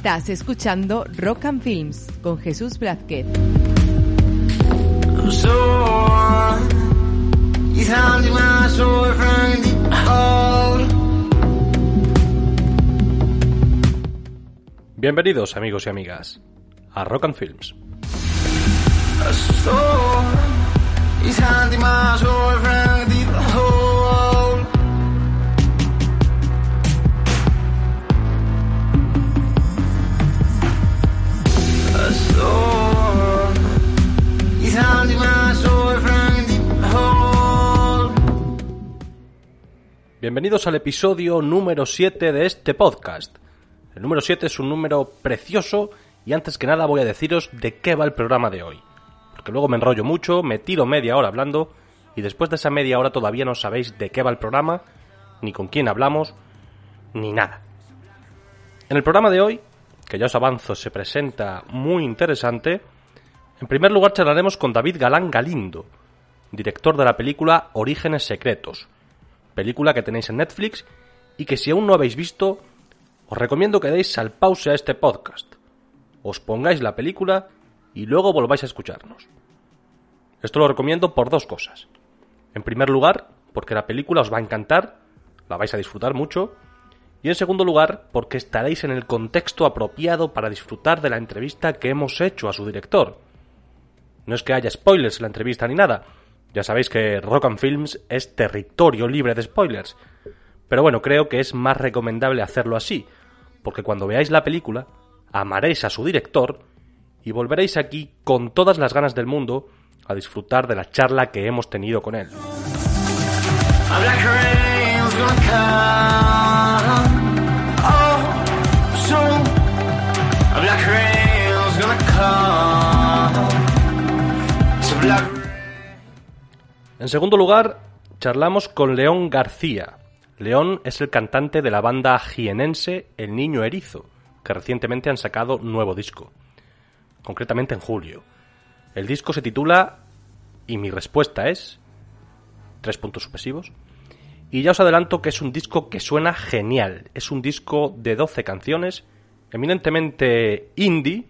Estás escuchando Rock and Films con Jesús Blázquez. Bienvenidos amigos y amigas a Rock and Films. Bienvenidos al episodio número 7 de este podcast. El número 7 es un número precioso y antes que nada voy a deciros de qué va el programa de hoy. Porque luego me enrollo mucho, me tiro media hora hablando y después de esa media hora todavía no sabéis de qué va el programa, ni con quién hablamos, ni nada. En el programa de hoy, que ya os avanzo se presenta muy interesante, en primer lugar charlaremos con David Galán Galindo, director de la película Orígenes Secretos, película que tenéis en Netflix y que si aún no habéis visto, os recomiendo que deis al pause a este podcast, os pongáis la película y luego volváis a escucharnos. Esto lo recomiendo por dos cosas. En primer lugar, porque la película os va a encantar, la vais a disfrutar mucho, y en segundo lugar, porque estaréis en el contexto apropiado para disfrutar de la entrevista que hemos hecho a su director. No es que haya spoilers en la entrevista ni nada, ya sabéis que Rock and Films es territorio libre de spoilers. Pero bueno, creo que es más recomendable hacerlo así, porque cuando veáis la película, amaréis a su director y volveréis aquí con todas las ganas del mundo a disfrutar de la charla que hemos tenido con él. En segundo lugar, charlamos con León García. León es el cantante de la banda jienense El Niño Erizo, que recientemente han sacado nuevo disco, concretamente en julio. El disco se titula Y mi respuesta es... Tres puntos sucesivos. Y ya os adelanto que es un disco que suena genial. Es un disco de 12 canciones, eminentemente indie,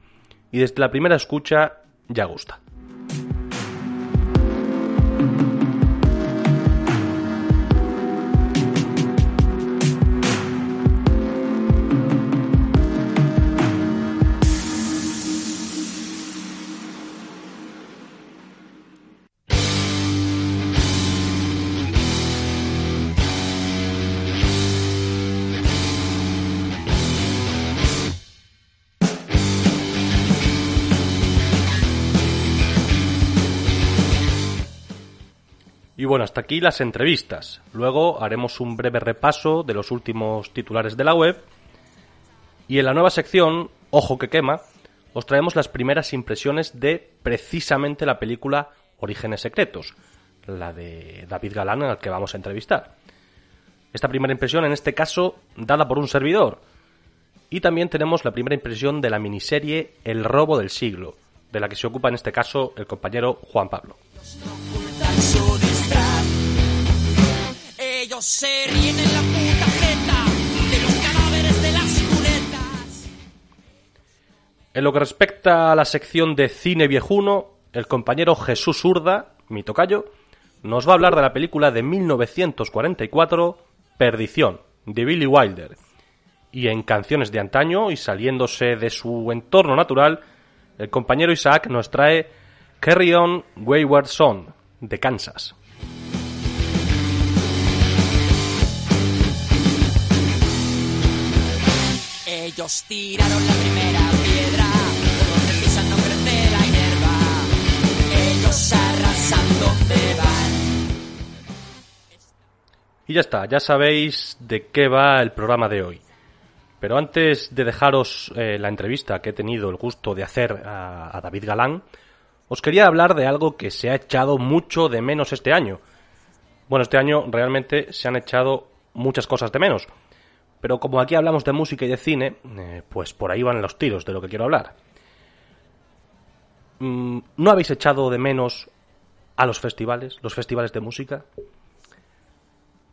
y desde la primera escucha ya gusta. Bueno, hasta aquí las entrevistas. Luego haremos un breve repaso de los últimos titulares de la web. Y en la nueva sección, Ojo que quema, os traemos las primeras impresiones de precisamente la película Orígenes Secretos, la de David Galán la que vamos a entrevistar. Esta primera impresión, en este caso, dada por un servidor. Y también tenemos la primera impresión de la miniserie El robo del siglo, de la que se ocupa en este caso el compañero Juan Pablo. Se ríen en la puta jeta de los cadáveres de las. En lo que respecta a la sección de cine viejuno, el compañero Jesús Urda, mi tocayo, nos va a hablar de la película de 1944, Perdición, de Billy Wilder. Y en canciones de antaño y saliéndose de su entorno natural, el compañero Isaac nos trae Carry On Wayward Son, de Kansas. Ellos tiraron la primera piedra, donde pisan no crece la hierba. Ellos arrasan donde van. Y ya está, ya sabéis de qué va el programa de hoy. Pero antes de dejaros eh, la entrevista que he tenido el gusto de hacer a, a David Galán, os quería hablar de algo que se ha echado mucho de menos este año. Bueno, este año realmente se han echado muchas cosas de menos. Pero como aquí hablamos de música y de cine, eh, pues por ahí van los tiros de lo que quiero hablar. Mm, ¿No habéis echado de menos a los festivales, los festivales de música?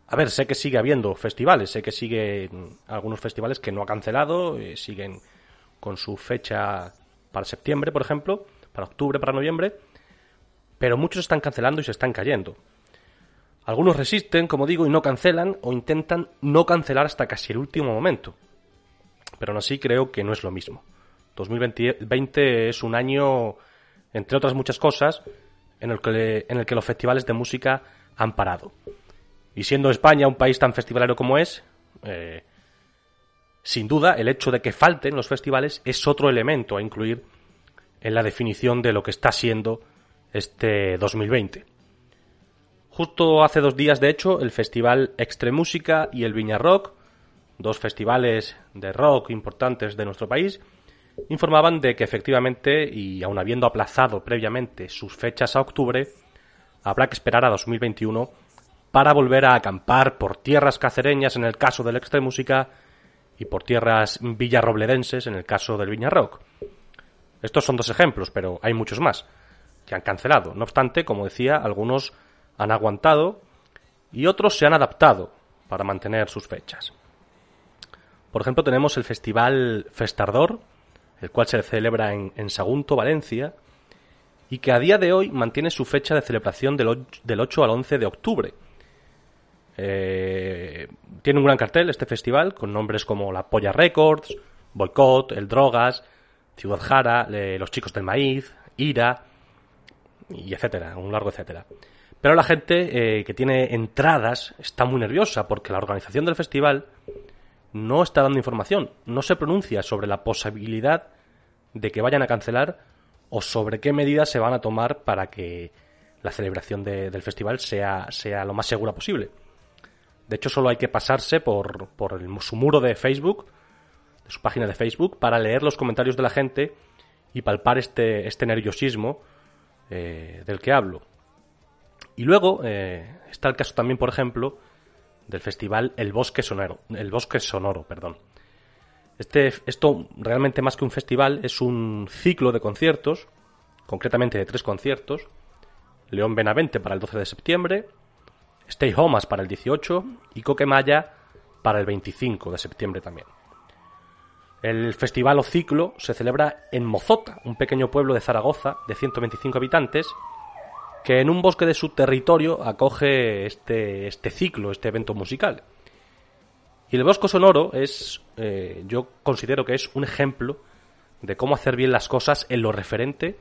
A ver, sé que sigue habiendo festivales, sé que siguen algunos festivales que no ha cancelado, eh, siguen con su fecha para septiembre, por ejemplo, para octubre, para noviembre, pero muchos están cancelando y se están cayendo. Algunos resisten, como digo, y no cancelan o intentan no cancelar hasta casi el último momento. Pero aún así creo que no es lo mismo. 2020 es un año, entre otras muchas cosas, en el que, los festivales de música han parado. Y siendo España un país tan festivalero como es, eh, sin duda el hecho de que falten los festivales es otro elemento a incluir en la definición de lo que está siendo este 2020. Justo hace dos días, de hecho, el Festival Extremúsica y el Viña Rock, dos festivales de rock importantes de nuestro país, informaban de que efectivamente, y aun habiendo aplazado previamente sus fechas a octubre, habrá que esperar a 2021 para volver a acampar por tierras cacereñas en el caso del Extremúsica y por tierras villarrobledenses en el caso del Viña Rock. Estos son dos ejemplos, pero hay muchos más que han cancelado. No obstante, como decía, algunos han aguantado y otros se han adaptado para mantener sus fechas. Por ejemplo, tenemos el Festival Festardor, el cual se celebra en, Sagunto, Valencia, y que a día de hoy mantiene su fecha de celebración del 8, al 11 de octubre. Eh, tiene un gran cartel este festival, con nombres como La Polla Records, Boycott, El Drogas, Ciudad Jara, Los Chicos del Maíz, Ira, y etcétera, un largo etcétera. Pero la gente eh, que tiene entradas está muy nerviosa porque la organización del festival no está dando información, no se pronuncia sobre la posibilidad de que vayan a cancelar o sobre qué medidas se van a tomar para que la celebración del festival sea, sea lo más segura posible. De hecho, solo hay que pasarse por, por su muro de Facebook, de su página de Facebook, para leer los comentarios de la gente y palpar este, este nerviosismo eh, del que hablo. Y luego eh, está el caso también, por ejemplo, del festival El Bosque Sonoro. El Bosque Sonoro, perdón. Este, esto realmente más que un festival es un ciclo de conciertos, concretamente de tres conciertos. León Benavente para el 12 de septiembre, Stay Homas para el 18 y Coquemaya para el 25 de septiembre también. El festival o ciclo se celebra en Mozota, un pequeño pueblo de Zaragoza de 125 habitantes, que en un bosque de su territorio acoge este, este ciclo, este evento musical. Y el Bosco Sonoro es, eh, yo considero que es un ejemplo de cómo hacer bien las cosas en lo referente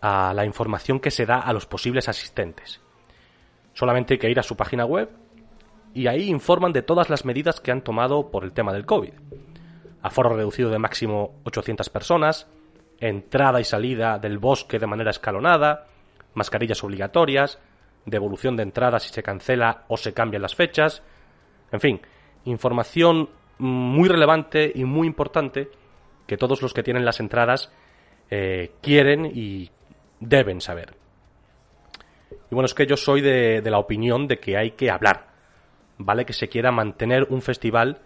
a la información que se da a los posibles asistentes. Solamente hay que ir a su página web y ahí informan de todas las medidas que han tomado por el tema del COVID aforo reducido de máximo 800 personas, entrada y salida del bosque de manera escalonada, mascarillas obligatorias, devolución de entradas si se cancela o se cambian las fechas, en fin, información muy relevante y muy importante que todos los que tienen las entradas eh, quieren y deben saber. Y bueno, es que yo soy de, la opinión de que hay que hablar, ¿vale? Que se quiera mantener un festival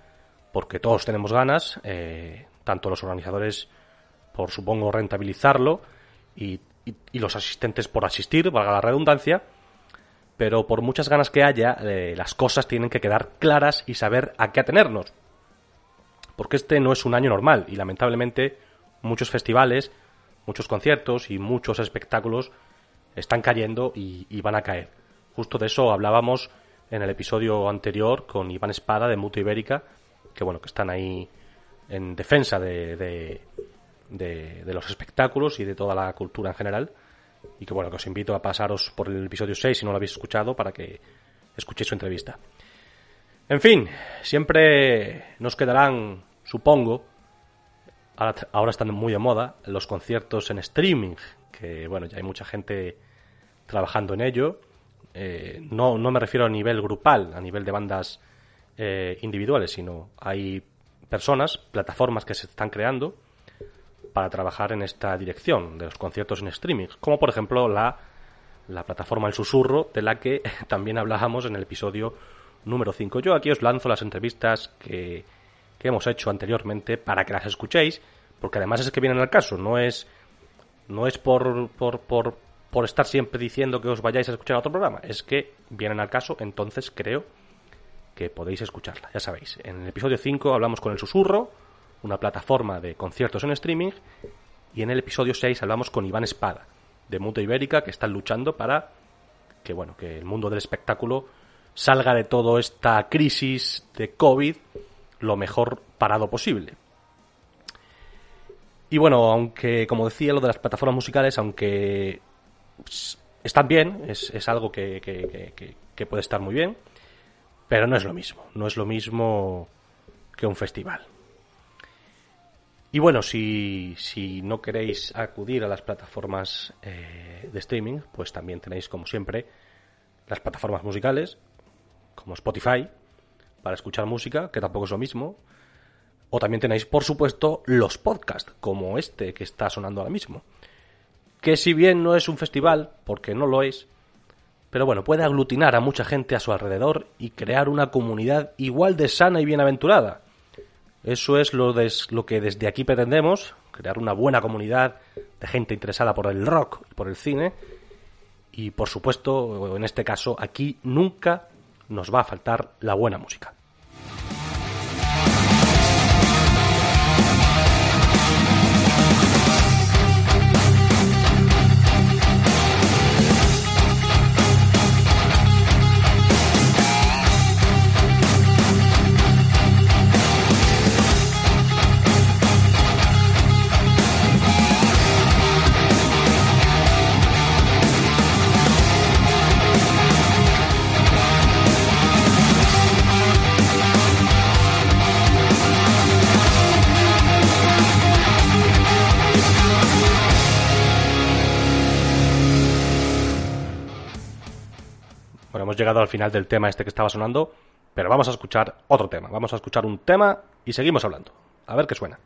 porque todos tenemos ganas, eh, tanto los organizadores por supongo rentabilizarlo y, los asistentes por asistir, valga la redundancia, pero por muchas ganas que haya, eh, las cosas tienen que quedar claras y saber a qué atenernos. Porque este no es un año normal y lamentablemente muchos festivales, muchos conciertos y muchos espectáculos están cayendo y, y van a caer. Justo de eso hablábamos en el episodio anterior con Iván Espada de Mutua Ibérica, que bueno, que están ahí en defensa de, de, los espectáculos y de toda la cultura en general. Y que bueno, que os invito a pasaros por el episodio 6 si no lo habéis escuchado para que escuchéis su entrevista. En fin, siempre nos quedarán, supongo, ahora, están muy de moda, los conciertos en streaming, que bueno, ya hay mucha gente trabajando en ello. Eh, no, no me refiero a nivel grupal, a nivel de bandas eh, individuales, sino hay personas, plataformas que se están creando para trabajar en esta dirección de los conciertos en streaming, como por ejemplo la, la plataforma El Susurro, de la que también hablábamos en el episodio número 5. Yo aquí os lanzo las entrevistas que, que hemos hecho anteriormente para que las escuchéis, porque además es que vienen al caso, no es, no es por, por, por, por estar siempre diciendo que os vayáis a escuchar otro programa, es que vienen al caso, entonces creo que podéis escucharla, ya sabéis. En el episodio 5 hablamos con el susurro, una plataforma de conciertos en streaming, y en el episodio 6 hablamos con Iván Espada, de Muta Ibérica, que están luchando para que, bueno, que el mundo del espectáculo salga de toda esta crisis de COVID lo mejor parado posible. Y bueno, aunque, como decía, lo de las plataformas musicales, aunque están bien, es, algo que, que, puede estar muy bien, pero no es lo mismo, no es lo mismo que un festival. Y bueno, si, no queréis acudir a las plataformas eh, de streaming, pues también tenéis, como siempre, las plataformas musicales, como Spotify, para escuchar música, que tampoco es lo mismo, o también tenéis, por supuesto, los podcasts, como este que está sonando ahora mismo. Que si bien no es un festival, porque no lo es, pero bueno, puede aglutinar a mucha gente a su alrededor y crear una comunidad igual de sana y bienaventurada. Eso es lo, que desde aquí pretendemos, crear una buena comunidad de gente interesada por el rock y por el cine. Y por supuesto, en este caso, aquí nunca nos va a faltar la buena música. Hemos llegado al final del tema este que estaba sonando, pero vamos a escuchar otro tema. Vamos a escuchar un tema y seguimos hablando. A ver qué suena.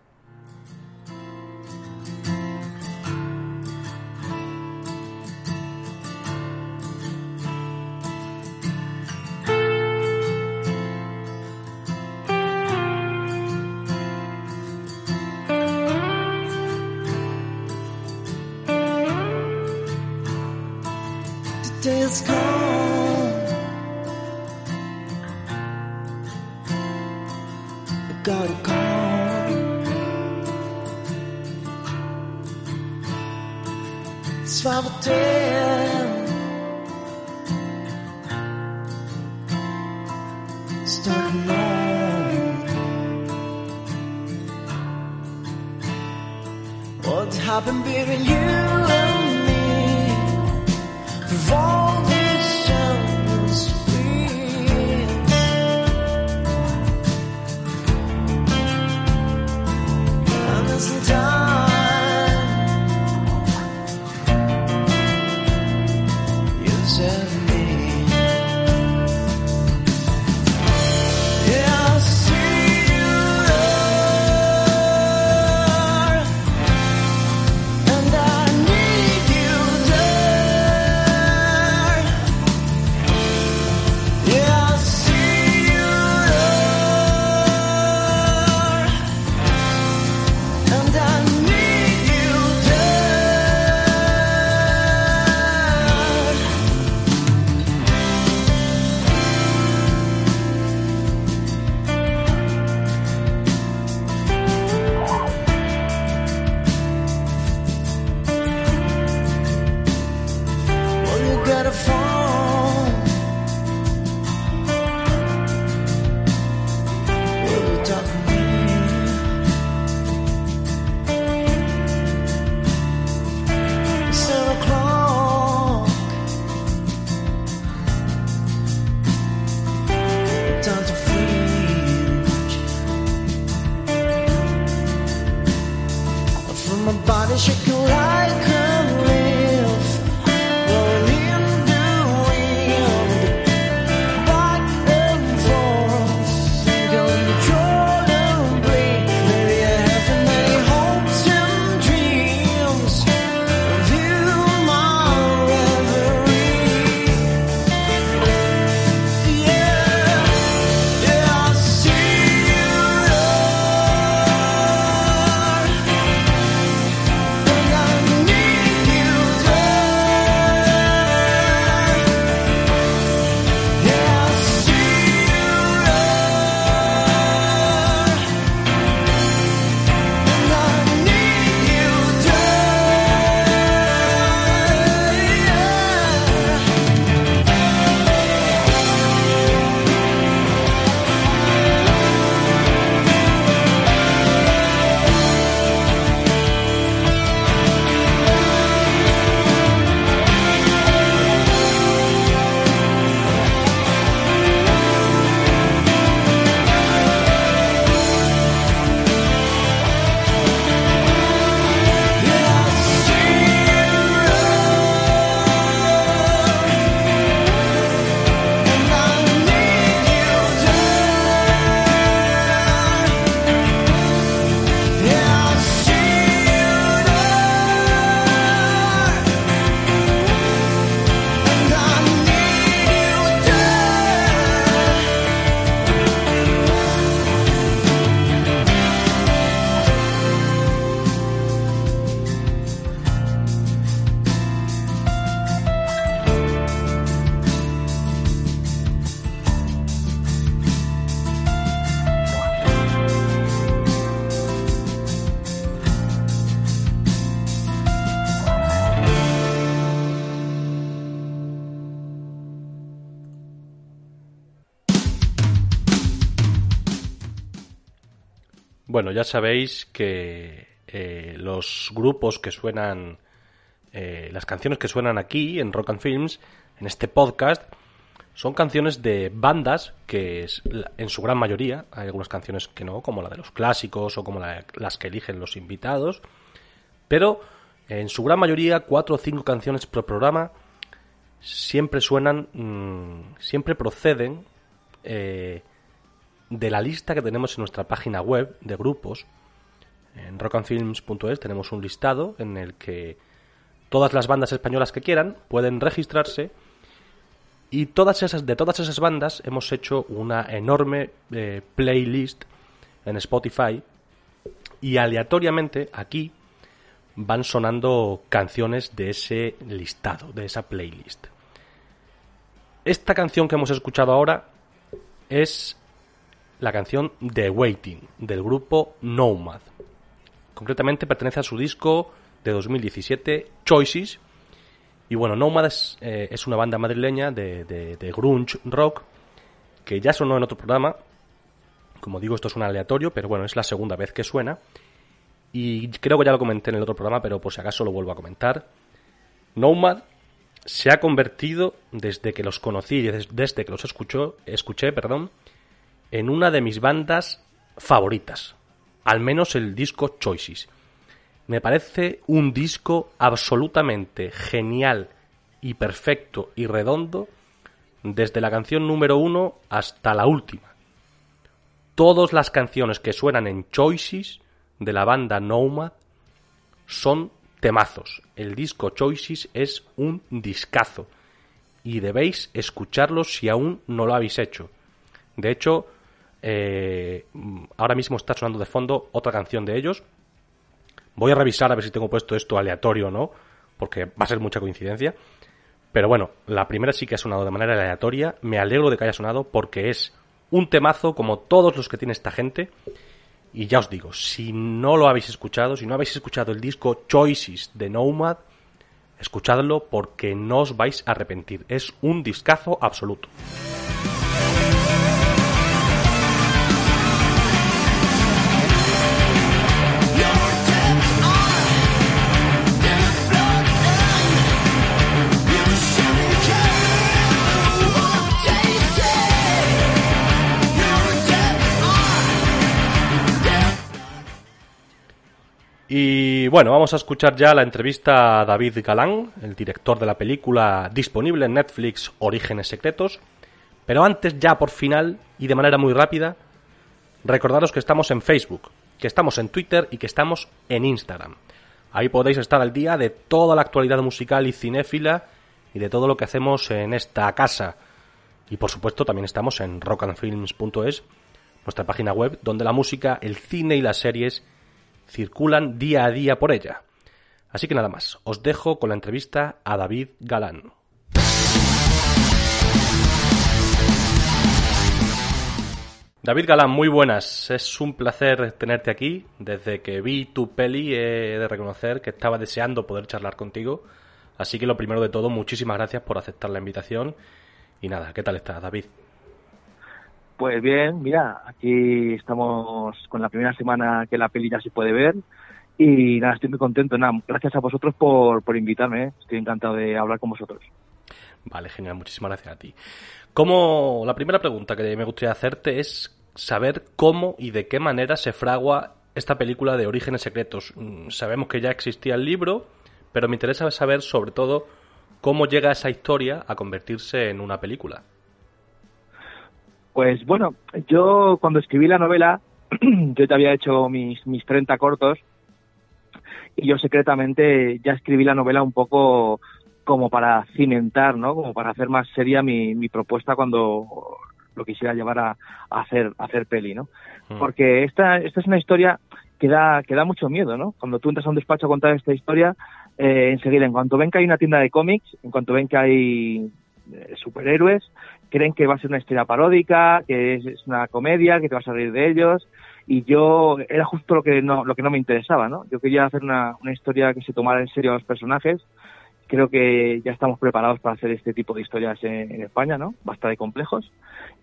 Bueno, ya sabéis que eh, los grupos que suenan, eh, las canciones que suenan aquí en Rock and Films, en este podcast, son canciones de bandas que en su gran mayoría, hay algunas canciones que no, como la de los clásicos o como las que eligen los invitados, pero en su gran mayoría, cuatro o cinco canciones por programa siempre suenan, mm, siempre proceden eh, de la lista que tenemos en nuestra página web de grupos. En rockandfilms.es tenemos un listado en el que todas las bandas españolas que quieran pueden registrarse y todas esas, de todas esas bandas hemos hecho una enorme eh, playlist en Spotify y aleatoriamente aquí van sonando canciones de ese listado, de esa playlist. Esta canción que hemos escuchado ahora es la canción The Waiting del grupo Nomad. Concretamente pertenece a su disco de 2017 Choices y bueno, Nomad eh, es, una banda madrileña de, de, grunge rock que ya sonó en otro programa. Como digo, esto es un aleatorio, pero bueno, es la segunda vez que suena. Y creo que ya lo comenté en el otro programa, pero por si acaso lo vuelvo a comentar. Nomad se ha convertido, desde que los conocí, desde que los escuchó, escuché, perdón, en una de mis bandas favoritas. Al menos el disco Choices. Me parece un disco absolutamente genial y perfecto y redondo desde la canción número uno hasta la última. Todas las canciones que suenan en Choices de la banda Nomad son temazos. El disco Choices es un discazo y debéis escucharlo si aún no lo habéis hecho. De hecho, eh, ahora mismo está sonando de fondo otra canción de ellos Voy a revisar a ver si tengo puesto esto aleatorio o no, porque va a ser mucha coincidencia. Pero bueno, la primera sí que ha sonado de manera aleatoria. Me alegro de que haya sonado porque es un temazo como todos los que tiene esta gente. Y ya os digo, si no lo habéis escuchado, si no habéis escuchado el disco Choices de Nomad, escuchadlo porque no os vais a arrepentir. Es un discazo absoluto. Y bueno, vamos a escuchar ya la entrevista a David Galán, el director de la película disponible en Netflix Orígenes Secretos. Pero antes, ya por final y de manera muy rápida, recordaros que estamos en Facebook, que estamos en Twitter y que estamos en Instagram. Ahí podéis estar al día de toda la actualidad musical y cinéfila y de todo lo que hacemos en esta casa. Y por supuesto también estamos en rockandfilms.es, nuestra página web, donde la música, el cine y las series circulan día a día por ella. Así que nada más, os dejo con la entrevista a David Galán. David Galán, muy buenas. Es un placer tenerte aquí. Desde que vi tu peli he de reconocer que estaba deseando poder charlar contigo. Así que lo primero de todo, muchísimas gracias por aceptar la invitación. Y nada, ¿qué tal estás, David? Pues bien, mira, aquí estamos con la primera semana que la peli ya se puede ver y nada, estoy muy contento. Nada, gracias a vosotros por, por invitarme, ¿eh? estoy encantado de hablar con vosotros. Vale, genial, muchísimas gracias a ti. Como la primera pregunta que me gustaría hacerte es saber cómo y de qué manera se fragua esta película de Orígenes Secretos. Mm, sabemos que ya existía el libro, pero me interesa saber sobre todo cómo llega esa historia a convertirse en una película. Pues bueno, yo cuando escribí la novela, yo ya había hecho mis, mis 30 cortos y yo secretamente ya escribí la novela un poco como para cimentar, ¿no? Como para hacer más seria mi, mi propuesta cuando lo quisiera llevar a, hacer hacer peli, ¿no? Mm. Porque esta, esta es una historia que da, que da mucho miedo, ¿no? Cuando tú entras a un despacho a contar esta historia, eh, enseguida, en cuanto ven que hay una tienda de cómics, en cuanto ven que hay superhéroes, creen que va a ser una historia paródica, que es, una comedia, que te vas a reír de ellos. Y yo, era justo lo que no, lo que no me interesaba, ¿no? Yo quería hacer una, una historia que se tomara en serio a los personajes. Creo que ya estamos preparados para hacer este tipo de historias en, España, ¿no? Bastante complejos.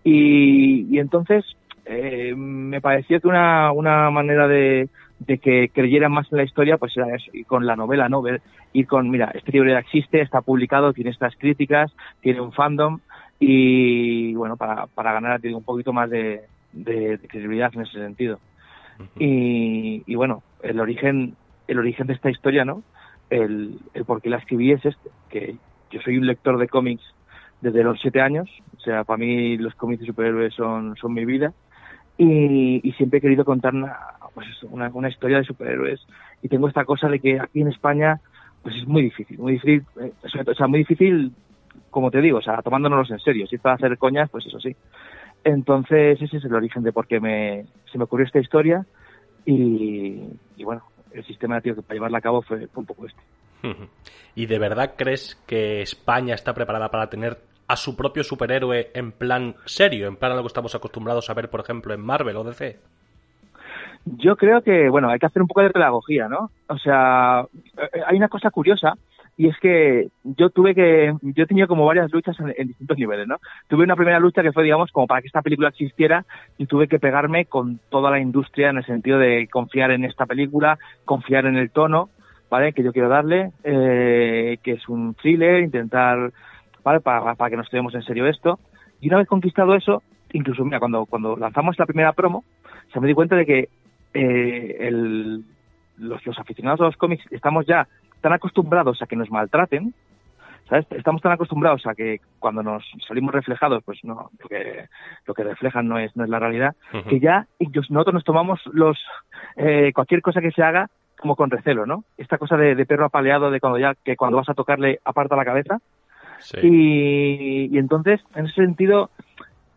Y, y entonces, eh, me pareció que una, una manera de, de que creyeran más en la historia, pues era eso, y con la novela, ¿no? Ver, ir con, mira, este libro ya existe, está publicado, tiene estas críticas, tiene un fandom, y bueno, para, para ganar un poquito más de, de, credibilidad en ese sentido. y, y, bueno, el origen, el origen de esta historia, ¿no? El, el por qué la escribí es este, que yo soy un lector de cómics desde los siete años, o sea, para mí los cómics de superhéroes son, son mi vida, y, y siempre he querido contar una, pues una, una, historia de superhéroes, y tengo esta cosa de que aquí en España, pues es muy difícil, muy difícil, eh, o sea, muy difícil, como te digo, o sea, tomándonos en serio, si es para hacer coñas, pues eso sí. Entonces, ese es el origen de por qué me, se me ocurrió esta historia, y, y bueno, el sistema tío, que para llevarla a cabo fue, fue un poco este. ¿Y de verdad crees que España está preparada para tener a su propio superhéroe en plan serio, en plan a lo que estamos acostumbrados a ver, por ejemplo, en Marvel o DC? Yo creo que, bueno, hay que hacer un poco de pedagogía, ¿no? O sea, eh, hay una cosa curiosa y es que yo tuve que, yo he tenido como varias luchas en, en, distintos niveles, ¿no? Tuve una primera lucha que fue, digamos, como para que esta película existiera y tuve que pegarme con toda la industria en el sentido de confiar en esta película, confiar en el tono, ¿vale? Que yo quiero darle, eh, que es un thriller, intentar, ¿vale? Para, para que nos tomemos en serio esto. Y una vez conquistado eso, incluso, mira, cuando, cuando lanzamos la primera promo, se me di cuenta de que eh, el, los, los aficionados a los cómics estamos ya tan acostumbrados a que nos maltraten, ¿sabes? Estamos tan acostumbrados a que cuando nos salimos reflejados, pues no, lo que, lo que reflejan no es, no es la realidad, uh -huh. que ya ellos, nosotros nos tomamos los, eh, cualquier cosa que se haga como con recelo, ¿no? Esta cosa de, de, perro apaleado de cuando ya, que cuando vas a tocarle aparta la cabeza. Sí. Y, y entonces, en ese sentido,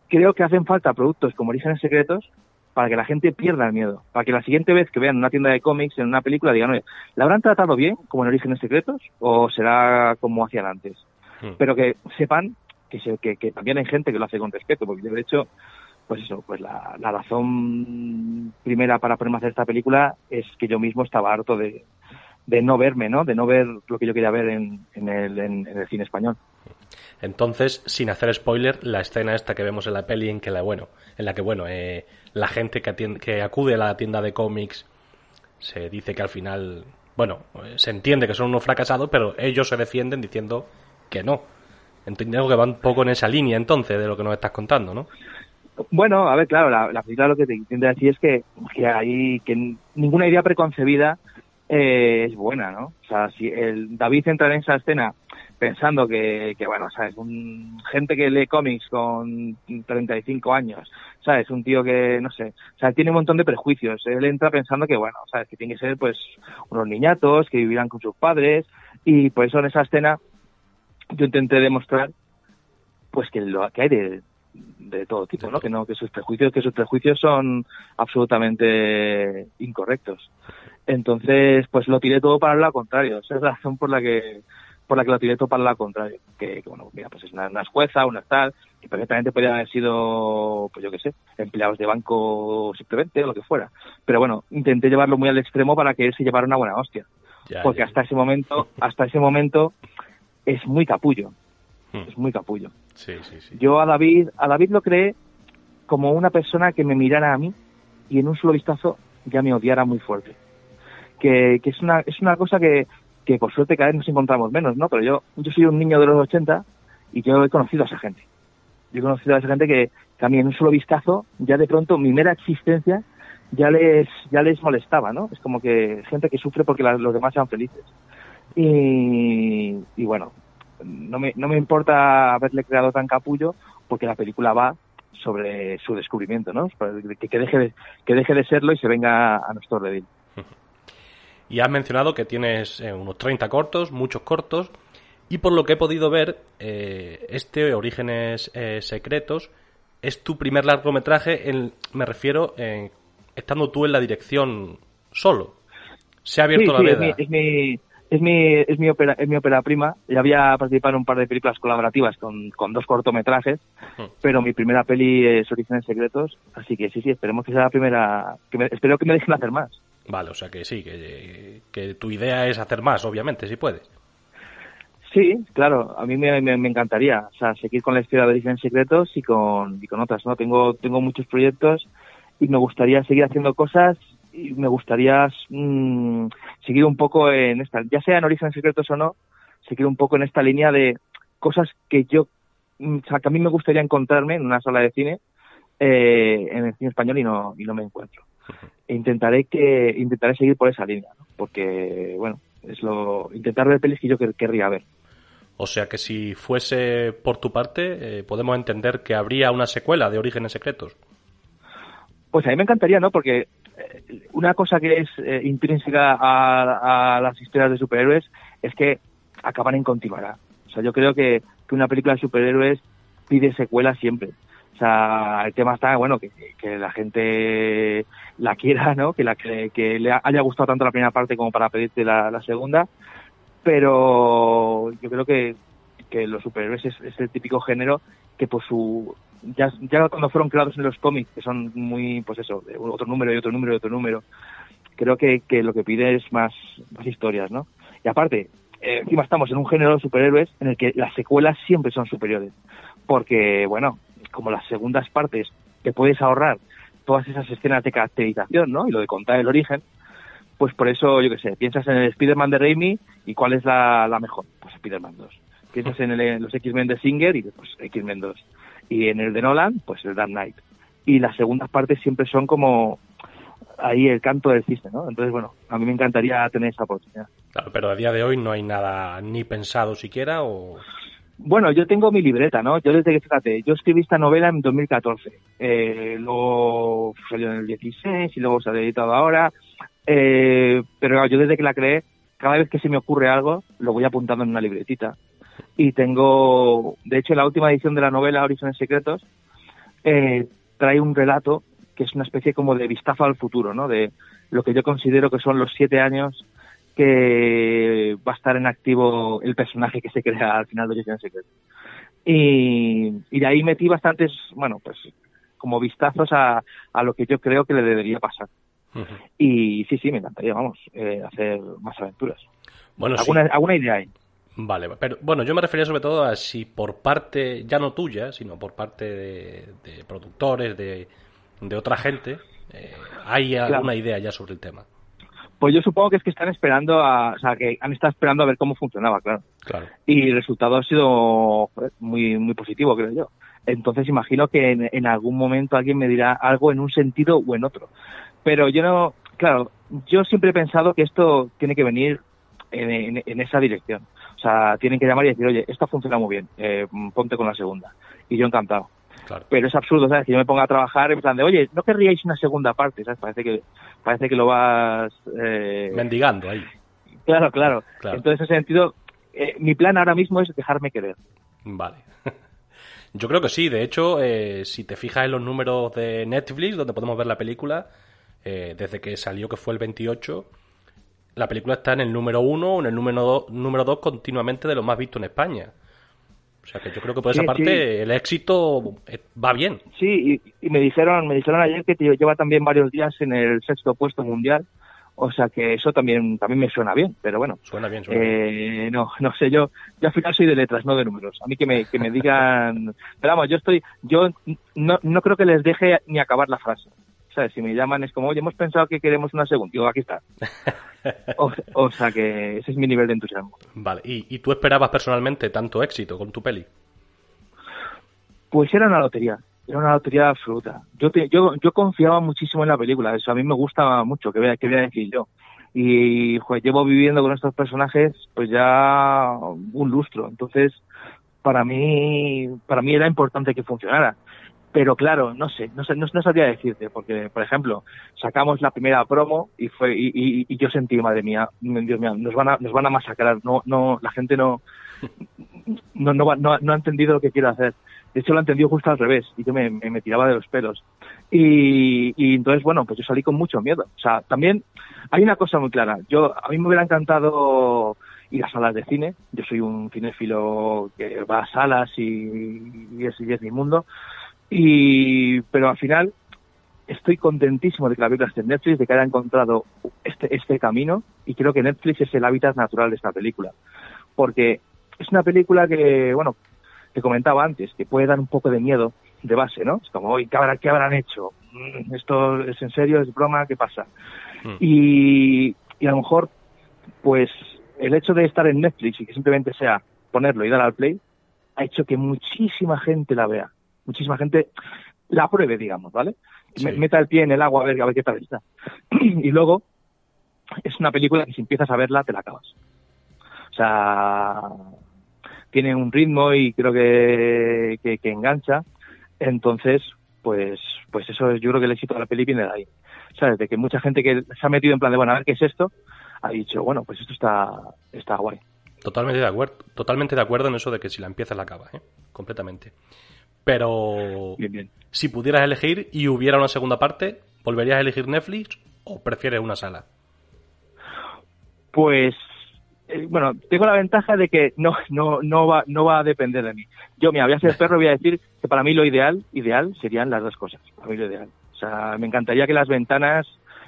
creo que hacen falta productos como Orígenes Secretos para que la gente pierda el miedo, para que la siguiente vez que vean una tienda de cómics, en una película, digan, oye, ¿la habrán tratado bien, como en Orígenes Secretos, o será como hacían antes? Hmm. Pero que sepan que, se, que, que, también hay gente que lo hace con respeto, porque de hecho, pues eso, pues la, la razón primera para ponerme a hacer esta película es que yo mismo estaba harto de, de no verme, ¿no? De no ver lo que yo quería ver en, en, el, en, en el cine español. Entonces, sin hacer spoiler, la escena esta que vemos en la peli en que la bueno, en la que bueno, eh, la gente que, atiende, que acude a la tienda de cómics se dice que al final, bueno, se entiende que son unos fracasados, pero ellos se defienden diciendo que no. Entiendo que van un poco en esa línea entonces de lo que nos estás contando, ¿no? Bueno, a ver, claro, la, la película lo que te intenta decir es que, que hay que ninguna idea preconcebida eh, es buena, ¿no? O sea, si el David entra en esa escena pensando que, que bueno, ¿sabes? Un, gente que lee cómics con 35 años, ¿sabes? Un tío que, no sé, o sea, tiene un montón de prejuicios. Él entra pensando que, bueno, ¿sabes? Que tiene que ser, pues, unos niñatos que vivirán con sus padres y por eso en esa escena yo intenté demostrar, pues, que lo que hay de, de todo tipo, ¿no? Que no, que sus prejuicios, que sus prejuicios son absolutamente incorrectos. Entonces, pues lo tiré todo para el lado contrario. Esa es la razón por la que por la que lo tiré todo para el lado contrario. Que, que bueno, mira, pues es una, una jueza, una tal, que perfectamente podrían haber sido, pues yo qué sé, empleados de banco simplemente, o lo que fuera. Pero bueno, intenté llevarlo muy al extremo para que él se llevara una buena hostia. Ya, porque ya. hasta ese momento, hasta ese momento, es muy capullo. Hmm. Es muy capullo. Sí, sí, sí. Yo a David, a David lo creé como una persona que me mirara a mí y en un solo vistazo ya me odiara muy fuerte. Que, es una, es una cosa que, que por suerte cada vez nos encontramos menos, ¿no? Pero yo, yo soy un niño de los 80 y yo he conocido a esa gente. Yo he conocido a esa gente que, que a mí en un solo vistazo, ya de pronto mi mera existencia ya les, ya les molestaba, ¿no? Es como que gente que sufre porque la, los demás sean felices. Y, y bueno, no me, no me importa haberle creado tan capullo porque la película va sobre su descubrimiento, ¿no? Que, que, deje de, que deje de serlo y se venga a nuestro redil. Y has mencionado que tienes eh, unos 30 cortos, muchos cortos, y por lo que he podido ver, eh, este Orígenes eh, Secretos es tu primer largometraje, en, me refiero, estando tú en la dirección solo. Se ha abierto sí, la sí, veda. Es mi, es mi, es mi, es mi, ópera, es mi ópera prima. Ya había participado en un par de películas colaborativas con, con dos cortometrajes, uh -huh. pero mi primera peli es Orígenes Secretos, así que sí, sí, esperemos que sea la primera, que me, espero que me dejen hacer más. Vale, o sea que sí, que, que tu idea es hacer más, obviamente, si puedes. Sí, claro, a mí me, me, encantaría, o sea, seguir con la historia de Origen Secretos y con, y con otras, ¿no? Tengo, tengo muchos proyectos y me gustaría seguir haciendo cosas y me gustaría mm, seguir un poco en esta, ya sea en Origen Secretos o no, seguir un poco en esta línea de cosas que yo, mm, o sea, que a mí me gustaría encontrarme en una sala de cine, eh, en el cine español y no, y no me encuentro. Intentaré que, intentaré seguir por esa línea, ¿no? porque, bueno, es lo, intentar ver pelis que yo querría ver. O sea que si fuese por tu parte, eh, podemos entender que habría una secuela de Orígenes Secretos. Pues a mí me encantaría, ¿no? Porque eh, una cosa que es eh, intrínseca a, las historias de superhéroes es que acaban en continuará. O sea, yo creo que, una película de superhéroes pide secuela siempre. O sea, el tema está, bueno, que, la gente la quiera, ¿no? Que, la, que, le haya gustado tanto la primera parte como para pedirte la segunda. Pero yo creo que, los superhéroes es, el típico género que por su ya, ya cuando fueron creados en los cómics que son muy pues eso otro número y otro número y otro número creo que, que lo que pide es más, más historias no y aparte eh, encima estamos en un género de superhéroes en el que las secuelas siempre son superiores. Porque bueno como las segundas partes te puedes ahorrar todas esas escenas de caracterización no y lo de contar el origen pues por eso, yo qué sé, piensas en el Spider-Man de Raimi y cuál es la, mejor, pues Spider-Man 2. Piensas en, los X-Men de Singer y pues X-Men 2. Y en el de Nolan, pues el Dark Knight. Y las segundas partes siempre son como ahí el canto del cisne, ¿no? Entonces, bueno, a mí me encantaría tener esa oportunidad. Pero a día de hoy no hay nada ni pensado siquiera o... Bueno, yo tengo mi libreta, ¿no? Yo desde que, fíjate, yo escribí esta novela en 2014. Eh, luego salió en el 16 y luego se ha editado ahora. Eh, pero yo desde que la creé, cada vez que se me ocurre algo, lo voy apuntando en una libretita. Y tengo, de hecho, la última edición de la novela Horizones Secretos eh, trae un relato que es una especie como de vistazo al futuro, ¿no? De lo que yo considero que son los siete años que va a estar en activo el personaje que se crea al final de Horizones Secretos. Y, y de ahí metí bastantes, bueno, pues como vistazos a, a lo que yo creo que le debería pasar. Y sí, sí, me encantaría, vamos, eh, hacer más aventuras. Bueno, ¿Alguna, ¿Alguna idea hay? Vale, pero bueno, yo me refería sobre todo a si por parte, ya no tuya, sino por parte de, productores, de, de, otra gente, eh, ¿hay alguna idea ya sobre el tema? Pues yo supongo que es que están esperando, a, o sea, que han estado esperando a ver cómo funcionaba, claro. claro. Y el resultado ha sido muy, muy positivo, creo yo. Entonces imagino que en, en, algún momento alguien me dirá algo en un sentido o en otro. Pero yo no, claro, yo siempre he pensado que esto tiene que venir en, esa dirección. O sea, tienen que llamar y decir, oye, esto funciona muy bien, eh, ponte con la segunda. Y yo encantado. Pero es absurdo, ¿sabes? Que yo me ponga a trabajar en plan de, oye, ¿no querríais una segunda parte? ¿Sabes? Parece que, parece que lo vas... Eh... Mendigando ahí. Claro, claro, Entonces, en ese sentido, eh, mi plan ahora mismo es dejarme querer. Vale. Yo creo que sí. De hecho, eh, si te fijas en los números de Netflix, donde podemos ver la película, eh, desde que salió, que fue el 28, la película está en el número 1 o en el número 2 número dos continuamente de lo más visto en España. O sea que yo creo que por esa parte el éxito eh, va bien. Sí, y, me dijeron me dijeron ayer que lleva también varios días en el sexto puesto mundial. O sea que eso también también me suena bien, pero bueno. Suena bien, suena eh, No, no sé, yo, yo al final soy de letras, no de números. A mí que me, que me digan... Pero vamos, yo estoy... Yo no, no creo que les deje ni acabar la frase. Si me llaman es como, oye, hemos pensado que queremos una segunda. Digo, aquí está. o, sea que ese es mi nivel de entusiasmo. Vale, ¿Y, tú esperabas personalmente tanto éxito con tu peli? Pues era una lotería, era una lotería absoluta. Yo, yo, yo confiaba muchísimo en la película, eso a mí me gusta mucho, que voy a, que voy a decir yo. Y llevo viviendo con estos personajes pues ya un lustro, entonces para mí, para mí era importante que funcionara pero claro, no sé, no sé, no, sabría decirte, porque, por ejemplo, sacamos la primera promo y fue, y, yo sentí, madre mía, Dios mío, nos van a, nos van a masacrar, no, no, la gente no, no, no, no, ha entendido lo que quiero hacer. De hecho, lo ha entendido justo al revés, y yo me, tiraba de los pelos. Y, y, entonces, bueno, pues yo salí con mucho miedo. O sea, también hay una cosa muy clara. Yo, a mí me hubiera encantado ir a salas de cine. Yo soy un cinéfilo que va a salas y, y, es, y es mi mundo. Y, pero al final estoy contentísimo de que la película esté en Netflix, de que haya encontrado este, este camino y creo que Netflix es el hábitat natural de esta película. Porque es una película que, bueno, te comentaba antes, que puede dar un poco de miedo de base, ¿no? Es como, ¿qué, habrá, ¿qué habrán hecho? Mm, ¿Esto es en serio? ¿Es broma? ¿Qué pasa? Mm. Y, y a lo mejor, pues, el hecho de estar en Netflix y que simplemente sea ponerlo y dar al play, ha hecho que muchísima gente la vea. Muchísima gente la pruebe, digamos, ¿vale? Sí. Me- Meta el pie en el agua a ver, a ver qué tal está. y luego, es una película que si empiezas a verla, te la acabas. O sea, tiene un ritmo y creo que, que, que engancha. Entonces, pues, pues eso es, yo creo que el éxito de la peli viene de ahí. ¿Sabes? De que mucha gente que se ha metido en plan de, bueno, a ver qué es esto, ha dicho, bueno, pues esto está, está guay. Totalmente de acuerdo, totalmente de acuerdo en eso de que si la empiezas la acabas, ¿eh? completamente. Pero Bien, bien. si pudieras elegir y hubiera una segunda parte, ¿volverías a elegir Netflix o prefieres una sala? Pues, eh, bueno, tengo la ventaja de que no, no, no va, no va a depender de mí. Yo, mira, voy a ser perro y voy a decir que para mí lo ideal, ideal serían las dos cosas. Para mí lo ideal. O sea, me encantaría que las ventanas,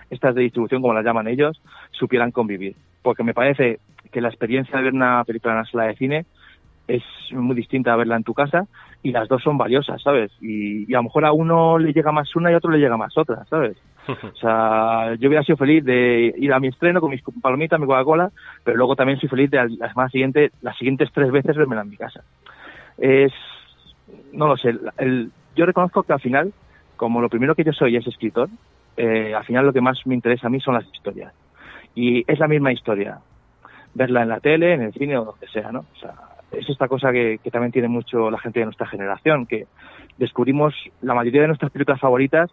estas de distribución, como las llaman ellos, supieran convivir. Porque me parece que la experiencia de ver una película en una sala de cine es muy distinta a verla en tu casa y las dos son valiosas, ¿sabes? Y, y a lo mejor a uno le llega más una y a otro le llega más otra, ¿sabes? O sea, yo hubiera sido feliz de ir a mi estreno con mis palomitas, mi Coca-Cola, pero luego también soy feliz de al- la semana siguiente, las siguientes tres veces vermela en mi casa. Es, no lo sé, el- yo reconozco que al final, como lo primero que yo soy es escritor, eh, al final lo que más me interesa a mí son las historias. Y es la misma historia, verla en la tele, en el cine o donde sea, ¿no? O sea, es esta cosa que, que también tiene mucho la gente de nuestra generación, que descubrimos la mayoría de nuestras películas favoritas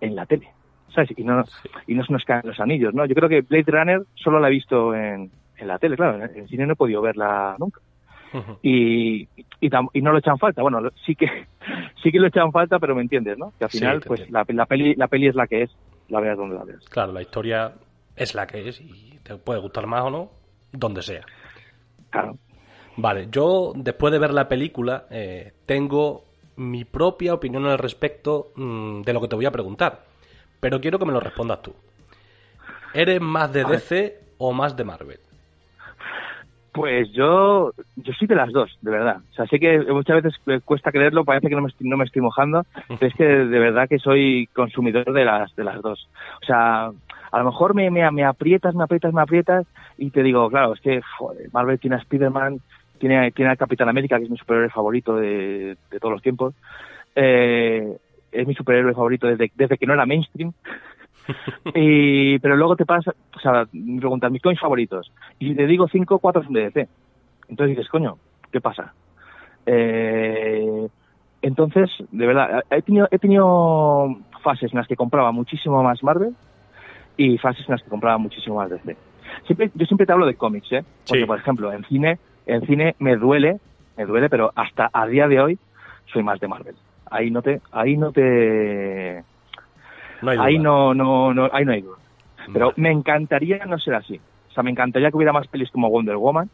en la tele, ¿sabes? Y no, y no se nos caen los anillos, ¿no? Yo creo que Blade Runner solo la he visto en, en la tele, claro, en el cine no he podido verla nunca. Y, y, tam- y no lo echan falta, bueno, lo- sí que sí que lo echan falta, pero me entiendes, ¿no? Que al final, pues la, la peli la peli es la que es, la veas donde la veas. Claro, la historia es la que es y te puede gustar más o no, donde sea. Claro. Vale, yo después de ver la película eh, tengo mi propia opinión al respecto mm, de lo que te voy a preguntar, pero quiero que me lo respondas tú. ¿Eres más de. DC o más de Marvel? Pues yo, yo soy de las dos, de verdad. O sea, sé que muchas veces cuesta creerlo, parece que no me estoy, no me estoy mojando, pero es que de verdad que soy consumidor de las, de las dos. O sea, a lo mejor me, me, me aprietas, me aprietas, me aprietas y te digo, claro, es que joder, Marvel tiene a Spider-Man, tiene, tiene al Capitán América, que es mi superhéroe favorito de, de todos los tiempos. Eh, es mi superhéroe favorito desde, desde que no era mainstream. y, pero luego te pasa, o sea, me preguntas mis cómics favoritos. Y te digo cinco, cuatro son de DC. Entonces dices, coño, ¿qué pasa? Eh, entonces, de verdad, he tenido, he tenido fases en las que compraba muchísimo más Marvel y fases en las que compraba muchísimo más DC. Siempre, yo siempre te hablo de cómics, ¿eh? Porque, Sí. por ejemplo, en cine, en cine me duele, me duele, pero hasta a día de hoy soy más de Marvel. Ahí no te, ahí no te, No hay duda. ahí no, no, no, ahí no hay duda. Pero me encantaría no ser así. O sea, me encantaría que hubiera más pelis como Wonder Woman,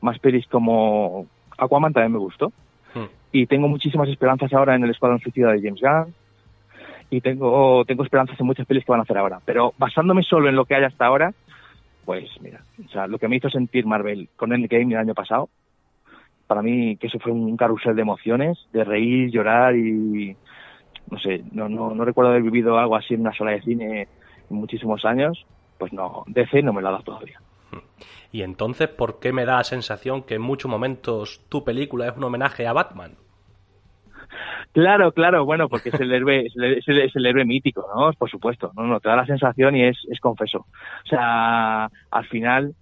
más pelis como Aquaman también me gustó. Hmm. Y tengo muchísimas esperanzas ahora en el Escuadrón Suicida de James Gunn. Y tengo, tengo esperanzas en muchas pelis que van a hacer ahora. Pero basándome solo en lo que hay hasta ahora, pues mira, o sea, lo que me hizo sentir Marvel con Endgame el año pasado, para mí que eso fue un carrusel de emociones, de reír, llorar y no sé, no, no, no recuerdo haber vivido algo así en una sala de cine en muchísimos años, pues no, DC no me lo ha dado todavía. Y entonces, ¿por qué me da la sensación que en muchos momentos tu película es un homenaje a Batman? Claro, claro, bueno, porque es el héroe, es el, es el- es el héroe mítico, ¿no? Por supuesto, no, no, te da la sensación y es, es confeso. O sea, al final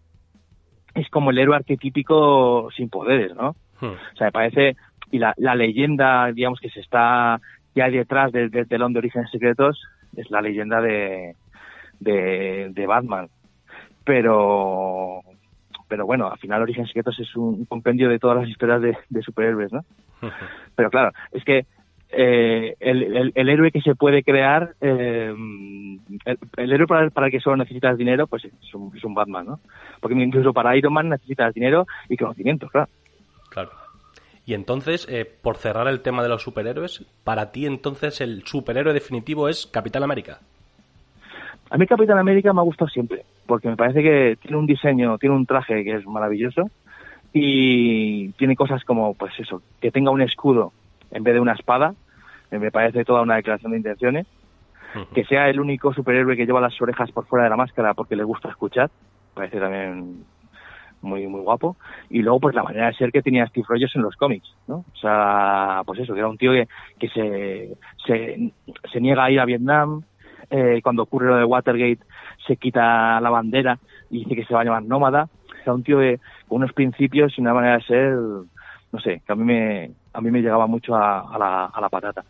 es como el héroe arquetípico sin poderes, ¿no? Hmm. O sea, me parece, y la, la leyenda, digamos, que se está, que hay detrás del, del telón de Orígenes Secretos, es la leyenda de, de, de Batman. Pero, pero bueno, al final Orígenes Secretos es un compendio de todas las historias de, de superhéroes, ¿no? Pero claro, es que eh, el, el- el héroe que se puede crear, eh, el, el héroe para, para el que solo necesitas dinero, pues es un, es un Batman, ¿no? Porque incluso para Iron Man necesitas dinero y conocimiento, claro. Claro. Y entonces, eh, por cerrar el tema de los superhéroes, para ti entonces el superhéroe definitivo es Capitán América. A mí Capitán América me ha gustado siempre, porque me parece que tiene un diseño, tiene un traje que es maravilloso y tiene cosas como, pues eso, que tenga un escudo en vez de una espada, me parece toda una declaración de intenciones, que sea el único superhéroe que lleva las orejas por fuera de la máscara porque le gusta escuchar, parece también muy muy guapo. Y luego pues la manera de ser que tenía Steve Rogers en los cómics no o sea pues eso que era un tío que, que se, se, se niega a ir a Vietnam eh, cuando ocurre lo de Watergate se quita la bandera y dice que se va a llamar nómada era un tío de, con unos principios y una manera de ser no sé que a mí me a mí me llegaba mucho a, a, la, a la patata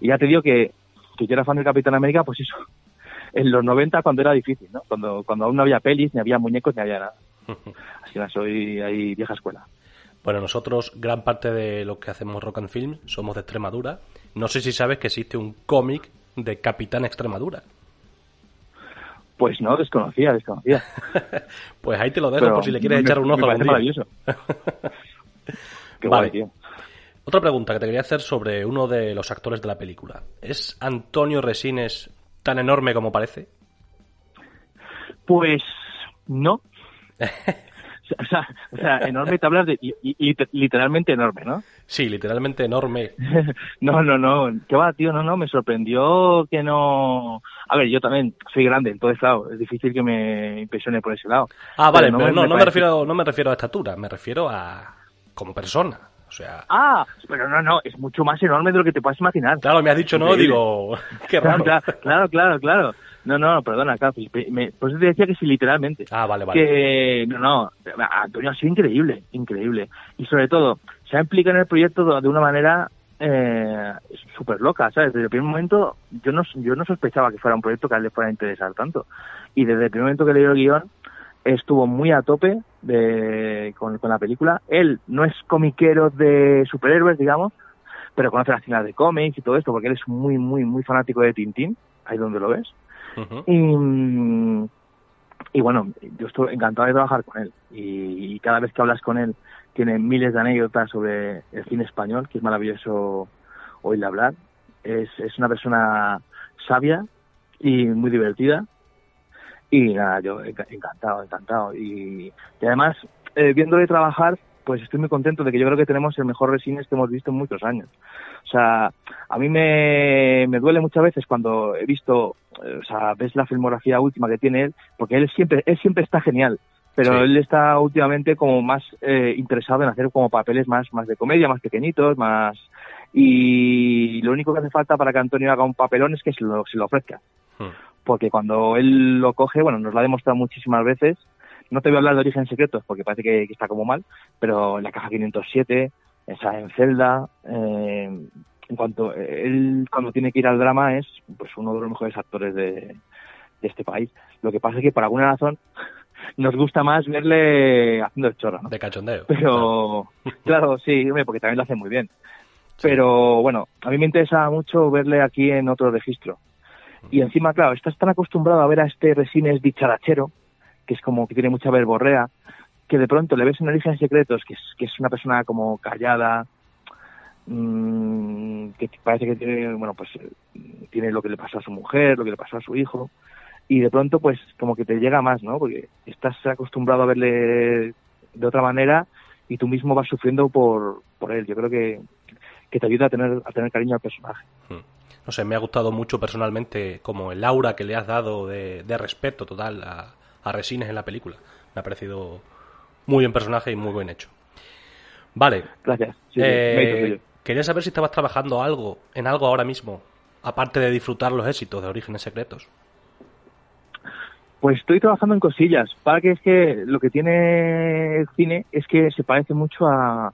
y ya te digo que, que yo era fan del Capitán América pues eso en los 90 cuando era difícil, ¿no? Cuando, cuando aún no había pelis, ni había muñecos, ni había nada. Así que soy ahí vieja escuela. Bueno, nosotros, gran parte de lo que hacemos Rock and Film, somos de Extremadura. No sé si sabes que existe un cómic de Capitán Extremadura. Pues no, desconocía, desconocía. pues ahí te lo dejo por si le quieres echar un ojo. Me parece maravilloso. Qué vale. guay, tío. Otra pregunta que te quería hacer sobre uno de los actores de la película. ¿Es Antonio Resines tan enorme como parece? Pues no. o, sea, o sea, enorme te hablas de y, literalmente enorme, ¿no? Sí, literalmente enorme. no, no, no. ¿Qué va, tío? No, no, me sorprendió que no... A ver, yo también soy grande, entonces, claro, es difícil que me impresione por ese lado. Ah, vale, pero no, pero no, me, no me, refiero, no me refiero a estatura, me refiero a como persona. O sea... Ah, pero no, no, es mucho más enorme de lo que te puedas imaginar. Claro, me has dicho no, digo, qué raro. Claro, claro, claro, claro. No, no, perdona, me, por eso te decía que sí, literalmente. Ah, vale, vale. Que, no, no, Antonio ha sido increíble, increíble. Y sobre todo, se ha implicado en el proyecto de una manera eh, súper loca, ¿sabes? Desde el primer momento yo no, yo no sospechaba que fuera un proyecto que a él le fuera a interesar tanto. Y desde el primer momento que leí el guion, estuvo muy a tope de, con, con, la película. Él no es comiquero de superhéroes, digamos, pero conoce las tiendas de cómics y todo esto, porque él es muy, muy, muy fanático de Tintín, ahí donde lo ves. Uh -huh. y, y, bueno, yo estoy encantado de trabajar con él. Y, y, cada vez que hablas con él, tiene miles de anécdotas sobre el cine español, que es maravilloso oírle hablar. Es, es una persona sabia y muy divertida y nada, yo encantado, encantado. Y, y además, eh, viéndole trabajar, pues estoy muy contento de que yo creo que tenemos el mejor resines que hemos visto en muchos años. O sea, a mí me, me duele muchas veces cuando he visto, o sea, ves la filmografía última que tiene él, porque él siempre, él siempre está genial, pero sí. él está últimamente como más eh, interesado en hacer como papeles más, más de comedia, más pequeñitos, más... Y lo único que hace falta para que Antonio haga un papelón es que se lo, se lo ofrezca. Hmm porque cuando él lo coge, bueno, nos lo ha demostrado muchísimas veces. No te voy a hablar de Origen Secretos porque parece que, que está como mal, pero en la caja 507, esa en Zelda, eh, en cuanto él cuando tiene que ir al drama es pues uno de los mejores actores de, de este país. Lo que pasa es que por alguna razón nos gusta más verle haciendo el chorro, ¿no? De cachondeo. Pero, claro, sí, porque también lo hace muy bien. Pero bueno, a mí me interesa mucho verle aquí en otro registro. Y encima, claro, estás tan acostumbrado a ver a este Resines dicharachero, que es como que tiene mucha verborrea, que de pronto le ves en Origen Secretos, que es, que es una persona como callada, mmm, que parece que tiene, bueno, pues tiene lo que le pasó a su mujer, lo que le pasó a su hijo, y de pronto, pues como que te llega más, ¿no? Porque estás acostumbrado a verle de otra manera y tú mismo vas sufriendo por, por él. Yo creo que, que te ayuda a tener, a tener cariño al personaje. Hmm no sé, me ha gustado mucho personalmente como el aura que le has dado de, de respeto total a, a, Resines en la película. Me ha parecido muy buen personaje y muy buen hecho. Vale. Gracias. Sí, eh, quería saber si estabas trabajando algo, en algo ahora mismo, aparte de disfrutar los éxitos de Orígenes Secretos. Pues estoy trabajando en cosillas. Para que es que lo que tiene el cine es que se parece mucho a,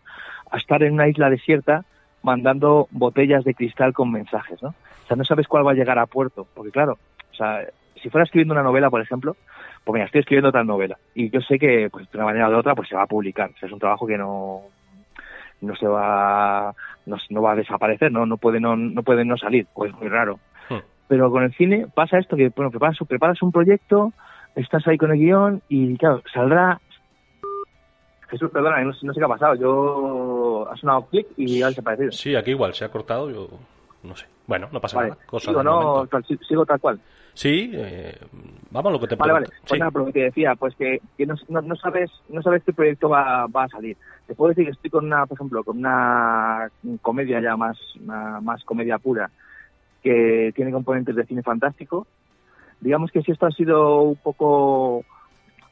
estar en una isla desierta mandando botellas de cristal con mensajes, ¿no? O sea, no sabes cuál va a llegar a puerto, porque claro, o sea, si fuera escribiendo una novela, por ejemplo, pues mira, estoy escribiendo otra novela y yo sé que, pues de una manera o de otra, pues se va a publicar. O sea, es un trabajo que no no se va no, no va a desaparecer, no no puede no no puede no salir, pues es muy raro. Hmm. Pero con el cine pasa esto que bueno, preparas, preparas un proyecto, estás ahí con el guion y claro, saldrá Jesús, perdona, no, no sé qué ha pasado. Yo ha sonado clic y ha desaparecido. Sí, aquí igual se ha cortado. Yo no sé. Bueno, no pasa vale. nada. Cosa sigo, no, tal, sigo tal cual. Sí, eh, vamos a lo que te Vale, vale. Pues Sí. nada, pero lo que te decía, pues que, que no, no- sabes no sabes qué proyecto va, va a salir. Te puedo decir que estoy con una, por ejemplo, con una comedia ya más, una- más comedia pura, que tiene componentes de cine fantástico. Digamos que si esto ha sido un poco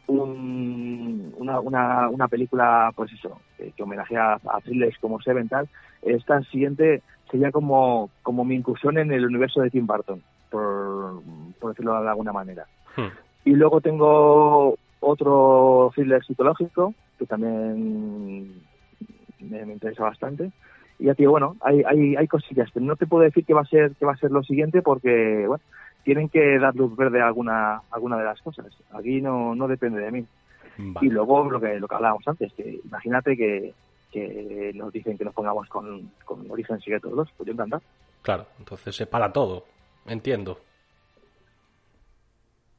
un- una, una, una película, pues eso, que, que homenajea a thrillers como Seven tal, esta siguiente sería como, como mi incursión en el universo de Tim Burton, por, por decirlo de alguna manera. Hmm. Y luego tengo otro thriller psicológico que también me, me interesa bastante. Y digo, bueno, hay, hay, hay cosillas, pero no te puedo decir que va a ser que va a ser lo siguiente porque, bueno, tienen que dar luz verde a alguna, alguna de las cosas. Aquí no, no depende de mí. Vale. Y luego lo que, lo que hablábamos antes, que imagínate que, que nos dicen que nos pongamos con, con Origen Secretos 2, pues yo encantado. Claro, entonces se para todo. Entiendo.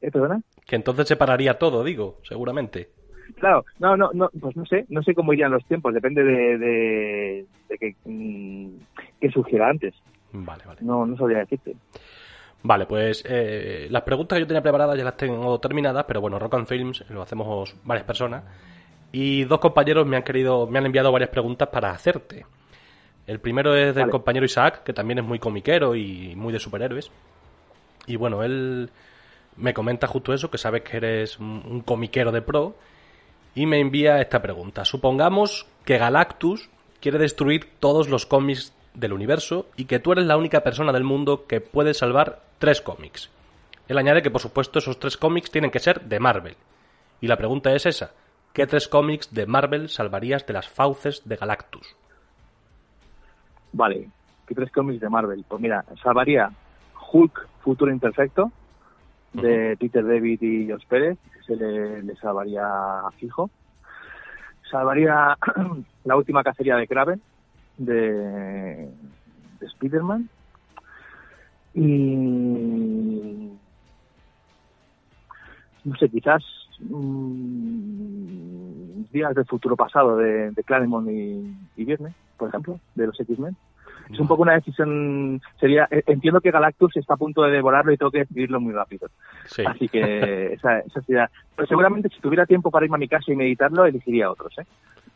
¿Eh, perdona? Que entonces se pararía todo, digo, seguramente. Claro, no, no, no, pues no sé, no sé cómo irían los tiempos, depende de, de, de que, mm, que surgiera antes. Vale, vale. No, no sabría decirte. Vale, pues eh, las preguntas que yo tenía preparadas ya las tengo terminadas, pero bueno, Rock and Films lo hacemos varias personas y dos compañeros me han querido, me han enviado varias preguntas para hacerte. El primero es del Vale. compañero Isaac, que también es muy comiquero y muy de superhéroes. Y bueno, él me comenta justo eso, que sabes que eres un, un comiquero de pro, y me envía esta pregunta. Supongamos que Galactus quiere destruir todos los cómics del universo y que tú eres la única persona del mundo que puede salvar tres cómics. Él añade que, por supuesto, esos tres cómics tienen que ser de Marvel. Y la pregunta es esa. ¿Qué tres cómics de Marvel salvarías de las fauces de Galactus? Vale, ¿qué tres cómics de Marvel? Pues mira, salvaría Hulk Futuro Imperfecto de Peter David y Josh Pérez, que se le, le salvaría fijo. Salvaría la última cacería de Kraven de, de Spider-Man. Y no sé, quizás mm, días del futuro pasado de, de Claremont y, y Viernes, por ejemplo, de los X-Men. Es un poco una decisión, sería, eh, entiendo que Galactus está a punto de devorarlo y tengo que decidirlo muy rápido. Sí. Así que esa, esa sería, pero seguramente si tuviera tiempo para irme a mi casa y meditarlo, elegiría otros, ¿eh?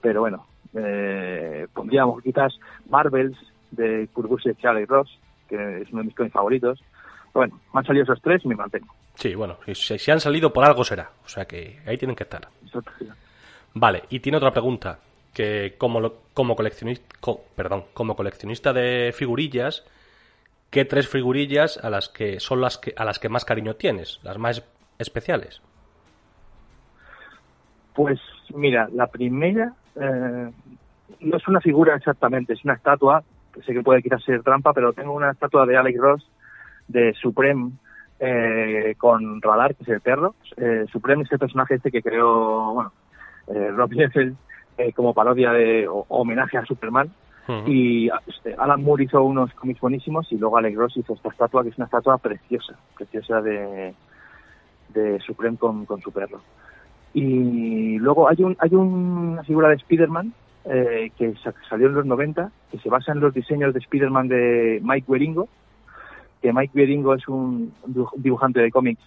Pero bueno, eh, pondríamos quizás Marvels de Kurt Busiek y Charlie Ross, que es uno de mis cómics favoritos. Pero bueno, me han salido esos tres y me mantengo. Sí, bueno, si, si- han salido por algo será. O sea que ahí tienen que estar. Vale, y tiene otra pregunta. Que como, lo- como, coleccionista, co- perdón, como coleccionista de figurillas, ¿qué tres figurillas a las que son las que, a las que más cariño tienes? Las más especiales. Pues mira, la primera eh, no es una figura exactamente, es una estatua, sé que puede quizás ser trampa, pero tengo una estatua de Alex Ross de Supreme eh, con Radar, que es el perro. Eh, Supreme es el personaje este que creó, bueno, eh, Rob Liefeld eh, como parodia de o, homenaje a Superman. Ujú. Y este, Alan Moore hizo unos cómics buenísimos y luego Alex Ross hizo esta estatua, que es una estatua preciosa, preciosa de, de Supreme con, con su perro. Y luego hay, un, hay una figura de Spider-Man eh, que sa- salió en los 90, que se basa en los diseños de Spider-Man de Mike Wieringo, que Mike Wieringo es un dibuj- dibujante de cómics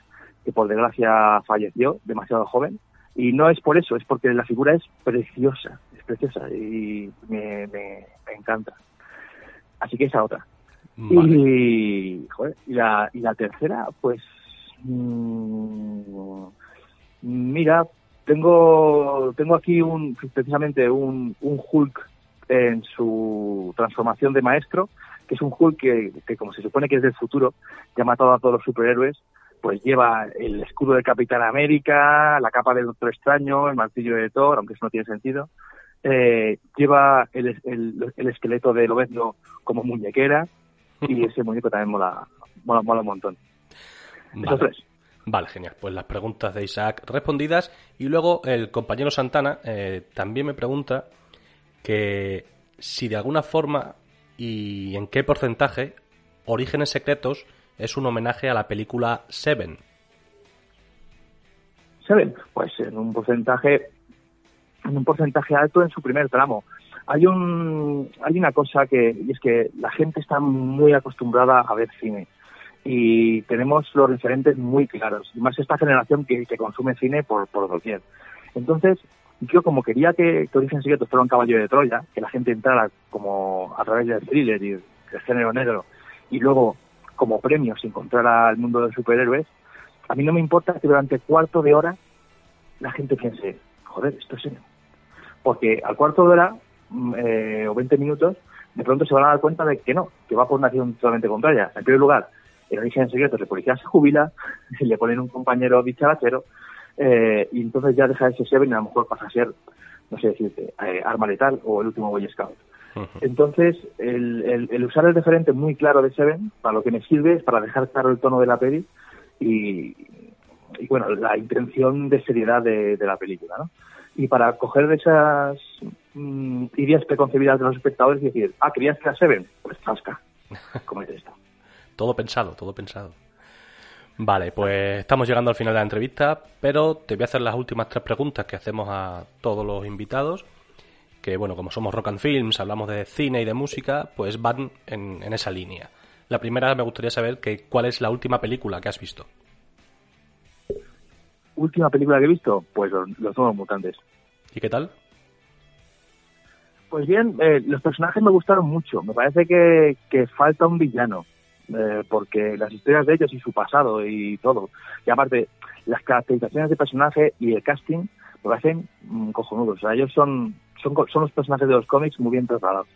que por desgracia falleció demasiado joven. Y no es por eso, es porque la figura es preciosa, es preciosa y me, me- me encanta. Así que esa otra. Vale. Y, joder, y, la, y la tercera, pues. mm, mira, tengo, tengo aquí un, precisamente un, un Hulk en su transformación de maestro, que es un Hulk que, que, como se supone que es del futuro, que ha matado a todos los superhéroes, pues lleva el escudo del Capitán América, la capa del Doctor Extraño, el martillo de Thor, aunque eso no tiene sentido. Eh, lleva el, el, el esqueleto de Lobezno como muñequera y ese muñeco también mola, mola, mola un montón. Esos Vale. tres. Vale, genial. Pues las preguntas de Isaac respondidas. Y luego el compañero Santana eh, también me pregunta que si de alguna forma y en qué porcentaje Orígenes Secretos es un homenaje a la película Seven. Seven, pues en un porcentaje, en un porcentaje alto en su primer tramo. Hay un, hay una cosa que, y es que la gente está muy acostumbrada a ver cine. y tenemos los referentes muy claros, y más esta generación que, consume cine por, por doquier. Entonces, yo como quería que, que Origen Secreto fuera un caballo de Troya, que la gente entrara como a través del thriller y del género negro, y luego como premio se encontrara al mundo de superhéroes, a mí no me importa que durante cuarto de hora la gente piense, joder, esto es Porque al cuarto de hora mm, eh, o 20 minutos, de pronto se van a dar cuenta de que no, que va por una acción totalmente contraria. En primer lugar, en origen secreto el policía se jubila, le ponen un compañero bicharachero, eh, y entonces ya deja de ser y a lo mejor pasa a ser, no sé decirte, eh, arma letal o el último Boy Scout. Entonces, el, el, usar el referente muy claro de Seven, para lo que me sirve es para dejar claro el tono de la peli y, y bueno, la intención de seriedad de, de la película, ¿no? Y para coger esas mm, ideas preconcebidas de los espectadores y decir, ah, querías que era Seven, pues tasca, como es esto. todo pensado, todo pensado. Vale, pues estamos llegando al final de la entrevista, pero te voy a hacer las últimas tres preguntas que hacemos a todos los invitados, que bueno, como somos Rock and Films, hablamos de cine y de música, pues van en, esa línea. La primera me gustaría saber que, cuál es la última película que has visto. Última película que he visto, pues Los, Nuevos Mutantes. ¿Y qué tal? Pues bien, eh, los personajes me gustaron mucho. Me parece que, que falta un villano. Eh, porque las historias de ellos y su pasado y todo, y aparte las caracterizaciones de personaje y el casting lo hacen mm, cojonudos. O sea, ellos son, son, son los personajes de los cómics muy bien tratados.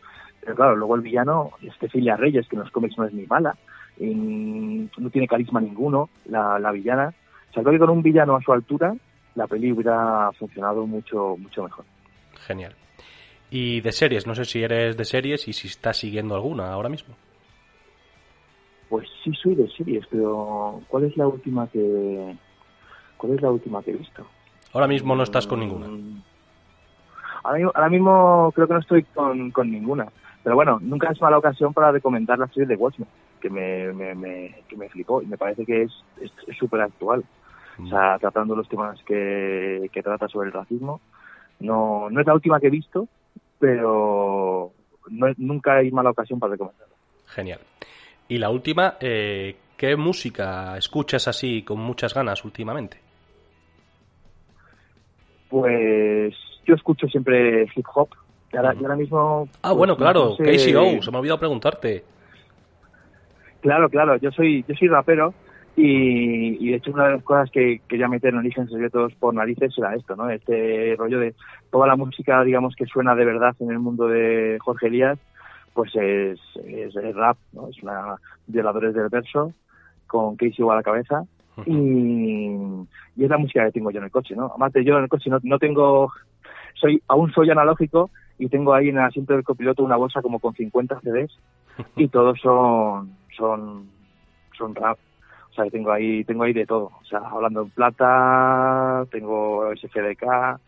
Pero claro, luego el villano es Cecilia Reyes, que en los cómics no es ni mala, y no tiene carisma ninguno, la, la villana. O sea, creo que con un villano a su altura, la peli hubiera funcionado mucho, mucho mejor. Genial. Y de series, no sé si eres de series y si estás siguiendo alguna ahora mismo. Pues sí soy de series, pero ¿cuál es la última que cuál es la última que he visto? Ahora mismo no estás con ninguna. Ahora, mismo creo que no estoy con, ninguna. Pero bueno, nunca es mala ocasión para recomendar la serie de Watchmen, que me, me, que me flipó y me parece que es súper actual. O sea, mm. tratando los temas que, que trata sobre el racismo. No, no es la última que he visto, pero no, nunca hay mala ocasión para recomendarla. Genial. Y la última, eh, ¿qué música escuchas así con muchas ganas últimamente? Pues yo escucho siempre hip hop. Y ahora, ahora mismo. Ah, pues, bueno, claro, KCO, se me ha olvidado preguntarte. Claro, claro, yo soy, yo soy rapero y, de hecho una de las cosas que quería meter en Origen Secretos por narices era esto, ¿no? Este rollo de toda la música, digamos, que suena de verdad en el mundo de Jorge Elías, pues es, es, rap, ¿no? Es una violadores del verso con Casey igual a la cabeza y, y, es la música que tengo yo en el coche, ¿no? Además de yo en el coche no, no tengo, soy aún soy analógico y tengo ahí en el asiento del copiloto una bolsa como con 50 CDs y todos son son son rap. O sea, tengo ahí tengo ahí de todo. O sea, hablando en plata, tengo SFDK,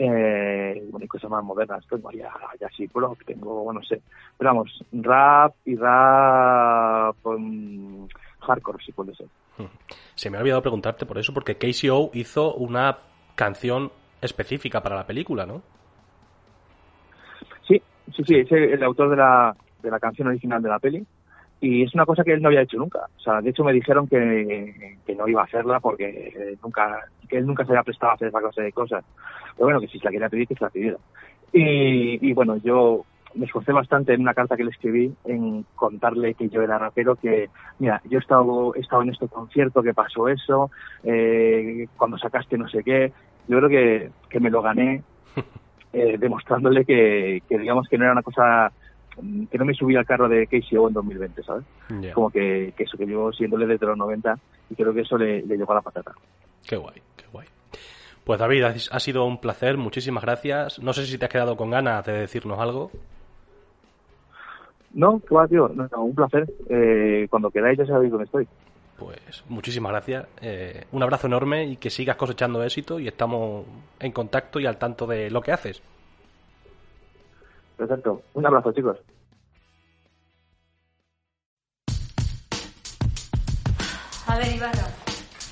eh, bueno, y cosas más modernas, tengo ya, ya sí blog, tengo, bueno, no sé, pero vamos, rap y rap um, hardcore, si puede ser. Se me ha olvidado preguntarte por eso, porque KCO hizo una canción específica para la película, ¿no? Sí, sí, sí, es el autor de la, de la canción original de la peli y es una cosa que él no había hecho nunca. O sea, de hecho me dijeron que, que no iba a hacerla porque nunca, que él nunca se había prestado a hacer esa clase de cosas. Pero bueno, que si se la quería pedir, que se la pidiera. Y, y bueno, yo me esforcé bastante en una carta que le escribí en contarle que yo era rapero, que mira, yo he estado, he estado en este concierto, que pasó eso, eh, cuando sacaste no sé qué. Yo creo que, que me lo gané eh, demostrándole que, que digamos que no era una cosa que no me subí al carro de KCO en 2020, ¿sabes? Como que, eso, que llevo siéndole desde los 90 y creo que eso le, llegó a la patata. Qué guay, qué guay. Pues David, ha sido un placer, muchísimas gracias. No sé si te has quedado con ganas de decirnos algo. No, va, tío, un placer. Eh, cuando queráis ya sabéis dónde estoy. Pues muchísimas gracias. Eh, un abrazo enorme y que sigas cosechando éxito y estamos en contacto y al tanto de lo que haces. Perfecto. Un abrazo, chicos. A ver, Ibarra,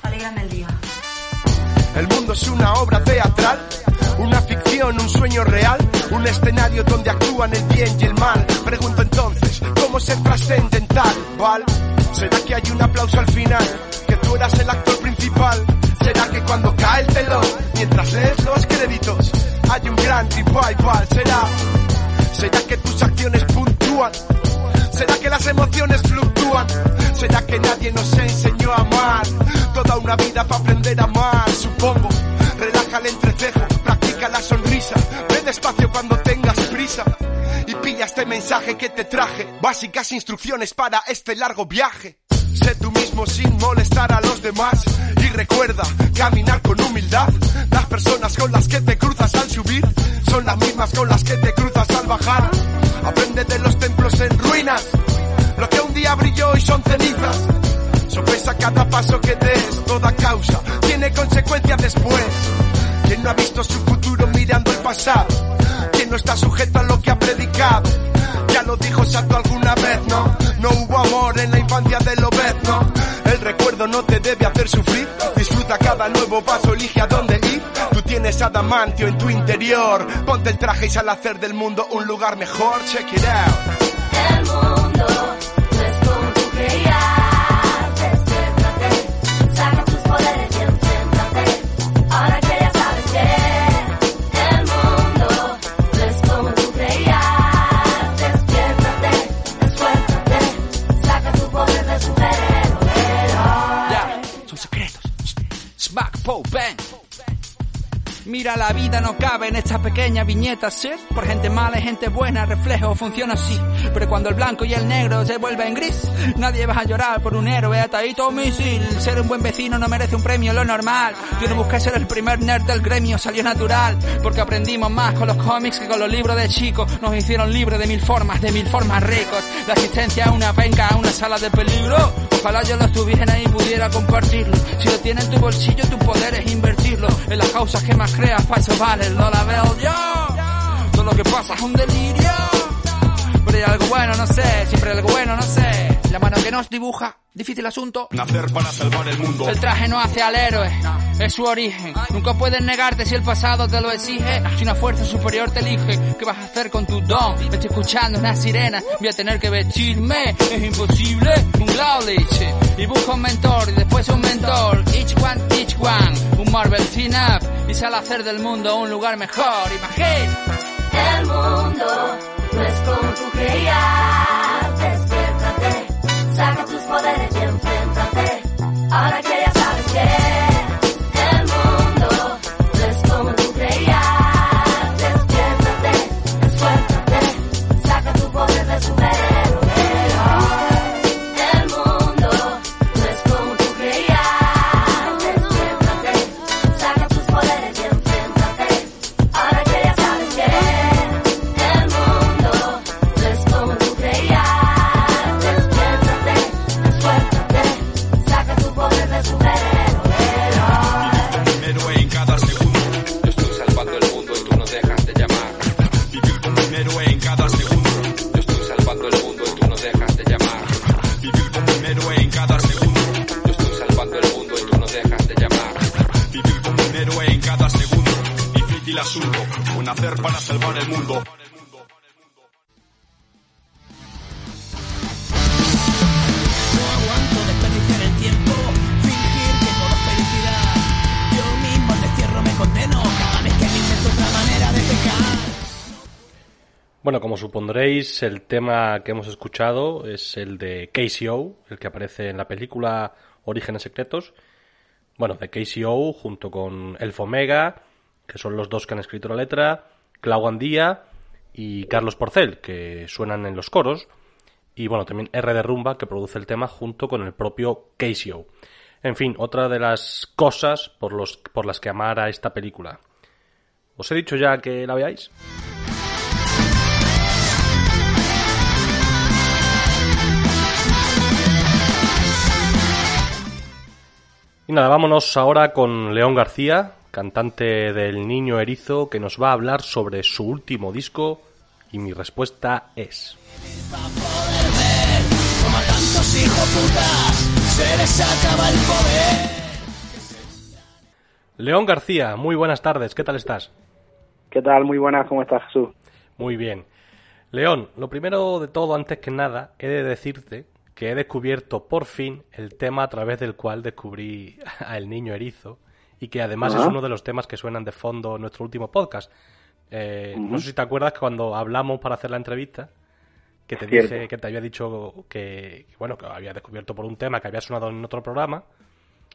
alegrame el día. El mundo es una obra teatral, una ficción, un sueño real, un escenario donde actúan el bien y el mal. Pregunto entonces, ¿cómo ser trascendental? ¿Val? ¿Será que hay un aplauso al final? Que tú eras el actor principal. ¿Será que cuando cae el telón, mientras lees los créditos, hay un gran revival? ¿Será? ¿Será que tus acciones puntúan? ¿Será que las emociones fluctúan? ¿Será que nadie nos enseñó a amar? Toda una vida para aprender a amar, supongo. Relaja el entrecejo, practica la sonrisa. Ve despacio cuando Y pilla este mensaje que te traje. Básicas instrucciones para este largo viaje. Sé tú mismo sin molestar a los demás. Y recuerda caminar con humildad. Las personas con las que te cruzas al subir son las mismas con las que te cruzas al bajar. Aprende de los templos en ruinas. Lo que un día brilló y son cenizas. Sopesa cada paso que des, toda causa tiene consecuencias después. Quien no ha visto su futuro mirando el pasado, no está sujeto a lo que ha predicado. Ya lo dijo Sato alguna vez, ¿no? No hubo amor en la infancia del obezno. El recuerdo no te debe hacer sufrir. Disfruta cada nuevo paso, elige a dónde ir. Tú tienes adamantio en tu interior. Ponte el traje y sal a hacer del mundo un lugar mejor. Check it out. El mundo Pope, bang! Mira, la vida no cabe en esta pequeña viñeta, ¿sí? Por gente mala y gente buena, reflejo funciona así. Pero cuando el blanco y el negro se vuelven gris, nadie va a llorar por un héroe atadito misil. Ser un buen vecino no merece un premio, lo normal. Yo no busqué ser el primer nerd del gremio, salió natural. Porque aprendimos más con los cómics que con los libros de chicos. Nos hicieron libres de mil formas, de mil formas ricos. La existencia es una penca, una sala de peligro. Ojalá yo lo tuviera y pudiera compartirlo. Si lo tienes en tu bolsillo, tu poder es invertirlo en las causas que más creas, eso vale el dólar bill, yo. Todo lo que pasa es un delirio. Pero hay algo bueno, no sé, siempre hay algo bueno, no sé. La mano que nos dibuja, difícil asunto. Nacer para salvar el mundo. El traje no hace al héroe, es su origen. Nunca puedes negarte si el pasado te lo exige. Si una fuerza superior te elige, ¿qué vas a hacer con tu don? Estoy escuchando una sirena, voy a tener que vestirme. Es imposible, un Glowlich. Y busco un mentor, y después un mentor. Each one, each one. Un Marvel Team Up. Y sale a hacer del mundo un lugar mejor. Imagina. El mundo no es como tú creías. Ahora que ya Bueno, como supondréis, el tema que hemos escuchado es el de KCO, el que aparece en la película Orígenes Secretos. Bueno, de KCO junto con Elfo Omega, que son los dos que han escrito la letra, Clau Andía y Carlos Porcel, que suenan en los coros. Y bueno, también R de Rumba, que produce el tema junto con el propio KCO. En fin, otra de las cosas por, los, por las que amar a esta película. ¿Os he dicho ya que la veáis? Y nada, vámonos ahora con León García, cantante del Niño Erizo, que nos va a hablar sobre su último disco y mi respuesta es... León García, muy buenas tardes, ¿qué tal estás? ¿Qué tal? Muy buenas, ¿cómo estás, Jesús? Muy bien. León, lo primero de todo, antes que nada, he de decirte que he descubierto por fin el tema a través del cual descubrí a El Niño Erizo y que además es uno de los temas que suenan de fondo en nuestro último podcast. Eh, No sé si te acuerdas que cuando hablamos para hacer la entrevista, que te Cierto. dije que te había dicho que, que, bueno, que había descubierto por un tema que había sonado en otro programa,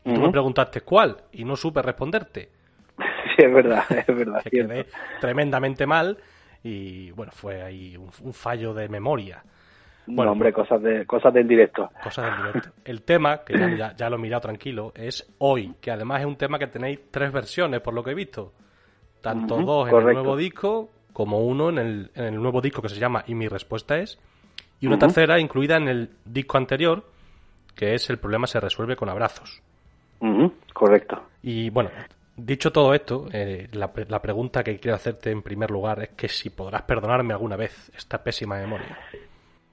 y tú Ujú. me preguntaste cuál, y no supe responderte. Sí, es verdad, es verdad. que quedé tremendamente mal y bueno, fue ahí un, un fallo de memoria. No, hombre, cosas, de, cosas del directo. Cosas del directo. El tema, que ya, lo he mirado tranquilo, es Hoy, que además es un tema que tenéis tres versiones, por lo que he visto. Tanto dos en correcto. el nuevo disco, como uno en el, en el nuevo disco que se llama Y mi respuesta es, y una tercera incluida en el disco anterior, que es El problema se resuelve con abrazos. Ujú, correcto. Y bueno, dicho todo esto, eh, la, la pregunta que quiero hacerte en primer lugar es que si podrás perdonarme alguna vez esta pésima memoria.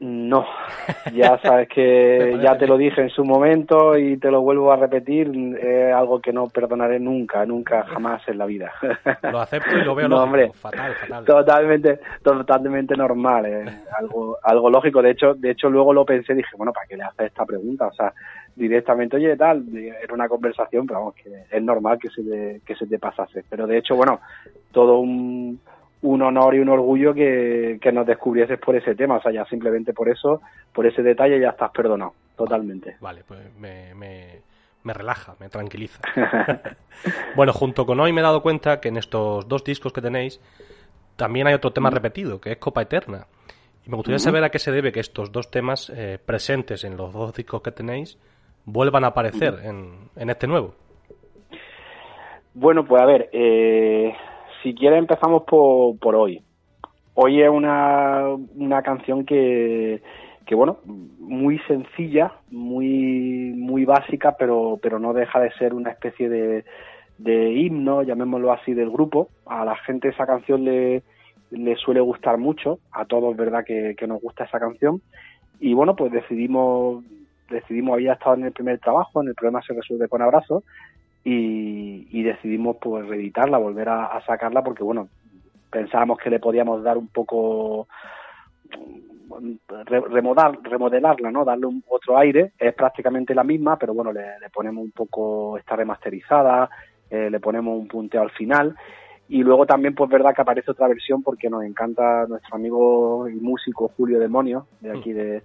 No, ya sabes que ya te lo dije en su momento y te lo vuelvo a repetir, es algo que no perdonaré nunca, nunca, jamás en la vida. Lo acepto y lo veo No, hombre. Fatal, fatal. Totalmente, totalmente normal, eh, algo, algo lógico. De hecho, de hecho luego lo pensé, dije, bueno, ¿para qué le haces esta pregunta? O sea, directamente, oye, tal, era una conversación, pero vamos, que es normal que se te, que se te pasase. Pero de hecho, bueno, todo un, un honor y un orgullo que, que nos descubrieses por ese tema. O sea, ya simplemente por eso, por ese detalle ya estás perdonado, totalmente. Vale, pues me, me, me relaja, me tranquiliza. bueno, junto con hoy me he dado cuenta que en estos dos discos que tenéis también hay otro tema repetido, que es Copa Eterna. Y me gustaría Ujú. saber a qué se debe que estos dos temas eh, presentes en los dos discos que tenéis vuelvan a aparecer en, en este nuevo. Bueno, pues a ver, eh, si quieres empezamos por, por hoy. Hoy es una, una canción que, que, bueno, muy sencilla, muy, muy básica, pero, pero no deja de ser una especie de, de himno, llamémoslo así, del grupo. A la gente esa canción le, le suele gustar mucho, a todos, ¿verdad?, que, que nos gusta esa canción. Y bueno, pues decidimos, decidimos, había estado en el primer trabajo, en el problema se resuelve con abrazos, y, y decidimos pues reeditarla, volver a, a sacarla porque bueno, pensábamos que le podíamos dar un poco remodar, remodelarla, ¿no? Darle un, otro aire, es prácticamente la misma, pero bueno, le, le ponemos un poco, está remasterizada, eh, le ponemos un punteo al final. Y luego también pues verdad que aparece otra versión porque nos encanta nuestro amigo y músico Julio Demonio, de aquí de,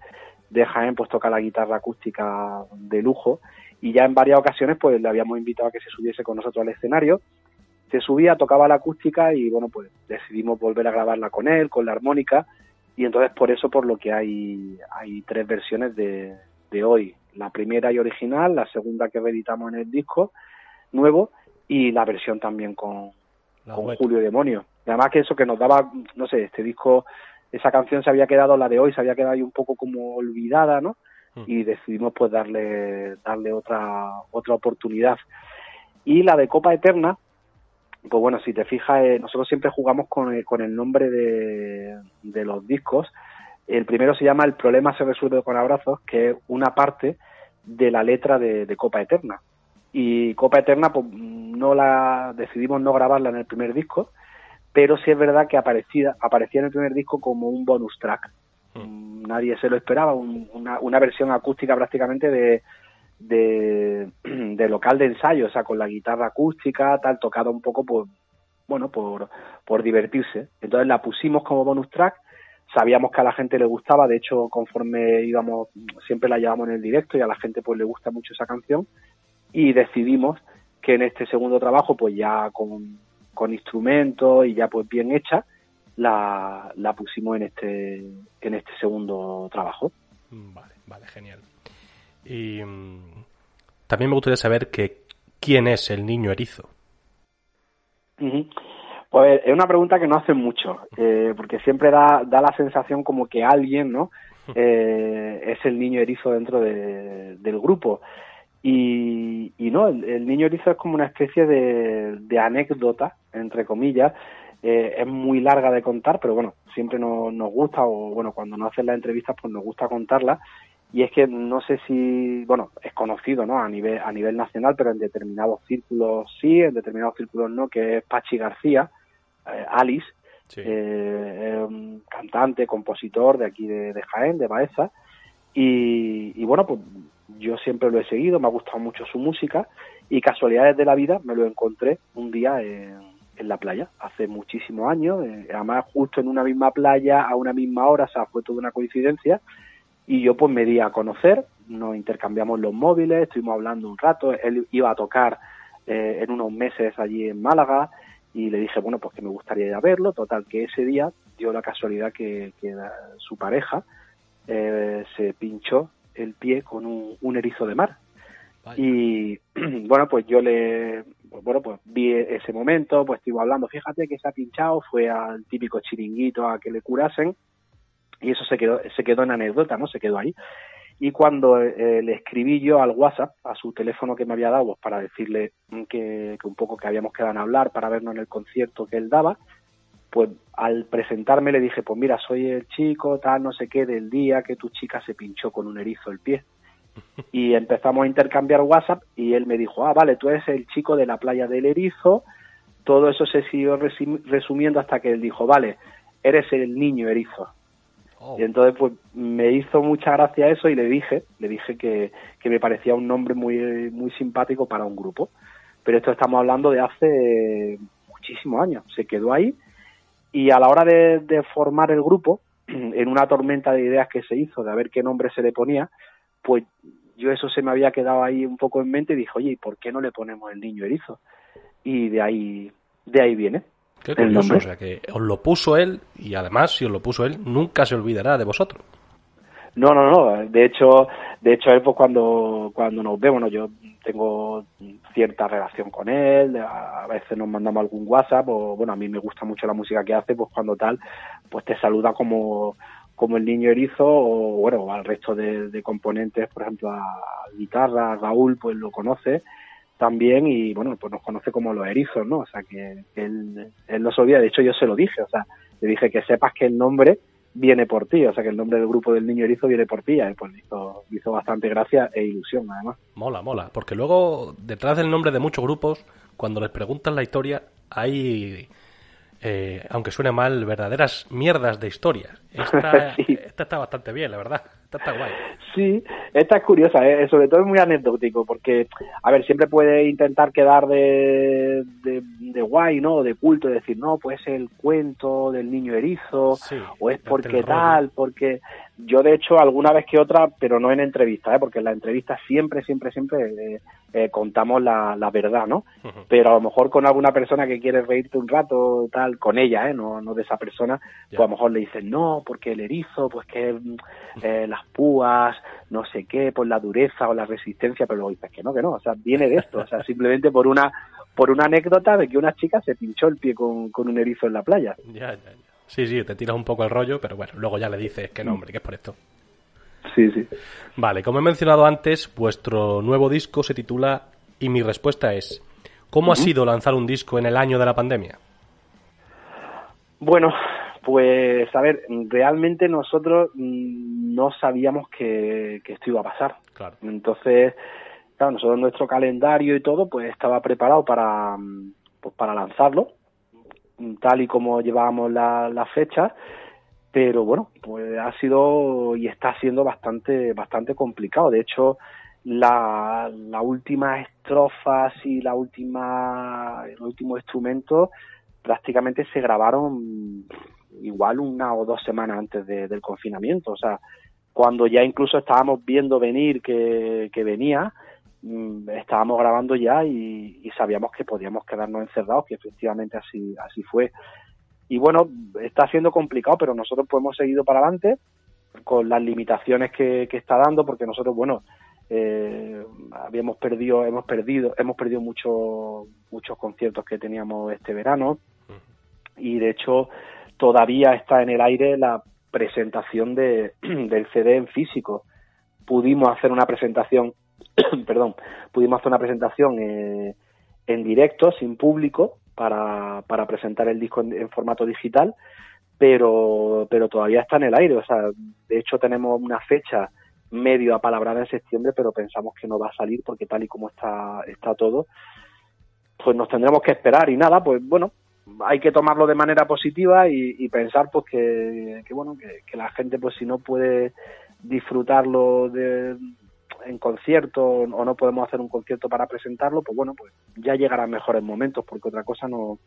de Jaén, pues toca la guitarra acústica de lujo y ya en varias ocasiones pues le habíamos invitado a que se subiese con nosotros al escenario se subía, tocaba la acústica y bueno, pues decidimos volver a grabarla con él, con la armónica y entonces por eso por lo que hay hay tres versiones de, de hoy, la primera y original, la segunda que reeditamos en el disco nuevo y la versión también con, con. Julio Demonio. Y además que eso que nos daba, no sé, este disco, esa canción se había quedado, la de hoy, se había quedado ahí un poco como olvidada, ¿no? Mm. Y decidimos pues darle, darle otra, otra oportunidad. Y la de Copa Eterna, pues bueno, si te fijas, eh, nosotros siempre jugamos con el, con el nombre de, de los discos. El primero se llama El problema se resuelve con abrazos, que es una parte de la letra de, de Copa Eterna. Y Copa Eterna, pues no la decidimos no grabarla en el primer disco, pero sí es verdad que aparecía, aparecía en el primer disco como un bonus track. Mm, Nadie se lo esperaba, un- una, una versión acústica prácticamente de, de, local de ensayo, o sea, con la guitarra acústica, tal, tocada un poco por, bueno, por, por divertirse. Entonces la pusimos como bonus track, sabíamos que a la gente le gustaba, de hecho, conforme íbamos, siempre la llevamos en el directo y a la gente pues le gusta mucho esa canción y decidimos que en este segundo trabajo, pues ya con, con instrumentos y ya pues bien hecha, la, la pusimos en este, en este segundo trabajo. Vale, vale, genial. Y mm, también me gustaría saber que quién es el niño erizo. Ujú. Pues es una pregunta que no hacen mucho, eh, porque siempre da, da la sensación como que alguien, ¿no? Eh, es el niño erizo dentro de- del grupo. Y, y no, el, el niño erizo es como una especie de, de anécdota, entre comillas. Eh, es muy larga de contar, pero bueno, siempre nos, nos gusta, o bueno, cuando nos hacen las entrevistas, pues nos gusta contarla. Y es que no sé si, bueno, es conocido, ¿no? A nivel, a nivel nacional, pero en determinados círculos sí, en determinados círculos no, que es Pachi García, eh, Alice, eh, un cantante, compositor de aquí de, de Jaén, de Baeza, Y, y bueno, pues yo siempre lo he seguido, me ha gustado mucho su música y casualidades de la vida me lo encontré un día en, en la playa, hace muchísimos años, eh, además justo en una misma playa, a una misma hora, o sea, fue toda una coincidencia y yo pues me di a conocer, nos intercambiamos los móviles, estuvimos hablando un rato, él iba a tocar eh, en unos meses allí en Málaga y le dije, bueno, pues que me gustaría ir a verlo, total que ese día dio la casualidad que, su pareja eh, se pinchó el pie con un erizo de mar. Y bueno, pues yo le, bueno, pues vi ese momento, pues estuve hablando, fíjate que se ha pinchado, fue al típico chiringuito a que le curasen y eso se quedó, se quedó en anécdota, ¿no? Se quedó ahí. Y cuando eh, le escribí yo al WhatsApp, a su teléfono que me había dado, pues, para decirle que, que un poco que habíamos quedado en hablar para vernos en el concierto que él daba, pues al presentarme le dije, pues mira, soy el chico, tal, no sé qué, del día que tu chica se pinchó con un erizo el pie. Y empezamos a intercambiar WhatsApp y él me dijo, ah, vale, tú eres el chico de la playa del erizo. Todo eso se siguió resumiendo hasta que él dijo, vale, eres el niño erizo. Y entonces pues me hizo mucha gracia eso y le dije, le dije que, que me parecía un nombre muy, muy simpático para un grupo. Pero esto estamos hablando de hace muchísimos años. Se quedó ahí y a la hora de, de formar el grupo, en una tormenta de ideas que se hizo de a ver qué nombre se le ponía, pues yo eso se me había quedado ahí un poco en mente y dije, oye, ¿y por qué no le ponemos el niño erizo? Y de ahí, de ahí viene. Qué el curioso, nombre. o sea que os lo puso él y además si os lo puso él nunca se olvidará de vosotros. No, no, no. De hecho, de hecho él pues cuando cuando nos vemos, ¿no? yo tengo cierta relación con él, a a veces nos mandamos algún WhatsApp o bueno, a mí me gusta mucho la música que hace, pues cuando tal, pues te saluda como como el niño erizo o bueno, al resto de, componentes, por ejemplo, a guitarra, Raúl, pues lo conoce también y bueno, pues nos conoce como los erizos, ¿no? O sea que él, él no se de hecho yo se lo dije, o sea, le dije que sepas que el nombre viene por ti, o sea que el nombre del grupo del niño erizo viene por ti, y él, pues hizo, hizo bastante gracia e ilusión además. Mola, mola. Porque luego, detrás del nombre de muchos grupos, cuando les preguntan la historia, hay, eh, aunque suene mal, verdaderas mierdas de historias. Esta, Sí. esta está bastante bien, la verdad. Esta está guay. Sí, esta es curiosa, ¿eh? sobre todo es muy anecdótico, porque, a ver, siempre puede intentar quedar de, de, de guay, ¿no? De culto, decir, no, pues el cuento del niño erizo, o es porque tal, porque yo de hecho alguna vez que otra, pero no en entrevista, ¿eh? porque en la entrevista siempre, siempre, siempre eh, eh, contamos la, la verdad, ¿no? Pero a lo mejor con alguna persona que quiere reírte un rato, tal, con ella, ¿eh? No, no de esa persona, pues a lo mejor le dicen, no, porque el erizo, pues que mm, eh, las púas, no sé qué, por la dureza o la resistencia, pero luego dices que no, que no, o sea, viene de esto, o sea, simplemente por una por una anécdota de que una chica se pinchó el pie con, con un erizo en la playa. Ya, ya, ya. Sí, sí, te tiras un poco el rollo, pero bueno, luego ya le dices que no, hombre, que es por esto. Sí, sí. Vale, como he mencionado antes, vuestro nuevo disco se titula Y mi respuesta es, ¿cómo ha sido lanzar un disco en el año de la pandemia? Bueno, pues a ver, realmente nosotros mm, no sabíamos que, que esto iba a pasar. Claro. Entonces, claro, nosotros nuestro calendario y todo, pues estaba preparado para, mm, pues, para lanzarlo, tal y como llevábamos la- las fechas, pero bueno, pues ha sido y está siendo bastante, bastante complicado. De hecho, la, la última estrofa y la última, el último instrumento prácticamente se grabaron igual una o dos semanas antes de- del confinamiento. O sea, cuando ya incluso estábamos viendo venir que, venía, estábamos grabando ya y, y sabíamos que podíamos quedarnos encerrados, que efectivamente así, así fue. Y bueno, está siendo complicado, pero nosotros pues hemos seguido para adelante con las limitaciones que, que está dando, porque nosotros, bueno, eh, habíamos perdido, hemos perdido, hemos perdido muchos muchos conciertos que teníamos este verano y de hecho todavía está en el aire la presentación de, del CD en físico. Pudimos hacer una presentación, perdón, pudimos hacer una presentación eh, en directo, sin público, para, para presentar el disco en, en formato digital, pero, pero todavía está en el aire. O sea, de hecho tenemos una fecha medio apalabrada en septiembre, pero pensamos que no va a salir porque tal y como está, está todo, pues nos tendremos que esperar y nada, pues bueno, hay que tomarlo de manera positiva y, y pensar pues que, que bueno, que, que la gente pues si no puede disfrutarlo de, en concierto o no podemos hacer un concierto para presentarlo, pues bueno, pues ya llegarán mejores momentos porque otra cosa no,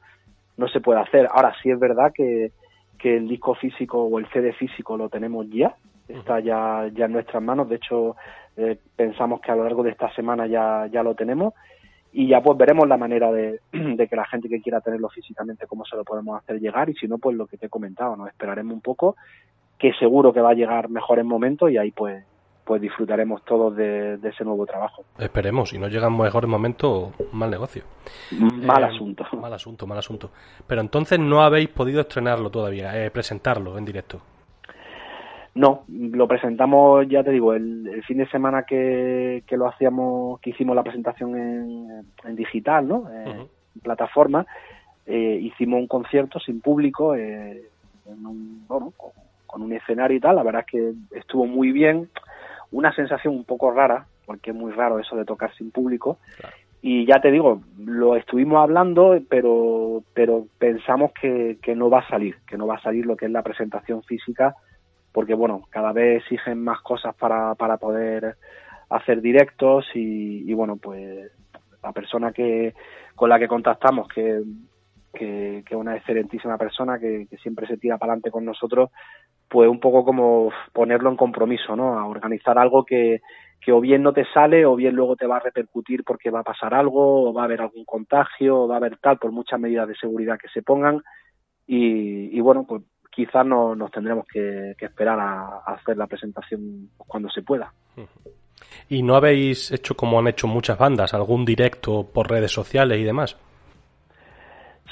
no se puede hacer. Ahora sí es verdad que, que el disco físico o el CD físico lo tenemos ya, está ya, ya en nuestras manos, de hecho eh, pensamos que a lo largo de esta semana ya, ya lo tenemos y ya pues veremos la manera de, de que la gente que quiera tenerlo físicamente cómo se lo podemos hacer llegar y si no pues lo que te he comentado, nos esperaremos un poco que seguro que va a llegar mejores momentos y ahí pues pues disfrutaremos todos de, de ese nuevo trabajo. Esperemos, si no llegan mejores momentos, mal negocio. Mal Eh, asunto. Mal asunto, mal asunto. Pero entonces no habéis podido estrenarlo todavía, eh, presentarlo en directo. No, lo presentamos, ya te digo, el, el fin de semana que, que lo hacíamos, que hicimos la presentación en, en digital, ¿no? Eh, En plataforma, eh, hicimos un concierto sin público, eh, en un- bueno, con, con un escenario y tal. La verdad es que estuvo muy bien. Una sensación un poco rara, porque es muy raro eso de tocar sin público. Y ya te digo, lo estuvimos hablando, pero, pero pensamos que, que no va a salir, que no va a salir lo que es la presentación física porque bueno, cada vez exigen más cosas para, para poder hacer directos y, y, bueno, pues la persona que con la que contactamos, que, que, es una excelentísima persona que, siempre se tira para adelante con nosotros, pues un poco como ponerlo en compromiso, ¿no? A organizar algo que, que o bien no te sale o bien luego te va a repercutir porque va a pasar algo o va a haber algún contagio o va a haber tal por muchas medidas de seguridad que se pongan y, bueno, pues quizás no, nos tendremos que, esperar a hacer la presentación cuando se pueda. ¿Y no habéis hecho como han hecho muchas bandas, algún directo por redes sociales y demás?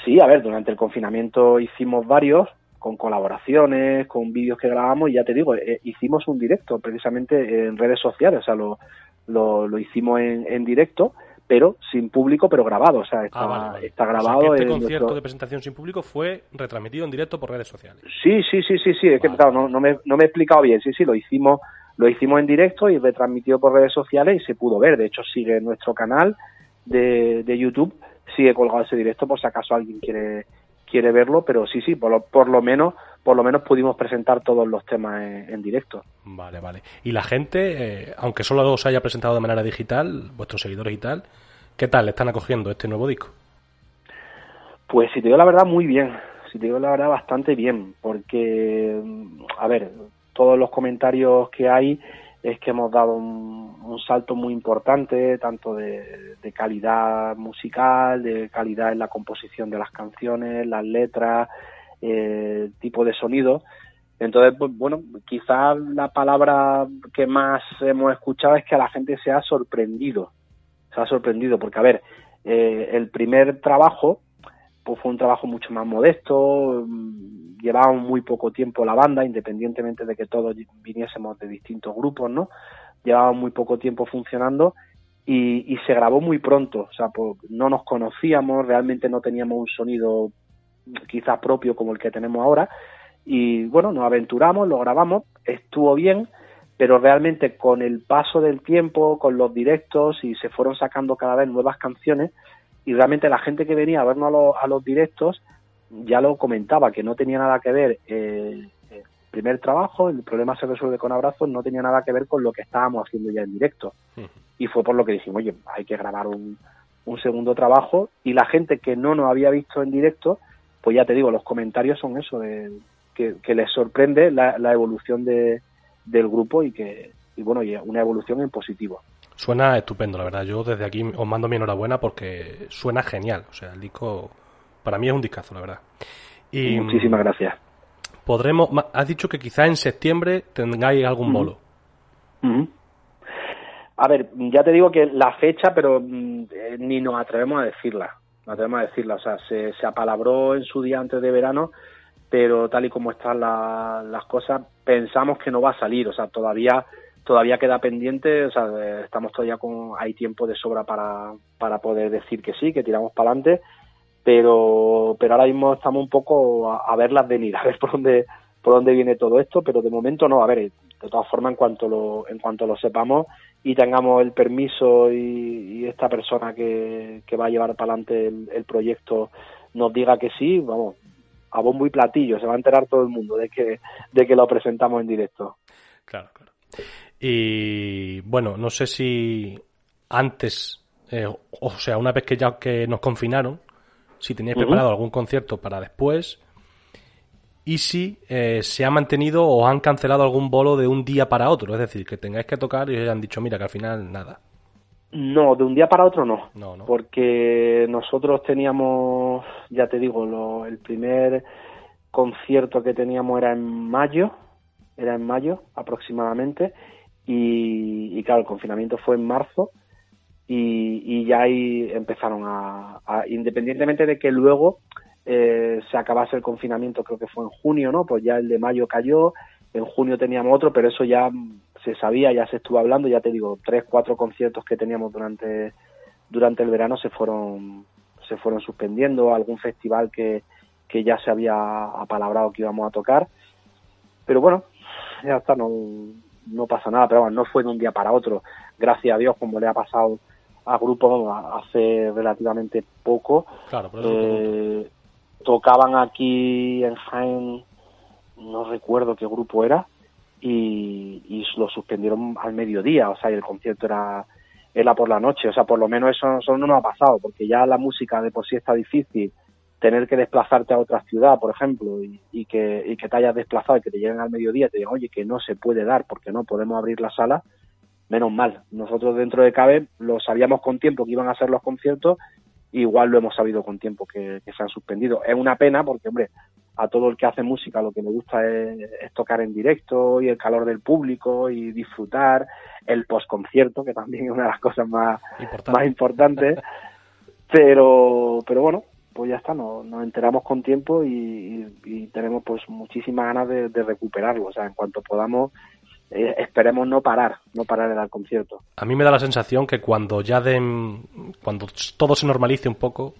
Sí, a ver, durante el confinamiento hicimos varios con colaboraciones, con vídeos que grabamos y ya te digo, eh, hicimos un directo precisamente en redes sociales, o sea, lo, lo, lo hicimos en, en directo, pero sin público, pero grabado, o sea, está, Ah, vale, vale. está O sea, grabado que este concierto nuestro- de presentación sin público fue retransmitido en directo por redes sociales. Sí, sí, sí, sí, sí, es que claro, no, no, me, no me he explicado bien, sí, sí, lo hicimos, lo hicimos en directo y retransmitido por redes sociales y se pudo ver, de hecho sigue nuestro canal de, de YouTube, sigue colgado ese directo por si acaso alguien quiere quiere verlo, pero sí, sí, por lo, por lo menos por lo menos pudimos presentar todos los temas en, en directo. Vale, vale. Y la gente, eh, aunque solo os haya presentado de manera digital, vuestros seguidores y tal, ¿qué tal están acogiendo este nuevo disco? Pues si te digo la verdad, muy bien. Si te digo la verdad, bastante bien. Porque, mm, a ver, todos los comentarios que hay es que hemos dado un, un salto muy importante, tanto de, calidad musical, de calidad en la composición de las canciones, las letras, eh, tipo de sonido. Entonces, pues, bueno, quizás la palabra que más hemos escuchado es que a la gente se ha sorprendido. Se ha sorprendido, porque, a ver, eh, el primer trabajo pues fue un trabajo mucho más modesto, mm, llevábamos muy poco tiempo la banda, independientemente de que todos viniésemos de distintos grupos, ¿no? Llevábamos muy poco tiempo funcionando y, y se grabó muy pronto, o sea, pues no nos conocíamos, realmente no teníamos un sonido quizás propio como el que tenemos ahora y bueno, nos aventuramos, lo grabamos, estuvo bien, pero realmente con el paso del tiempo, con los directos y se fueron sacando cada vez nuevas canciones y realmente la gente que venía a vernos a los, a los directos ya lo comentaba, que no tenía nada que ver eh, el primer trabajo, el problema se resuelve con abrazos, no tenía nada que ver con lo que estábamos haciendo ya en directo. Y fue por lo que dijimos, oye, hay que grabar un, un segundo trabajo y la gente que no nos había visto en directo, pues ya te digo, los comentarios son eso, de, que, que les sorprende la, la evolución de, del grupo y que, y bueno, y una evolución en positivo. Suena estupendo, la verdad. Yo desde aquí os mando mi enhorabuena porque suena genial. O sea, el disco para mí es un discazo, la verdad. Y Muchísimas gracias. Podremos, has dicho que quizá en septiembre tengáis algún bolo. A ver, ya te digo que la fecha, pero mm, eh, ni nos atrevemos a decirla. No atrevemos a decirla. O sea, se, se apalabró en su día antes de verano, pero tal y como están la- las cosas, pensamos que no va a salir. O sea, todavía todavía queda pendiente. O sea, eh, estamos todavía con. Hay tiempo de sobra para, para poder decir que sí, que tiramos para adelante. Pero, pero ahora mismo estamos un poco a, a verlas venir, a ver por dónde, por dónde viene todo esto, pero de momento no. A ver, de todas formas, en cuanto lo, en cuanto lo sepamos y tengamos el permiso y, esta persona que, que va a llevar para adelante el, el proyecto nos diga que sí, vamos, a bombo y platillo, se va a enterar todo el mundo de que, de que lo presentamos en directo. Claro, claro. Y bueno, no sé si antes, eh, o sea, una vez que ya que nos confinaron, si teníais preparado algún concierto para después y si eh, se ha mantenido o han cancelado algún bolo de un día para otro, es decir, que tengáis que tocar y os hayan dicho, mira, que al final nada. No, de un día para otro no. No, no. Porque nosotros teníamos, ya te digo, lo- el primer concierto que teníamos era en mayo, era en mayo aproximadamente, y, y claro, el confinamiento fue en marzo, y, y ya ahí empezaron a, independientemente de que luego eh, se acabase el confinamiento, creo que fue en junio, ¿no? Pues ya el de mayo cayó, en junio teníamos otro, pero eso ya se sabía, ya se estuvo hablando, ya te digo, tres, cuatro conciertos que teníamos durante, durante el verano se fueron, se fueron suspendiendo, algún festival que, que ya se había apalabrado que íbamos a tocar, pero bueno, ya está, no, no pasa nada, pero bueno, no fue de un día para otro, gracias a Dios, como le ha pasado a grupos hace relativamente poco, Claro, eh, tocaban aquí en Jaén, no recuerdo qué grupo era, y, y lo suspendieron al mediodía, o sea, y el concierto era, era por la noche, o sea, por lo menos eso, eso no nos ha pasado, porque ya la música de por sí está difícil, tener que desplazarte a otra ciudad, por ejemplo, y, y que, y que te hayas desplazado y que te lleguen al mediodía y te digan, oye, que no se puede dar porque no podemos abrir la sala, menos mal. Nosotros dentro de CABE lo sabíamos con tiempo que iban a ser los conciertos, igual lo hemos sabido con tiempo que, que se han suspendido. Es una pena porque, hombre, a todo el que hace música lo que le gusta es, es tocar en directo y el calor del público y disfrutar el postconcierto, que también es una de las cosas más, Importante. más importantes. pero, pero bueno, pues ya está, nos, nos enteramos con tiempo y, y- y tenemos pues muchísimas ganas de, de recuperarlo. O sea, en cuanto podamos, eh, esperemos no parar, no parar en el concierto. A mí me da la sensación que cuando ya den, cuando todo se normalice un poco,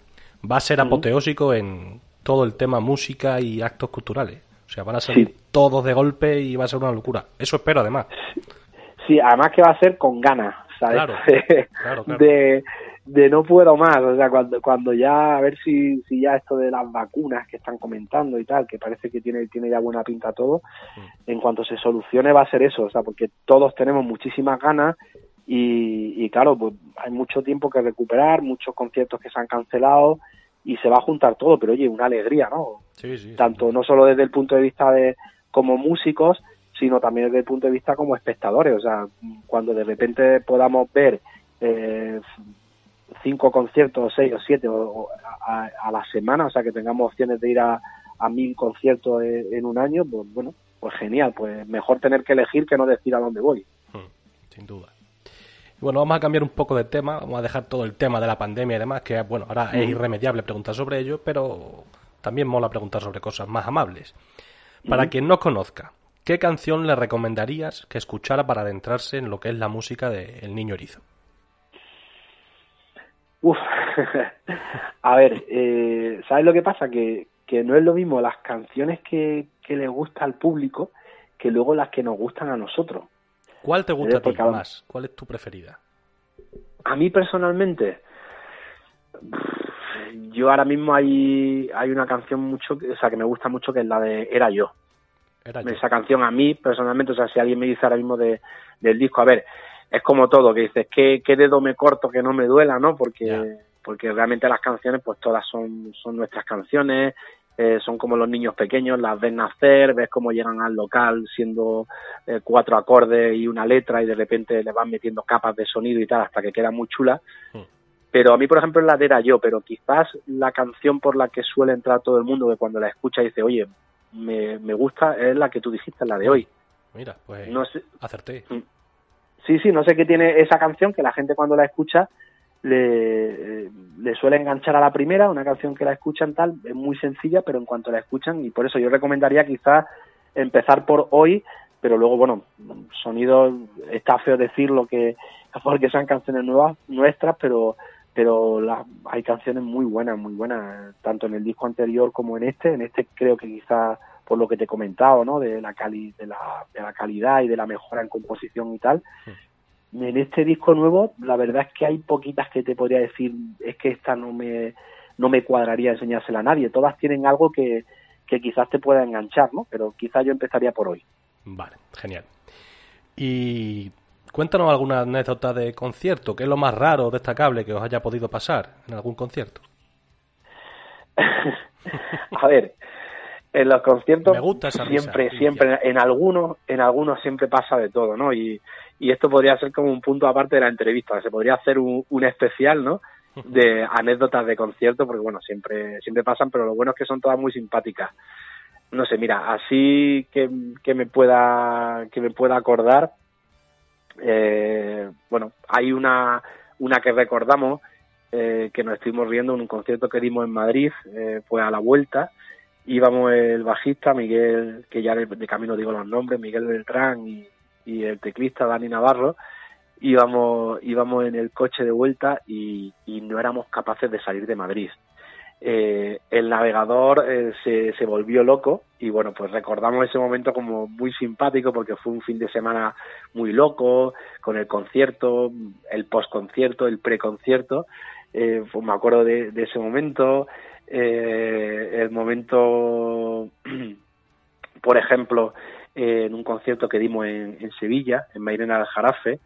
va a ser apoteósico en todo el tema música y actos culturales. O sea, van a salir Sí. todos de golpe y va a ser una locura. Eso espero, además. Sí, además que va a ser con ganas, ¿sabes? Claro, claro, claro. De, de no puedo más, o sea, cuando, cuando ya, a ver si, si ya esto de las vacunas que están comentando y tal, que parece que tiene, tiene ya buena pinta todo, en cuanto se solucione va a ser eso, o sea, porque todos tenemos muchísimas ganas y, y claro, pues hay mucho tiempo que recuperar, muchos conciertos que se han cancelado y se va a juntar todo, pero oye, una alegría, ¿no? Sí, sí. tanto no solo desde el punto de vista de como músicos, sino también desde el punto de vista como espectadores. O sea, cuando de repente podamos ver eh, cinco conciertos, seis o siete o, a, a la semana, o sea, que tengamos opciones de ir a, a mil conciertos en, en un año, pues bueno, pues genial, pues mejor tener que elegir que no decir a dónde voy. Sin duda. Y Bueno, vamos a cambiar un poco de tema, vamos a dejar todo el tema de la pandemia y demás, que bueno, ahora es Ujú. irremediable preguntar sobre ello, pero también mola preguntar sobre cosas más amables. Para Ujú. quien no conozca, ¿qué canción le recomendarías que escuchara para adentrarse en lo que es la música de El Niño Erizo? Uf, a ver, eh, ¿sabes lo que pasa? Que, que no es lo mismo las canciones que, que le gusta al público que luego las que nos gustan a nosotros. ¿Cuál te gusta a ti porque a- más? ¿Cuál es tu preferida? A mí personalmente, yo ahora mismo hay, hay una canción mucho, que- o sea, que me gusta mucho que es la de Era yo. Era yo. Esa canción a mí personalmente, o sea, si alguien me dice ahora mismo de, del disco, a ver, es como todo, que dices, ¿qué, qué dedo me corto que no me duela, no? Porque, porque realmente las canciones, pues todas son, son nuestras canciones, eh, son como los niños pequeños, las ves nacer, ves cómo llegan al local siendo eh, cuatro acordes y una letra y de repente le van metiendo capas de sonido y tal hasta que queda muy chula. Pero a mí, por ejemplo, es la de Era Yo, pero quizás la canción por la que suele entrar todo el mundo, que cuando la escucha dice, oye, me, me gusta, es la que tú dijiste, la de hoy. Mira, pues No sé, acerté. Sí, sí, no sé qué tiene esa canción que la gente cuando la escucha le, le suele enganchar a la primera, una canción que la escuchan tal, es muy sencilla, pero en cuanto la escuchan, y por eso yo recomendaría quizás empezar por hoy, pero luego, bueno, sonido, está feo decirlo que porque sean canciones nuevas, nuestras, pero pero la- hay canciones muy buenas, muy buenas, tanto en el disco anterior como en este. En este creo que quizás por lo que te he comentado, ¿no? De la, cali de la, de la calidad y de la mejora en composición y tal. En este disco nuevo, la verdad es que hay poquitas que te podría decir, es que esta no me, no me cuadraría enseñársela a nadie. Todas tienen algo que, que quizás te pueda enganchar, ¿no? Pero quizás yo empezaría por hoy. Vale, genial. Y cuéntanos alguna anécdota de concierto, ¿qué es lo más raro o destacable que os haya podido pasar en algún concierto? A ver, en los conciertos Me gusta esa risa, siempre, siempre, en algunos, en algunos siempre pasa de todo, ¿no? Y, y esto podría ser como un punto aparte de la entrevista, se podría hacer un, un especial, ¿no? De anécdotas de concierto, porque bueno, siempre, siempre pasan, pero lo bueno es que son todas muy simpáticas. No sé, mira, así que, que me pueda, que me pueda acordar, eh, bueno, hay una, una que recordamos eh, que nos estuvimos riendo en un concierto que dimos en Madrid, eh, pues a la vuelta, íbamos el bajista Miguel, que ya de, camino digo los nombres, Miguel Beltrán y, y el teclista Dani Navarro, íbamos, íbamos en el coche de vuelta y, y no éramos capaces de salir de Madrid. Eh, el navegador eh, se, se volvió loco y bueno, pues recordamos ese momento como muy simpático porque fue un fin de semana muy loco, con el concierto, el postconcierto, el preconcierto. Eh, pues me acuerdo de, de ese momento, eh, el momento, por ejemplo, eh, en un concierto que dimos en, Sevilla, en Mairena del Jarafe,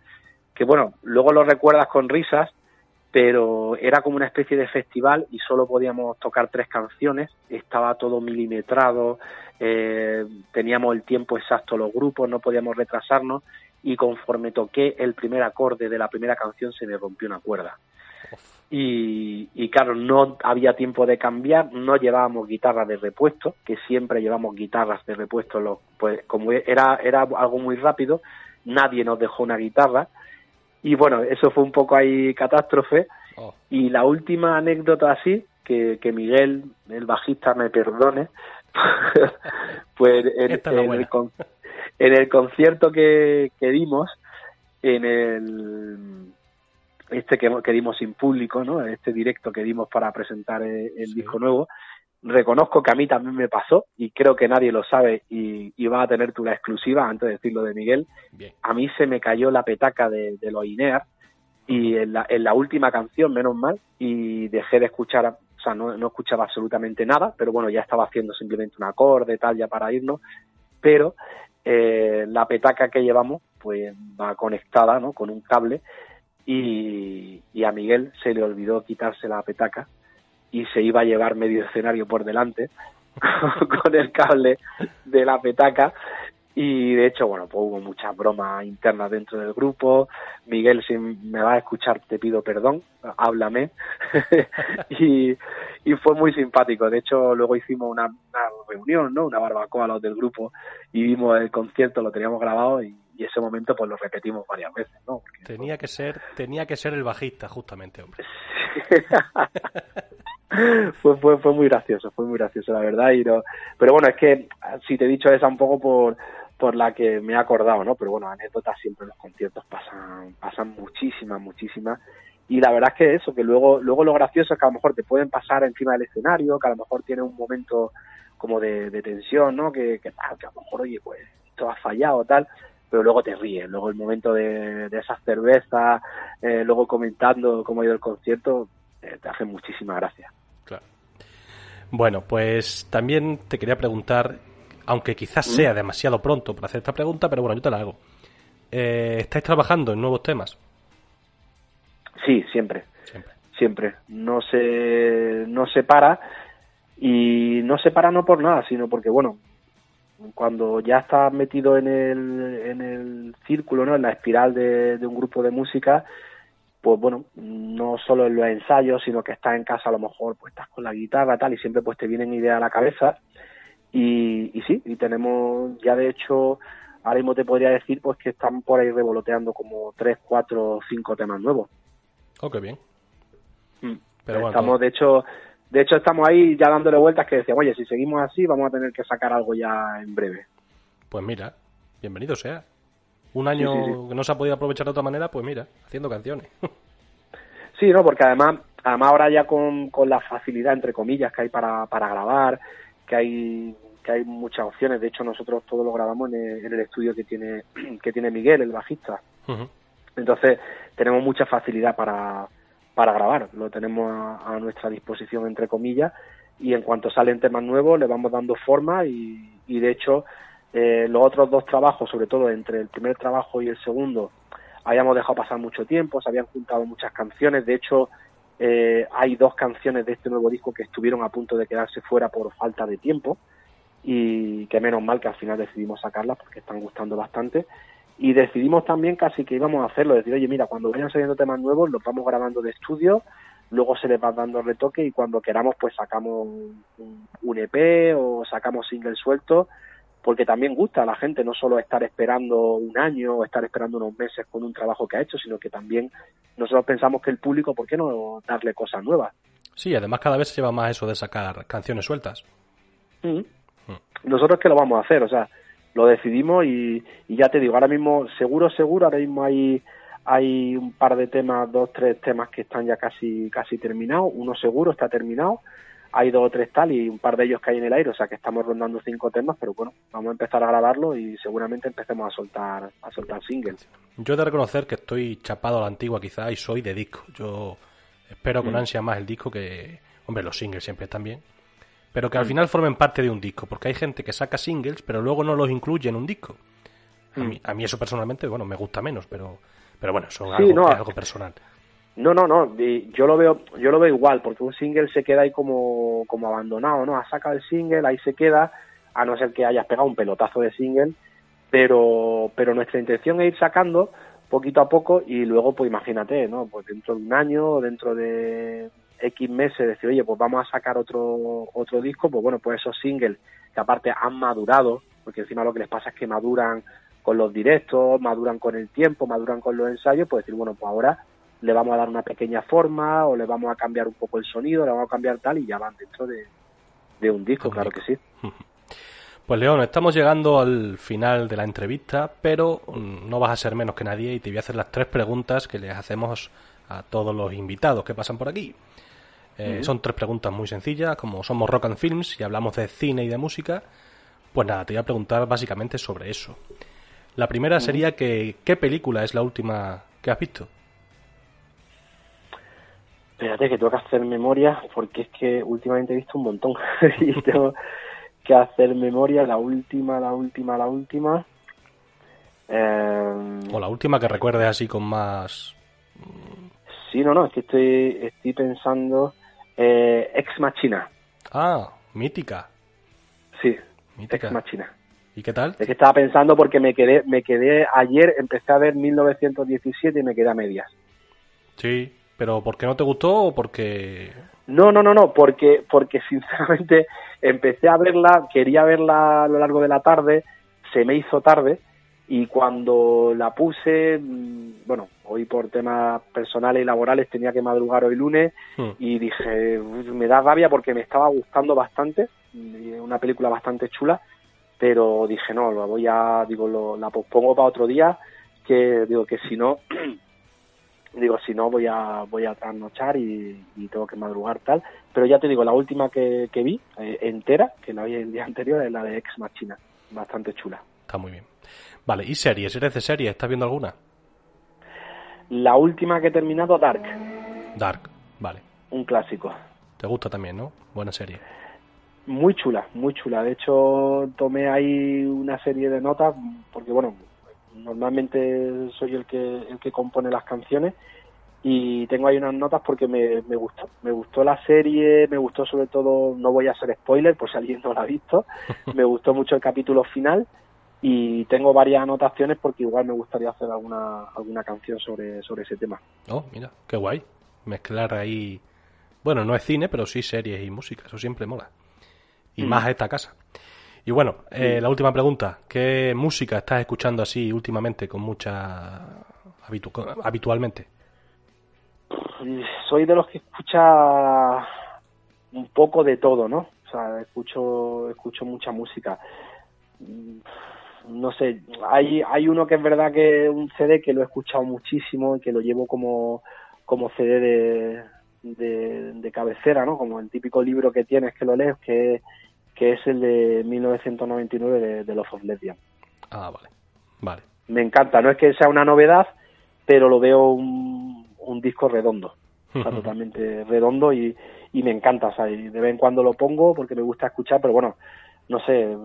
que bueno, luego lo recuerdas con risas, pero era como una especie de festival y solo podíamos tocar tres canciones, estaba todo milimetrado, eh, teníamos el tiempo exacto los grupos, no podíamos retrasarnos y conforme toqué el primer acorde de la primera canción se me rompió una cuerda. Y, y claro, no había tiempo de cambiar, no llevábamos guitarras de repuesto, que siempre llevamos guitarras de repuesto, los, pues como era, era algo muy rápido, nadie nos dejó una guitarra, y bueno, eso fue un poco ahí catástrofe. Oh. Y la última anécdota así, que, que Miguel, el bajista, me perdone, pues en, en el, con- en el concierto que, que dimos, en el este que, que dimos sin público, ¿no? Este directo que dimos para presentar el, el Sí. disco nuevo, reconozco que a mí también me pasó y creo que nadie lo sabe y, y va a tener tú la exclusiva antes de decirlo de Miguel Bien. a mí se me cayó la petaca de, de los Inear y en la, en la última canción, menos mal, y dejé de escuchar, o sea, no, no escuchaba absolutamente nada, pero bueno, ya estaba haciendo simplemente un acorde, tal, ya para irnos, pero eh, la petaca que llevamos, pues va conectada, ¿no? Con un cable y, a Miguel se le olvidó quitarse la petaca y se iba a llevar medio escenario por delante con el cable de la petaca y de hecho, bueno, pues hubo muchas bromas internas dentro del grupo. Miguel, si me vas a escuchar, te pido perdón, háblame. y, y fue muy simpático. De hecho, luego hicimos una, una reunión, ¿no? Una barbacoa los del grupo y vimos el concierto, lo teníamos grabado y, y ese momento pues lo repetimos varias veces, ¿no? Porque Tenía que ser, tenía que ser el bajista, justamente, hombre. fue, fue, fue muy gracioso, fue muy gracioso, la verdad. Y no, pero bueno, es que si te he dicho esa un poco por, por la que me he acordado, ¿no? Pero bueno, anécdotas siempre en los conciertos pasan, pasan muchísimas, muchísimas. Y la verdad es que eso, que luego, luego lo gracioso es que a lo mejor te pueden pasar encima del escenario, que a lo mejor tiene un momento como de, de tensión, ¿no? Que, que, que a lo mejor, oye, pues esto ha fallado, tal, pero luego te ríes, luego el momento de, de esas cervezas, eh, luego comentando cómo ha ido el concierto, eh, te hace muchísima gracia. Claro. Bueno, pues también te quería preguntar, aunque quizás sea demasiado pronto para hacer esta pregunta, pero bueno, yo te la hago. Eh, ¿Estáis trabajando en nuevos temas? Sí, siempre, Siempre. siempre. No se, no se para y no se para no por nada, sino porque, bueno, cuando ya estás metido en el, en el círculo, ¿no? en la espiral de, de un grupo de música, pues bueno, no solo en los ensayos, sino que estás en casa a lo mejor, pues estás con la guitarra tal, y siempre pues te vienen ideas a la cabeza. Y, y sí, y tenemos ya de hecho, ahora mismo te podría decir pues que están por ahí revoloteando como tres, cuatro, cinco temas nuevos. Oh, qué bien. Mm. Pero bueno, estamos, de hecho, de hecho estamos ahí ya dándole vueltas que decíamos, oye, si seguimos así vamos a tener que sacar algo ya en breve. Pues mira, bienvenido sea. Un año Sí, sí, sí. que no se ha podido aprovechar de otra manera, pues mira, haciendo canciones. Sí, no, porque además, además ahora ya con, con la facilidad entre comillas que hay para, para grabar, que hay que hay muchas opciones. De hecho, nosotros todo lo grabamos en el, en el estudio que tiene que tiene Miguel, el bajista. Entonces, tenemos mucha facilidad para, para grabar. Lo tenemos a, a nuestra disposición, entre comillas, y en cuanto salen temas nuevos, le vamos dando forma y, de hecho, Eh, los otros dos trabajos, sobre todo entre el primer trabajo y el segundo, habíamos dejado pasar mucho tiempo, se habían juntado muchas canciones. De hecho, eh, hay dos canciones de este nuevo disco que estuvieron a punto de quedarse fuera por falta de tiempo y que menos mal que al final decidimos sacarlas porque están gustando bastante. Y decidimos también casi que íbamos a hacerlo, decir, oye, mira, cuando vayan saliendo temas nuevos los vamos grabando de estudio, luego se les va dando retoque y cuando queramos pues sacamos un, EP o sacamos single suelto porque también gusta a la gente no solo estar esperando un año o estar esperando unos meses con un trabajo que ha hecho, sino que también nosotros pensamos que el público, ¿por qué no darle cosas nuevas? Sí, además cada vez se lleva más eso de sacar canciones sueltas. Mm. Nosotros que lo vamos a hacer, o sea, lo decidimos y, y ya te digo, ahora mismo, seguro, seguro, ahora mismo hay hay un par de temas, dos, tres temas que están ya casi casi terminados, uno seguro está terminado, hay dos o tres tal y un par de ellos que hay en el aire, o sea que estamos rondando cinco temas, pero bueno, vamos a empezar a grabarlo y seguramente empecemos a soltar a soltar singles. Yo he de reconocer que estoy chapado a la antigua quizá y soy de disco. Yo espero con Mm. ansia más el disco que... Hombre, los singles siempre están bien. Pero que al Mm. final formen parte de un disco, porque hay gente que saca singles pero luego no los incluye en un disco. A Mm. mí, a mí eso personalmente, bueno, me gusta menos, pero, pero bueno, eso es Sí, algo, no. es algo personal. No, no, no, yo lo veo, yo lo veo igual, porque un single se queda ahí como, como abandonado, ¿no? Has sacado el single, ahí se queda, a no ser que hayas pegado un pelotazo de single, pero, pero nuestra intención es ir sacando poquito a poco y luego, pues imagínate, ¿no? Pues dentro de un año dentro de X meses decir, oye, pues vamos a sacar otro, otro disco, pues bueno, pues esos singles que aparte han madurado, porque encima lo que les pasa es que maduran con los directos, maduran con el tiempo, maduran con los ensayos, pues decir, bueno, pues ahora le vamos a dar una pequeña forma o le vamos a cambiar un poco el sonido, le vamos a cambiar tal y ya van dentro de, de un disco, claro que sí. Pues León, estamos llegando al final de la entrevista, pero mm, no vas a ser menos que nadie y te voy a hacer las tres preguntas que les hacemos a todos los invitados que pasan por aquí. Eh. Son tres preguntas muy sencillas, como somos Rock and Films y hablamos de cine y de música, pues nada, te voy a preguntar básicamente sobre eso. La primera sería que, ¿qué película es la última que has visto? Espérate que tengo que hacer memoria porque es que últimamente he visto un montón y tengo que hacer memoria, la última, la última, la última. Eh, O la última que recuerdes así con más... sí, no, no, es que estoy, estoy pensando eh, Ex Machina, Ah, mítica. sí, Mítica. Ex Machina. ¿Y qué tal? Es que estaba pensando porque me quedé, me quedé ayer, empecé a ver 1917 y me quedé a medias. Sí, pero ¿por qué no te gustó o porque... No, no, no, no, porque, porque sinceramente empecé a verla, quería verla a lo largo de la tarde, se me hizo tarde y cuando la puse, mm, bueno, hoy por temas personales y laborales tenía que madrugar hoy lunes Hmm. y dije, "Uf, me da rabia porque me estaba gustando bastante, una película bastante chula, pero dije, no, lo voy a, digo, lo, la pospongo para otro día, que digo que si no, digo, si no voy a voy a trasnochar y, y tengo que madrugar tal. Pero ya te digo, la última que, que vi, eh, entera, que la vi el día anterior, es la de Ex Machina, bastante chula. Está muy bien. Vale, ¿y series? ¿Eres de series? ¿Estás viendo alguna? La última que he terminado, Dark, Dark, vale. un clásico. Te gusta también, ¿no? Buena serie. Muy chula, muy chula. De hecho, tomé ahí una serie de notas, porque bueno, normalmente soy el que, el que compone las canciones y tengo ahí unas notas porque me, me gustó. Me gustó la serie, me gustó sobre todo, no voy a hacer spoiler por si alguien no la ha visto, me gustó mucho el capítulo final y tengo varias anotaciones porque igual me gustaría hacer alguna, alguna canción sobre, sobre ese tema. Oh, mira, qué guay. Mezclar ahí... Bueno, no es cine, pero sí series y música. Eso siempre mola. Y Mm. más a esta casa. Y bueno, eh, Sí. la última pregunta. ¿Qué música estás escuchando así últimamente con mucha... habitu- habitualmente? soy de los que escucha un poco de todo, ¿no? O sea, escucho, escucho mucha música. No sé, hay, hay uno que es verdad que es un CD que lo he escuchado muchísimo y que lo llevo como, como CD de, de, de cabecera, ¿no? Como el típico libro que tienes que lo lees, que, que es el de 1999 de, de Love of Lesbian. Ah, vale. Vale. Me encanta, no es que sea una novedad, pero lo veo un, un disco redondo. Está totalmente redondo y, y me encanta. O sea, y de vez en cuando lo pongo porque me gusta escuchar, pero bueno, no sé,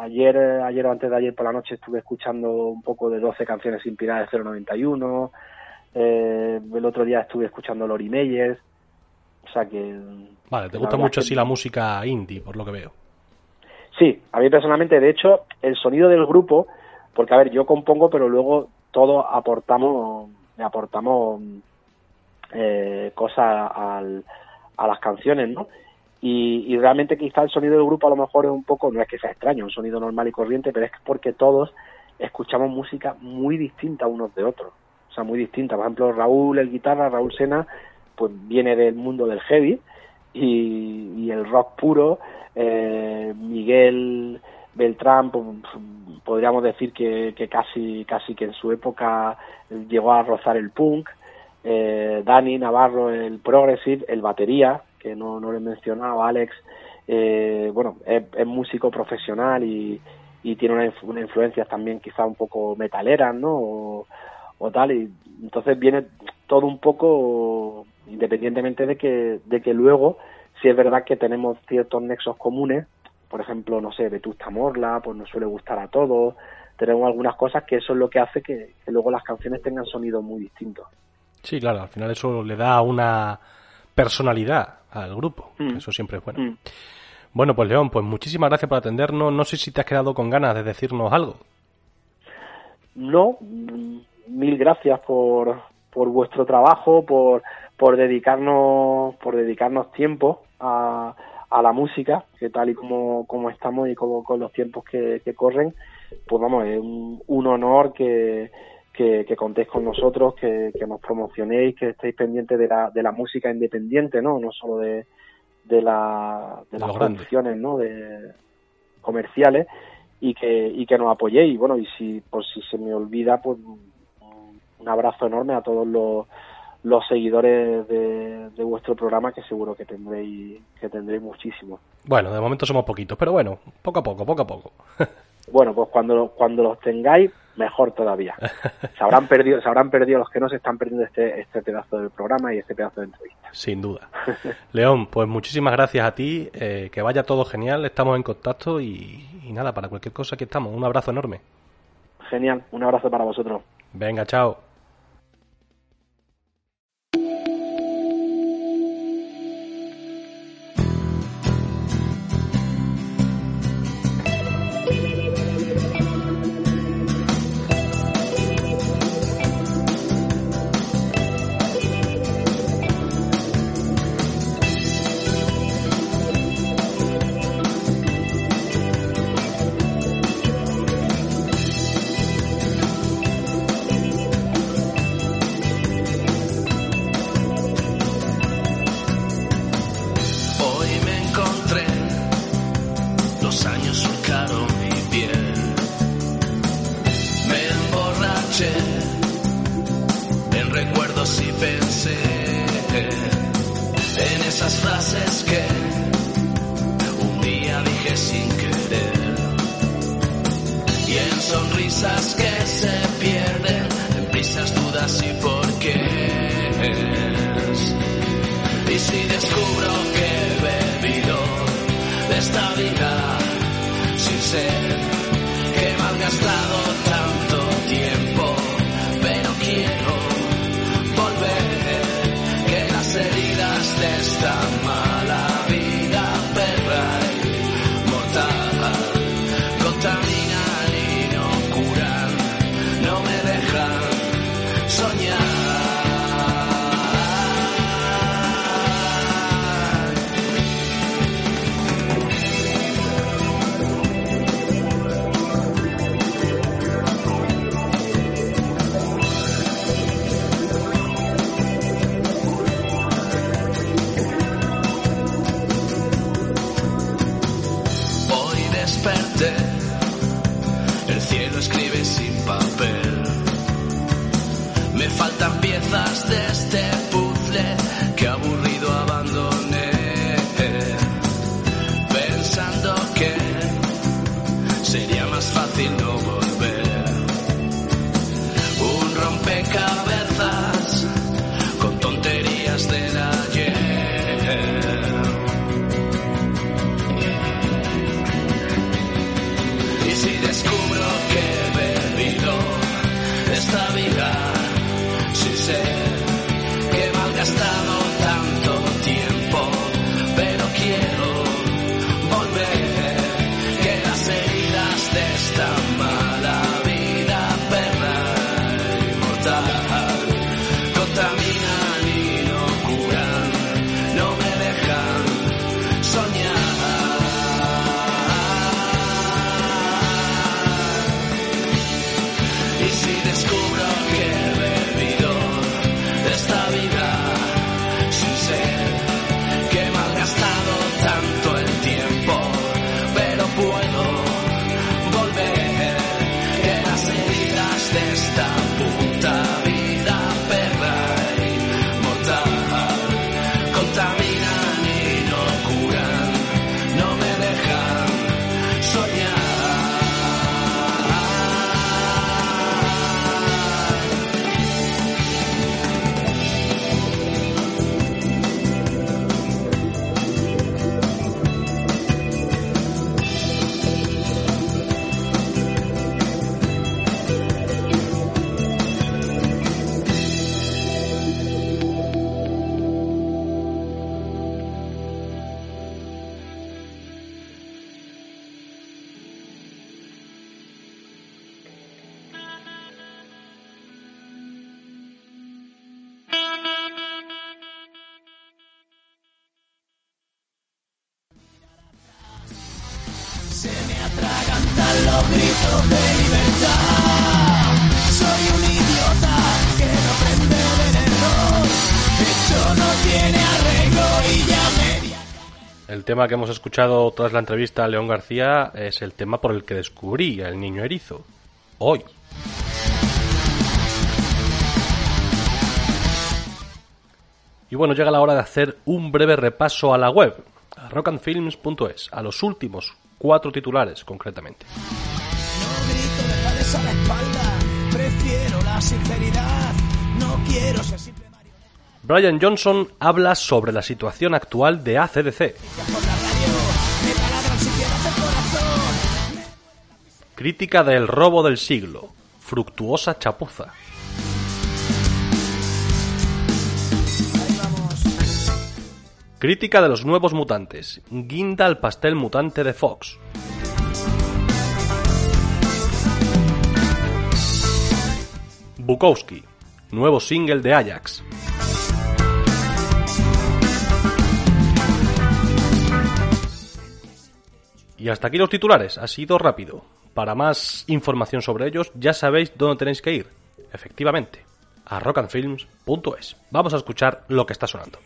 ayer, ayer o antes de ayer por la noche estuve escuchando un poco de 12 canciones inspiradas de 091, eh, el otro día estuve escuchando Lori Meyers, o sea que... Vale, te gusta mucho que- así la música indie, por lo que veo. Sí, a mí personalmente, de hecho, el sonido del grupo, porque a ver, yo compongo, pero luego todos aportamos, aportamos eh, cosas al- a las canciones, ¿no? Y, y realmente quizá el sonido del grupo a lo mejor es un poco, no es que sea extraño, un sonido normal y corriente, pero es que porque todos escuchamos música muy distinta unos de otros, o sea, muy distinta. Por ejemplo, Raúl, el guitarra, Raúl Sena, pues viene del mundo del heavy y, el rock puro. Eh, Miguel Beltrán, pues, podríamos decir que, que casi, casi que en su época llegó a rozar el punk. Eh, Dani Navarro, el progressive, el batería, no, no lo he mencionado, Alex, eh, bueno, es, músico profesional y, tiene una, una influencia también quizá un poco metaleras, ¿no? O, o tal, y entonces viene todo un poco independientemente de que, de que luego, si es verdad que tenemos ciertos nexos comunes, por ejemplo, no sé, Vetusta Morla, pues nos suele gustar a todos, tenemos algunas cosas que eso es lo que hace que, que luego las canciones tengan sonidos muy distintos. Sí, claro, al final eso le da una personalidad al grupo. Mm. Eso siempre es bueno. Mm. Bueno, pues León, pues muchísimas gracias por atendernos. No sé si te has quedado con ganas de decirnos algo. No, mil gracias por, por vuestro trabajo, por, por dedicarnos, por dedicarnos tiempo a, a la música, que tal y como, como estamos y como con los tiempos que, que corren, pues vamos, es un, un honor que, que, que contéis con nosotros, que, que nos promocionéis, que estéis pendientes de la, de la música independiente, ¿no? No solo de, de, la, de las producciones, ¿no? De comerciales y que, y que nos apoyéis. Bueno, y si, por si se me olvida, pues un abrazo enorme a todos los, los seguidores de, de vuestro programa que seguro que tendréis, que tendréis muchísimos. Bueno, de momento somos poquitos, pero bueno, poco a poco, poco a poco. Bueno, pues cuando, cuando los tengáis, mejor todavía. Se habrán perdido, se habrán perdido los que no se están perdiendo este, este pedazo del programa y este pedazo de entrevista. Sin duda. León, pues muchísimas gracias a ti, eh, que vaya todo genial, estamos en contacto y, y nada, para cualquier cosa aquí estamos. Un abrazo enorme. Genial, un abrazo para vosotros. Venga, chao. Tema que hemos escuchado tras la entrevista a León García es el tema por el que descubrí al niño erizo. Hoy. Y bueno, llega la hora de hacer un breve repaso a la web, a rockandfilms.es, a los últimos cuatro titulares concretamente. No grito a la espalda. Prefiero la sinceridad. No quiero ser Brian Johnson habla sobre la situación actual de ACDC. Crítica del robo del siglo. Fructuosa chapuza. Crítica de los nuevos mutantes. Guinda al pastel mutante de Fox. Bukowski. Nuevo single de Ajax. Y hasta aquí los titulares. Ha sido rápido. Para más información sobre ellos, ya sabéis dónde tenéis que ir. Efectivamente, a rockandfilms.es. Vamos a escuchar lo que está sonando.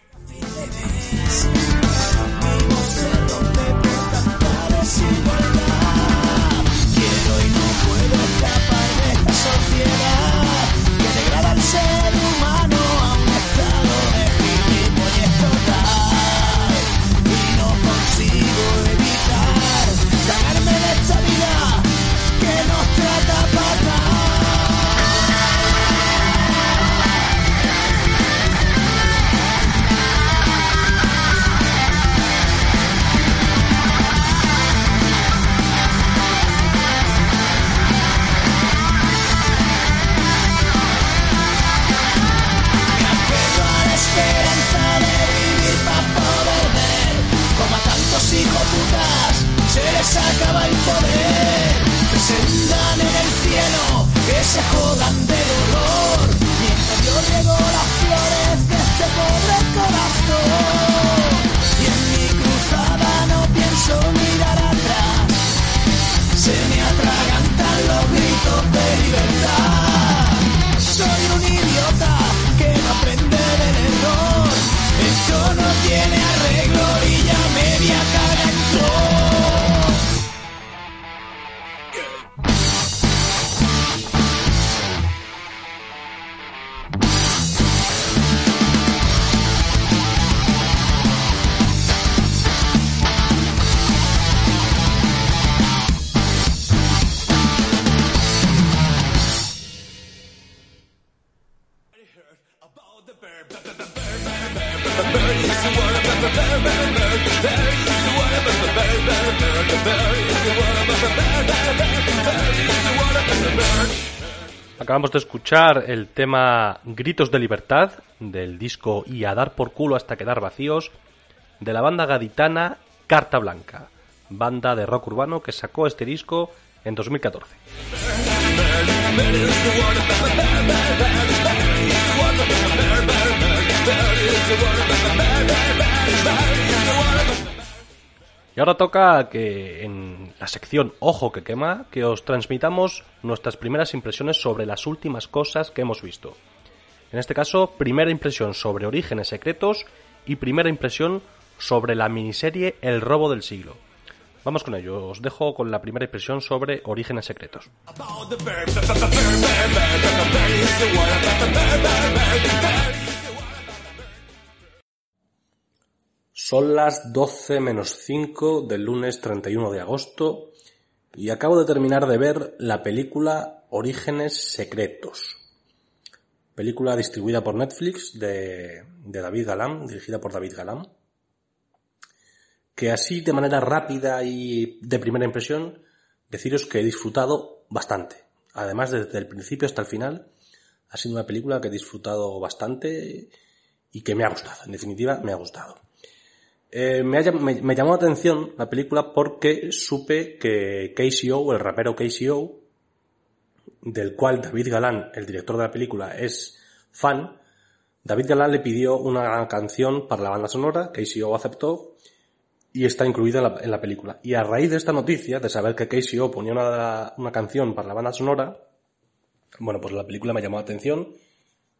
Acabamos de escuchar el tema Gritos de Libertad del disco Y a dar por culo hasta quedar vacíos de la banda gaditana Carta Blanca, banda de rock urbano que sacó este disco en 2014. Y ahora toca que en la sección Ojo que quema, que os transmitamos nuestras primeras impresiones sobre las últimas cosas que hemos visto. En este caso, primera impresión sobre Orígenes Secretos y primera impresión sobre la miniserie El robo del siglo. Vamos con ello, os dejo con la primera impresión sobre Orígenes Secretos. Son las 12 menos 5 del lunes 31 de agosto y acabo de terminar de ver la película Orígenes Secretos. Película distribuida por Netflix de, de David Galán, dirigida por David Galán. Que así de manera rápida y de primera impresión, deciros que he disfrutado bastante. Además, desde el principio hasta el final, ha sido una película que he disfrutado bastante y que me ha gustado. En definitiva, me ha gustado. Eh, me, llamó la atención la película porque supe que KCO, el rapero KCO, del cual David Galán, el director de la película, es fan, David Galán le pidió una canción para la banda sonora, KCO aceptó y está incluida en la, en la película. Y a raíz de esta noticia, de saber que KCO ponía una, una canción para la banda sonora, bueno, pues la película me llamó la atención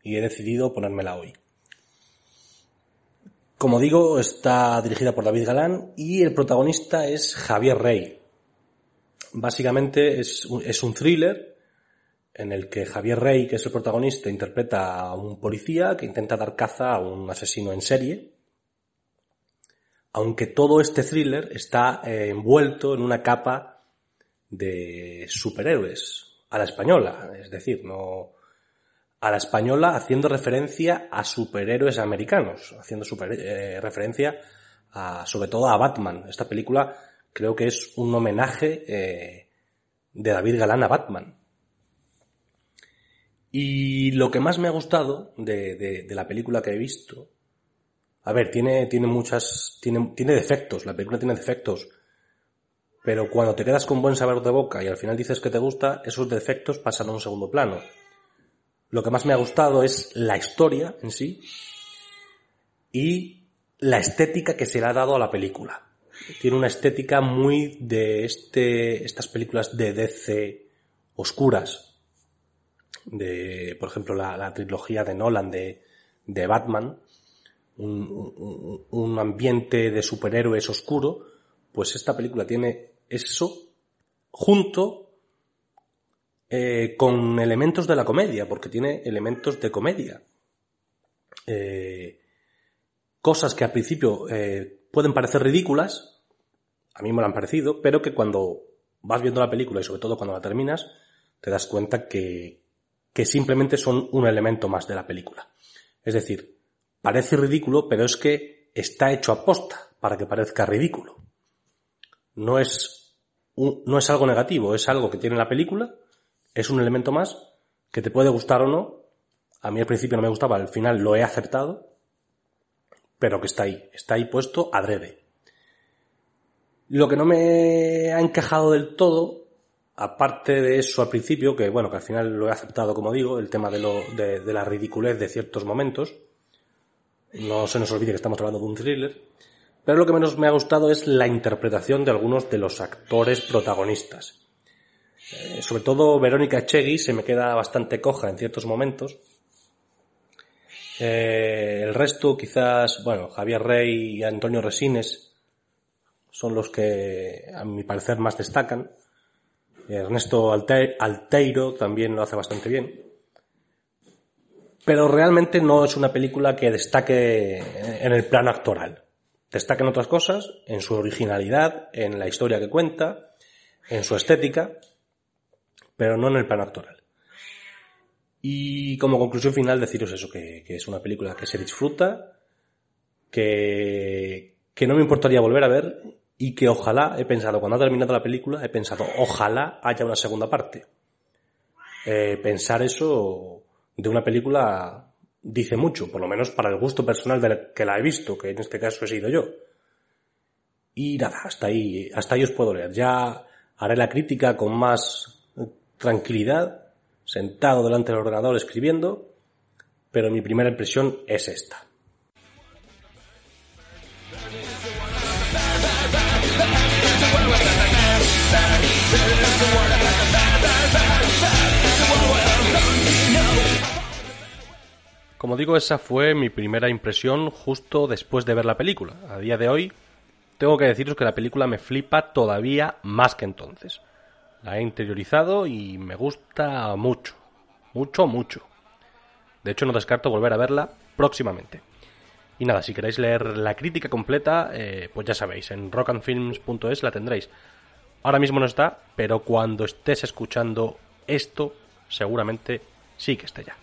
y he decidido ponérmela hoy. Como digo, está dirigida por David Galán y el protagonista es Javier Rey. Básicamente es un, thriller en el que Javier Rey, que es el protagonista, interpreta a un policía que intenta dar caza a un asesino en serie. Aunque todo este thriller está eh, envuelto en una capa de superhéroes a la española, es decir, no a la española haciendo referencia a superhéroes americanos, haciendo eh, referencia a, sobre todo a Batman. Esta película creo que es un homenaje eh, de David Galán a Batman. Y lo que más me ha gustado de, de- de la película que he visto, a ver, tiene, tiene muchas, tiene, tiene defectos, la película tiene defectos, pero cuando te quedas con buen sabor de boca y al final dices que te gusta, esos defectos pasan a un segundo plano. Lo que más me ha gustado es la historia en sí y la estética que se le ha dado a la película. Tiene una estética muy de este, estas películas de DC oscuras. De, por ejemplo, la, la trilogía de Nolan de, de Batman. Un, un- un ambiente de superhéroes oscuro. Pues esta película tiene eso junto eh, con elementos de la comedia, porque tiene elementos de comedia. Eh, cosas que al principio eh, pueden parecer ridículas, a mí me lo han parecido, pero que cuando vas viendo la película y sobre todo cuando la terminas, te das cuenta que, que simplemente son un elemento más de la película. Es decir, parece ridículo, pero es que está hecho a posta para que parezca ridículo. No es, no es algo negativo, es algo que tiene la película es un elemento más que te puede gustar o no. A mí al principio no me gustaba, al final lo he aceptado, pero que está ahí, está ahí puesto adrede. Lo que no me ha encajado del todo, aparte de eso al principio, que bueno, que al final lo he aceptado como digo, el tema de, lo, de, de la ridiculez de ciertos momentos, no se nos olvide que estamos hablando de un thriller, pero lo que menos me ha gustado es la interpretación de algunos de los actores protagonistas. Eh, sobre todo Verónica Echegui se me queda bastante coja en ciertos momentos. Eh, el resto, quizás, bueno, Javier Rey y Antonio Resines son los que, a mi parecer, más destacan. Ernesto Alte- Alteiro también lo hace bastante bien. Pero realmente no es una película que destaque en el plano actoral. Destaca en otras cosas, en su originalidad, en la historia que cuenta, en su estética, pero no en el plano actoral. Y como conclusión final deciros eso, que, es una película que se disfruta, que, que no me importaría volver a ver y que ojalá, he pensado, cuando ha terminado la película, he pensado, ojalá haya una segunda parte. Eh, pensar eso de una película dice mucho, por lo menos para el gusto personal del que la he visto, que en este caso he sido yo. Y nada, hasta ahí, hasta ahí os puedo leer. Ya haré la crítica con más tranquilidad, sentado delante del ordenador escribiendo, pero mi primera impresión es esta. Como digo, esa fue mi primera impresión justo después de ver la película. A día de hoy, tengo que deciros que la película me flipa todavía más que entonces. La he interiorizado y me gusta mucho. Mucho, mucho. De hecho, no descarto volver a verla próximamente. Y nada, si queréis leer la crítica completa, eh, pues ya sabéis, en rockandfilms.es la tendréis. Ahora mismo no está, pero cuando estés escuchando esto, seguramente sí que esté ya.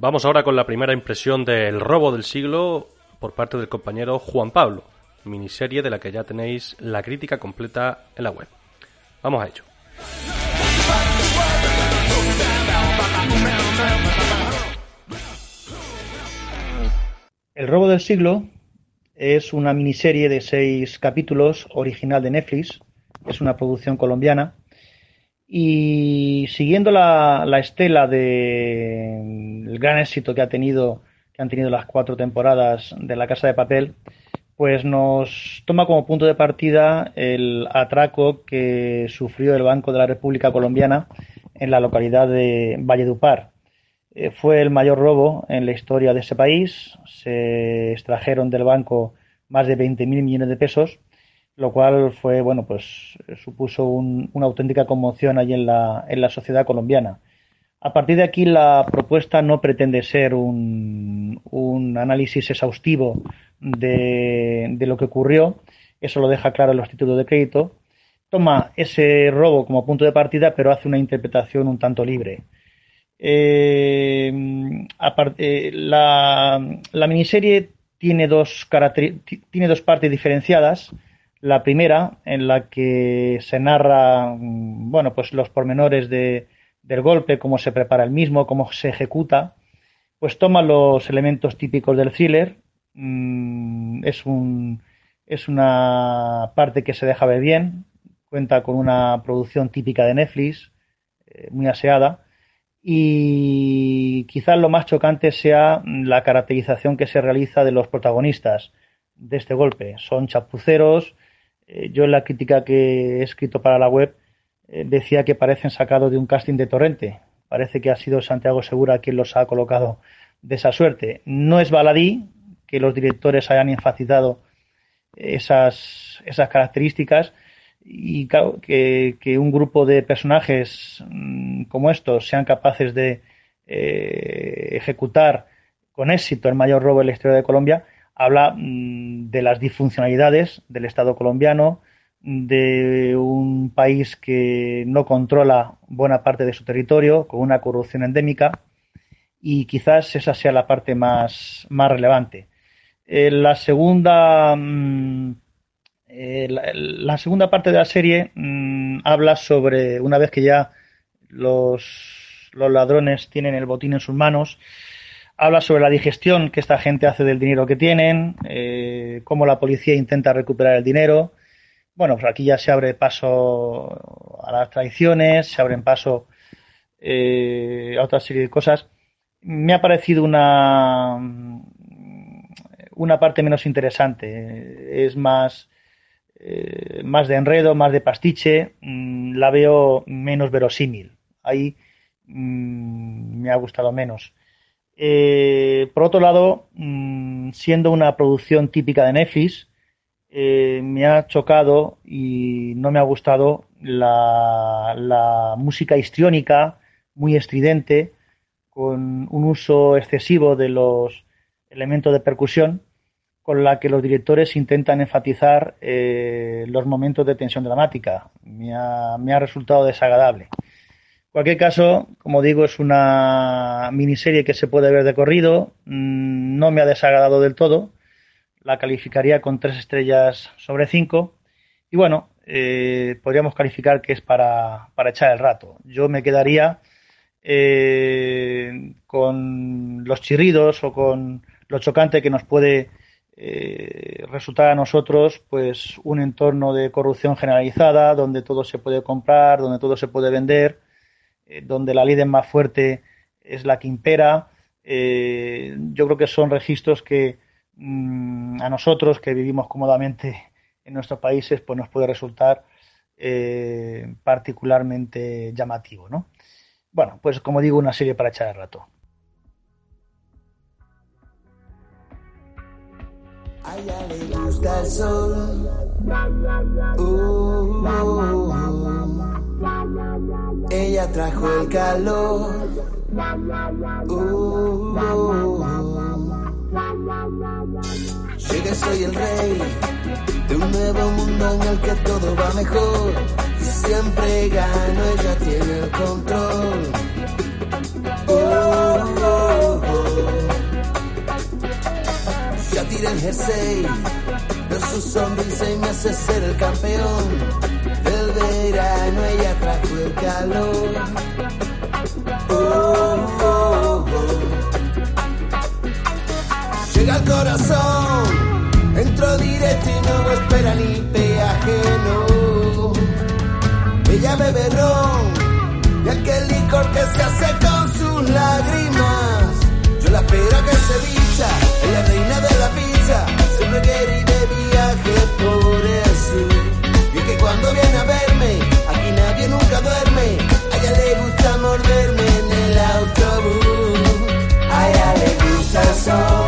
Vamos ahora con la primera impresión del robo del siglo por parte del compañero Juan Pablo, miniserie de la que ya tenéis la crítica completa en la web. Vamos a ello. El robo del siglo es una miniserie de seis capítulos original de Netflix, es una producción colombiana y siguiendo la, la estela del gran éxito que ha tenido que han tenido las cuatro temporadas de La Casa de Papel, pues nos toma como punto de partida el atraco que sufrió el Banco de la República Colombiana en la localidad de Valledupar. Eh, fue el mayor robo en la historia de ese país. Se extrajeron del banco más de 20.000 millones de pesos, lo cual fue, bueno, pues supuso un- una auténtica conmoción allí en la, en la sociedad colombiana. A partir de aquí, la propuesta no pretende ser un, un análisis exhaustivo de, de lo que ocurrió, eso lo deja claro en los títulos de crédito. Toma ese robo como punto de partida, pero hace una interpretación un tanto libre. Eh, apar- eh, la, la miniserie tiene dos, tiene dos partes diferenciadas. La primera, en la que se narra mm, bueno, pues los pormenores de, del golpe, cómo se prepara el mismo, cómo se ejecuta, pues toma los elementos típicos del thriller. Mm, es, un, es una parte que se deja ver bien, cuenta con una producción típica de Netflix, eh, muy aseada y quizás lo más chocante sea la caracterización que se realiza de los protagonistas de este golpe. Son chapuceros. Eh, yo en la crítica que he escrito para la web eh, decía que parecen sacados de un casting de Torrente. Parece que ha sido Santiago Segura quien los ha colocado de esa suerte. No es baladí que los directores hayan enfatizado esas, esas características y que, un grupo de personajes mm, como estos sean capaces de eh, ejecutar con éxito el mayor robo en la historia de Colombia habla mm, de las disfuncionalidades del Estado colombiano, de un país que no controla buena parte de su territorio, con una corrupción endémica, y quizás esa sea la parte más, más relevante. Eh, la segunda mm, eh, la, segunda parte de la serie mm, habla sobre una vez que ya los, los ladrones tienen el botín en sus manos, habla sobre la digestión que esta gente hace del dinero que tienen, eh, cómo la policía intenta recuperar el dinero. Bueno, pues aquí ya se abre paso a las traiciones, se abren paso eh, a otra serie de cosas. Me ha parecido una, una parte menos interesante. Es más, eh, más de enredo, más de pastiche. Mm, la veo menos verosímil. Ahí mm, me ha gustado menos. Eh, por otro lado, mm, siendo una producción típica de Netflix, eh, me ha chocado y no me ha gustado la, música histriónica, muy estridente, con un uso excesivo de los elementos de percusión, con la que los directores intentan enfatizar eh, los momentos de tensión dramática. Me ha resultado desagradable. Cualquier caso, como digo, es una miniserie que se puede ver de corrido. Mm, No me ha desagradado del todo. La calificaría con tres estrellas sobre cinco. Y bueno, eh, podríamos calificar que es para, para echar el rato. Yo me quedaría eh, con los chirridos o con lo chocante que nos puede eh, resultar a nosotros pues un entorno de corrupción generalizada donde todo se puede comprar, donde todo se puede vender, eh, donde la ley más fuerte es la que impera. Eh, yo creo que son registros que mm, a nosotros que vivimos cómodamente en nuestros países pues nos puede resultar eh, particularmente llamativo, ¿no? Bueno, pues como digo, una serie para echar el rato. Ella trajo el calor. Uh, Llegué, soy el rey de un nuevo mundo en el que todo va mejor. Y siempre gano, ella tiene el control. Uh, ya tiré el jersey, veo su sonrisa y me hace ser el campeón verano. Ella trajo el calor. Oh, oh, oh. Llega al corazón, entro directo y no espera ni peaje, no. Ella bebe ron y aquel licor que se hace con sus lágrimas. Yo la espero que se vista, es la reina de la pizza, siempre quiere ir de viaje por eso. Y es que cuando viene a verme, nunca duerme, a ella le gusta morderme en el autobús, a ella le gusta el sol.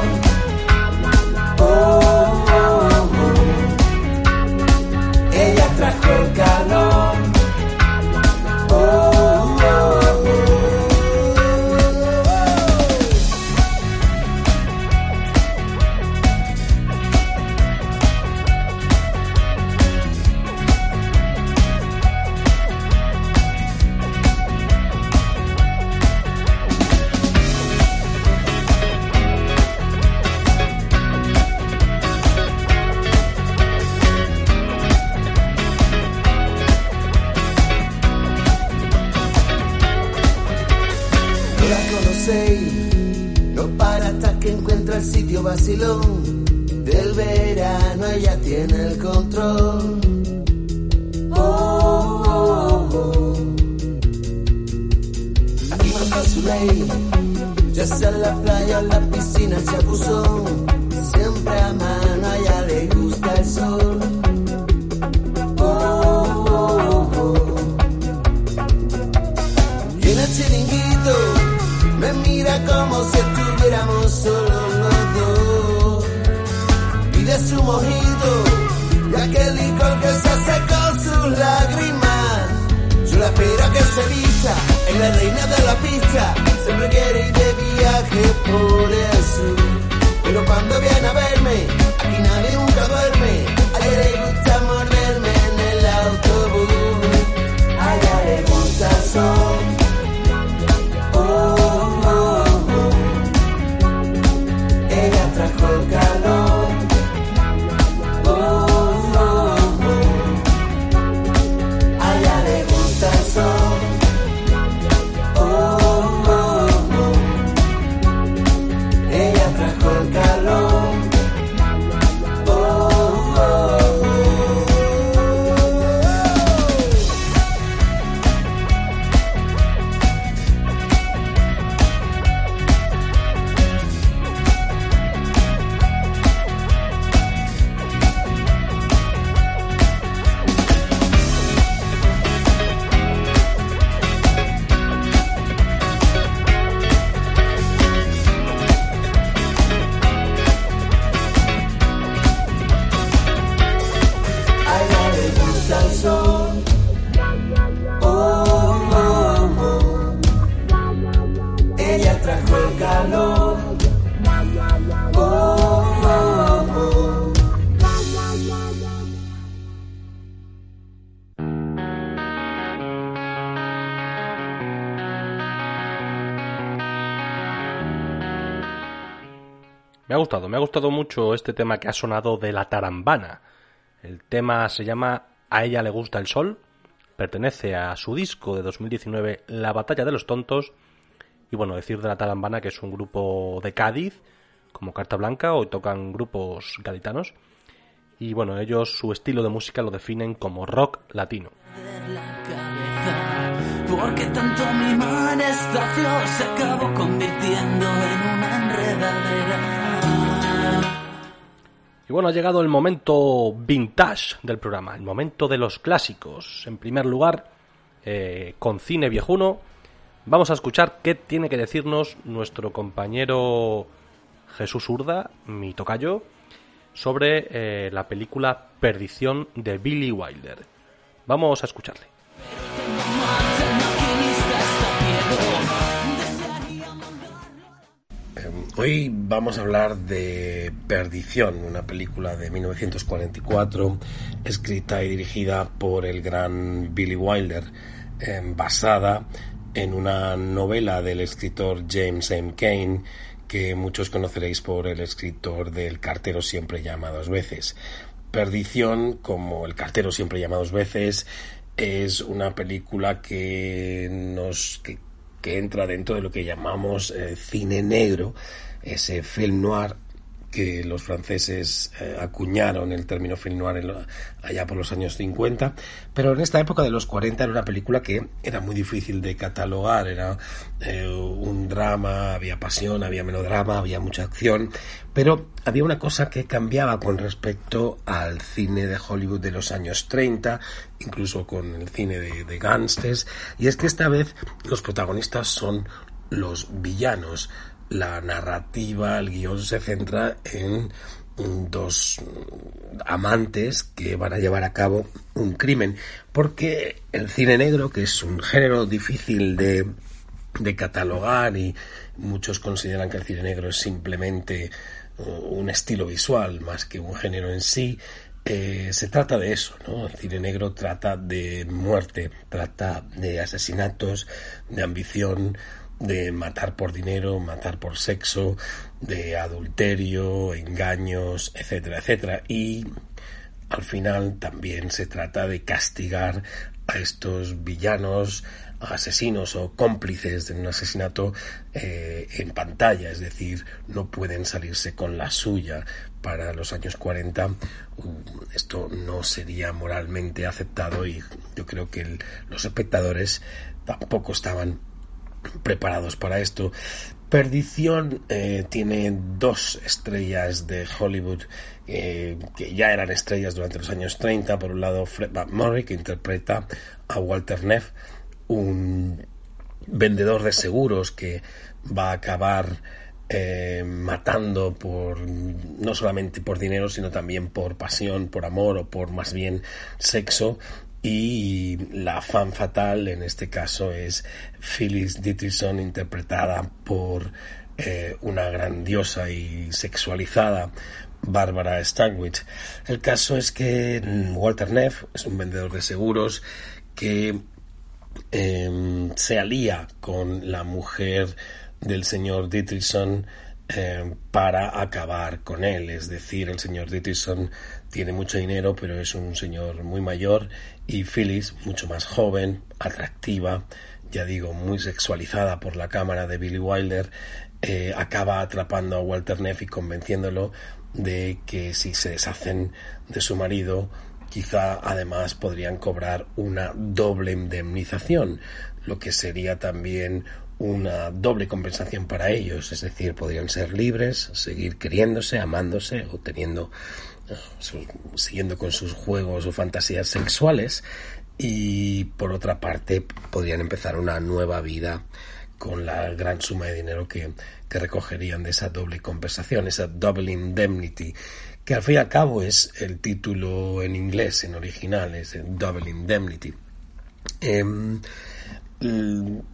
Este tema que ha sonado de la tarambana. El tema se llama A ella le gusta el sol, pertenece a su disco de 2019 La batalla de los tontos y bueno, decir de la tarambana que es un grupo de Cádiz como Carta Blanca, hoy tocan grupos gaditanos y bueno, ellos su estilo de música lo definen como rock latino. Y bueno, ha llegado el momento vintage del programa, el momento de los clásicos. En primer lugar, eh, con cine viejuno, vamos a escuchar qué tiene que decirnos nuestro compañero Jesús Urda, mi tocayo, sobre eh, la película Perdición de Billy Wilder. Vamos a escucharle. Hoy vamos a hablar de Perdición, una película de 1944 escrita y dirigida por el gran Billy Wilder, eh, basada en una novela del escritor James M. Cain, que muchos conoceréis por el escritor del Cartero siempre llama dos veces. Perdición, como el Cartero siempre llama dos veces, es una película que nos que, que entra dentro de lo que llamamos eh, cine negro, ese film noir que los franceses eh, acuñaron el término film noir allá por los años 50, pero en esta época de los 40 era una película que era muy difícil de catalogar, era eh, un drama, había pasión, había melodrama, había mucha acción, pero había una cosa que cambiaba con respecto al cine de Hollywood de los años 30, incluso con el cine de, de gángsters, y es que esta vez los protagonistas son los villanos. La narrativa, el guion se centra en dos amantes que van a llevar a cabo un crimen, porque el cine negro, que es un género difícil de, catalogar y muchos consideran que el cine negro es simplemente uh, un estilo visual más que un género en sí, eh, se trata de eso, ¿no? El cine negro trata de muerte, trata de asesinatos, de ambición, de matar por dinero, matar por sexo, de adulterio, engaños, etcétera, etcétera. Y al final también se trata de castigar a estos villanos, asesinos o cómplices de un asesinato eh, en pantalla, es decir, no pueden salirse con la suya. Para los años 40 uh, esto no sería moralmente aceptado y yo creo que los espectadores tampoco estaban preparados para esto. Perdición eh, tiene dos estrellas de Hollywood eh, que ya eran estrellas durante los años 30. Por un lado, Fred McMurray, que interpreta a Walter Neff, un vendedor de seguros que va a acabar eh, matando por no solamente por dinero, sino también por pasión, por amor o por más bien sexo. Y la fan fatal en este caso es Phyllis Dietrich,son interpretada por eh, una grandiosa y sexualizada Bárbara Stanwyck. El caso es que mm, Walter Neff es un vendedor de seguros que eh, se alía con la mujer del señor Dietrichson eh, para acabar con él. Es decir, el señor Dietrichson tiene mucho dinero, pero es un señor muy mayor y Phyllis, mucho más joven, atractiva, ya digo, muy sexualizada por la cámara de Billy Wilder, eh, acaba atrapando a Walter Neff y convenciéndolo de que si se deshacen de su marido, quizá además podrían cobrar una doble indemnización, lo que sería también una doble compensación para ellos, es decir, podrían ser libres, seguir queriéndose, amándose o teniendo siguiendo con sus juegos o fantasías sexuales y por otra parte podrían empezar una nueva vida con la gran suma de dinero que, recogerían de esa doble compensación, esa double indemnity, que al fin y al cabo es el título en inglés, en original, es double indemnity. Em,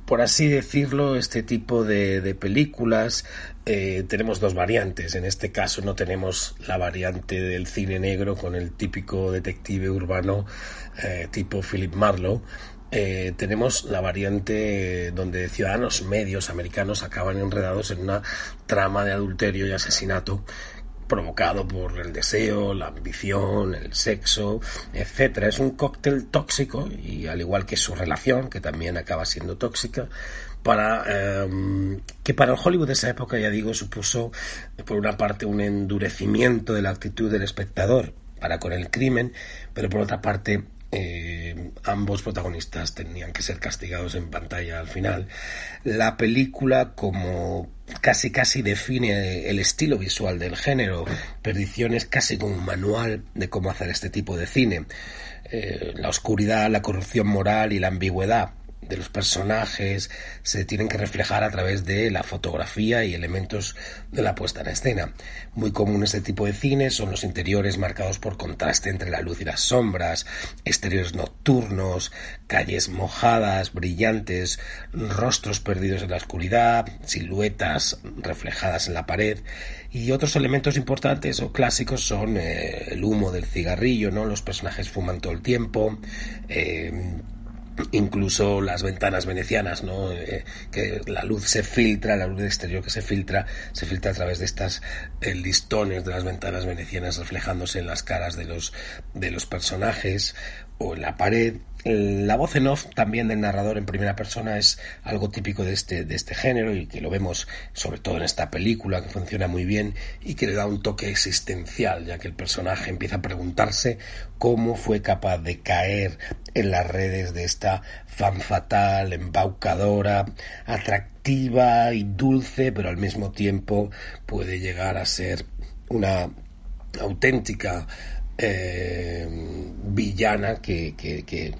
por así decirlo, este tipo de, de películas eh, tenemos dos variantes. En este caso no tenemos la variante del cine negro con el típico detective urbano eh, tipo Philip Marlowe, eh, tenemos la variante donde ciudadanos medios americanos acaban enredados en una trama de adulterio y asesinato provocado por el deseo, la ambición, el sexo, etcétera. Es un cóctel tóxico y al igual que su relación, que también acaba siendo tóxica, para eh, que para el Hollywood de esa época, ya digo, supuso por una parte un endurecimiento de la actitud del espectador para con el crimen, pero por otra parte eh, ambos protagonistas tenían que ser castigados en pantalla al final. La película, como casi casi define el estilo visual del género, Perdición es casi como un manual de cómo hacer este tipo de cine. Eh, la oscuridad, la corrupción moral y la ambigüedad de los personajes se tienen que reflejar a través de la fotografía y elementos de la puesta en escena. Muy común este tipo de cine son los interiores marcados por contraste entre la luz y las sombras, exteriores nocturnos, calles mojadas, brillantes, rostros perdidos en la oscuridad, siluetas reflejadas en la pared y otros elementos importantes o clásicos son eh, el humo del cigarrillo, ¿no? Los personajes fuman todo el tiempo, eh, incluso las ventanas venecianas, ¿no? Eh, que la luz se filtra, la luz exterior que se filtra, se filtra a través de estas eh, listones de las ventanas venecianas reflejándose en las caras de los de los personajes o en la pared la voz en off también del narrador en primera persona es algo típico de este, de este género y que lo vemos sobre todo en esta película que funciona muy bien y que le da un toque existencial ya que el personaje empieza a preguntarse cómo fue capaz de caer en las redes de esta fan fatal, embaucadora, atractiva y dulce pero al mismo tiempo puede llegar a ser una auténtica eh, villana que, que, que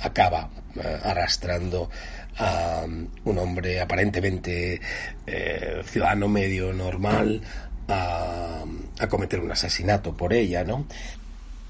acaba eh, arrastrando a un hombre aparentemente eh, ciudadano medio normal a, a, cometer un asesinato por ella, ¿no?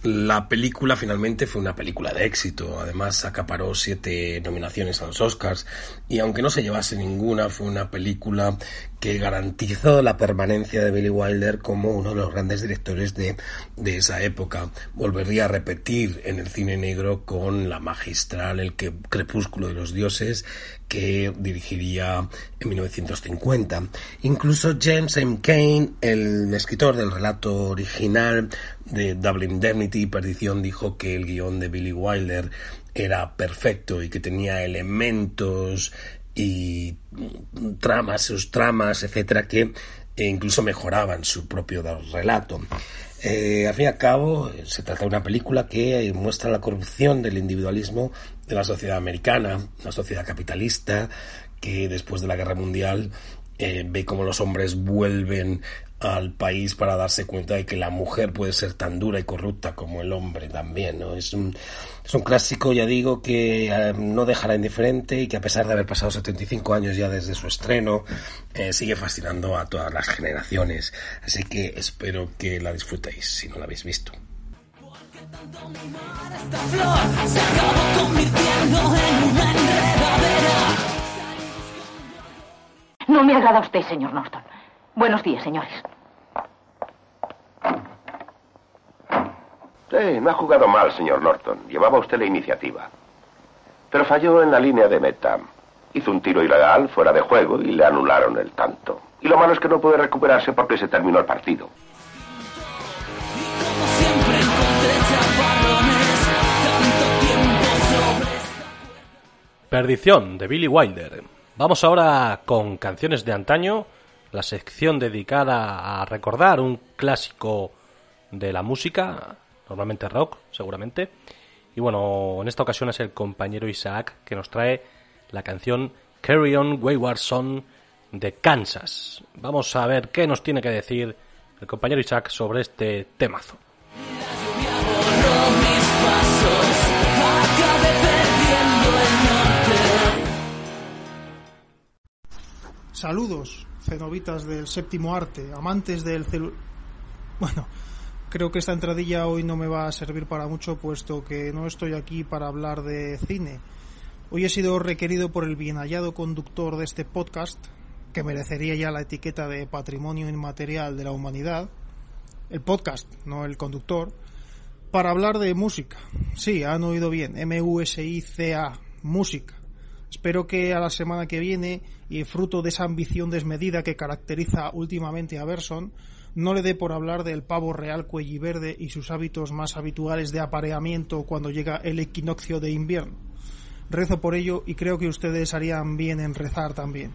La película finalmente fue una película de éxito, además acaparó siete nominaciones a los Oscars y aunque no se llevase ninguna fue una película que garantizó la permanencia de Billy Wilder como uno de los grandes directores de, de esa época. Volvería a repetir en el cine negro con la magistral El que Crepúsculo de los Dioses que dirigiría en 1950. Incluso James M. Cain, el escritor del relato original de Double Indemnity y Perdición, dijo que el guion de Billy Wilder era perfecto y que tenía elementos y tramas, sus tramas, etcétera, que incluso mejoraban su propio relato. Eh, al fin y al cabo, se trata de una película que muestra la corrupción del individualismo de la sociedad americana, una sociedad capitalista que después de la guerra mundial eh, ve cómo los hombres vuelven al país para darse cuenta de que la mujer puede ser tan dura y corrupta como el hombre también, ¿no? Es un, es un clásico, ya digo, que eh, no dejará indiferente y que a pesar de haber pasado 75 años ya desde su estreno, eh, sigue fascinando a todas las generaciones. Así que espero que la disfrutéis si no la habéis visto. No me agrada usted, señor Norton. Buenos días, señores. Sí, no ha jugado mal, señor Norton. Llevaba usted la iniciativa. Pero falló en la línea de meta. Hizo un tiro ilegal fuera de juego y le anularon el tanto. Y lo malo es que no puede recuperarse porque se terminó el partido. Perdición de Billy Wilder. Vamos ahora con canciones de antaño, la sección dedicada a recordar un clásico de la música, normalmente rock, seguramente. Y bueno, en esta ocasión es el compañero Isaac que nos trae la canción Carry On Wayward Son de Kansas. Vamos a ver qué nos tiene que decir el compañero Isaac sobre este temazo. Saludos, cenobitas del séptimo arte, amantes del celu... Bueno, creo que esta entradilla hoy no me va a servir para mucho, puesto que no estoy aquí para hablar de cine. Hoy he sido requerido por el bien hallado conductor de este podcast, que merecería ya la etiqueta de patrimonio inmaterial de la humanidad, el podcast, no el conductor, para hablar de música. Sí, han oído bien, M-U-S-I-C-A, música. Espero que a la semana que viene, y fruto de esa ambición desmedida que caracteriza últimamente a Berson, no le dé por hablar del pavo real cuelliverde y sus hábitos más habituales de apareamiento cuando llega el equinoccio de invierno. Rezo por ello y creo que ustedes harían bien en rezar también.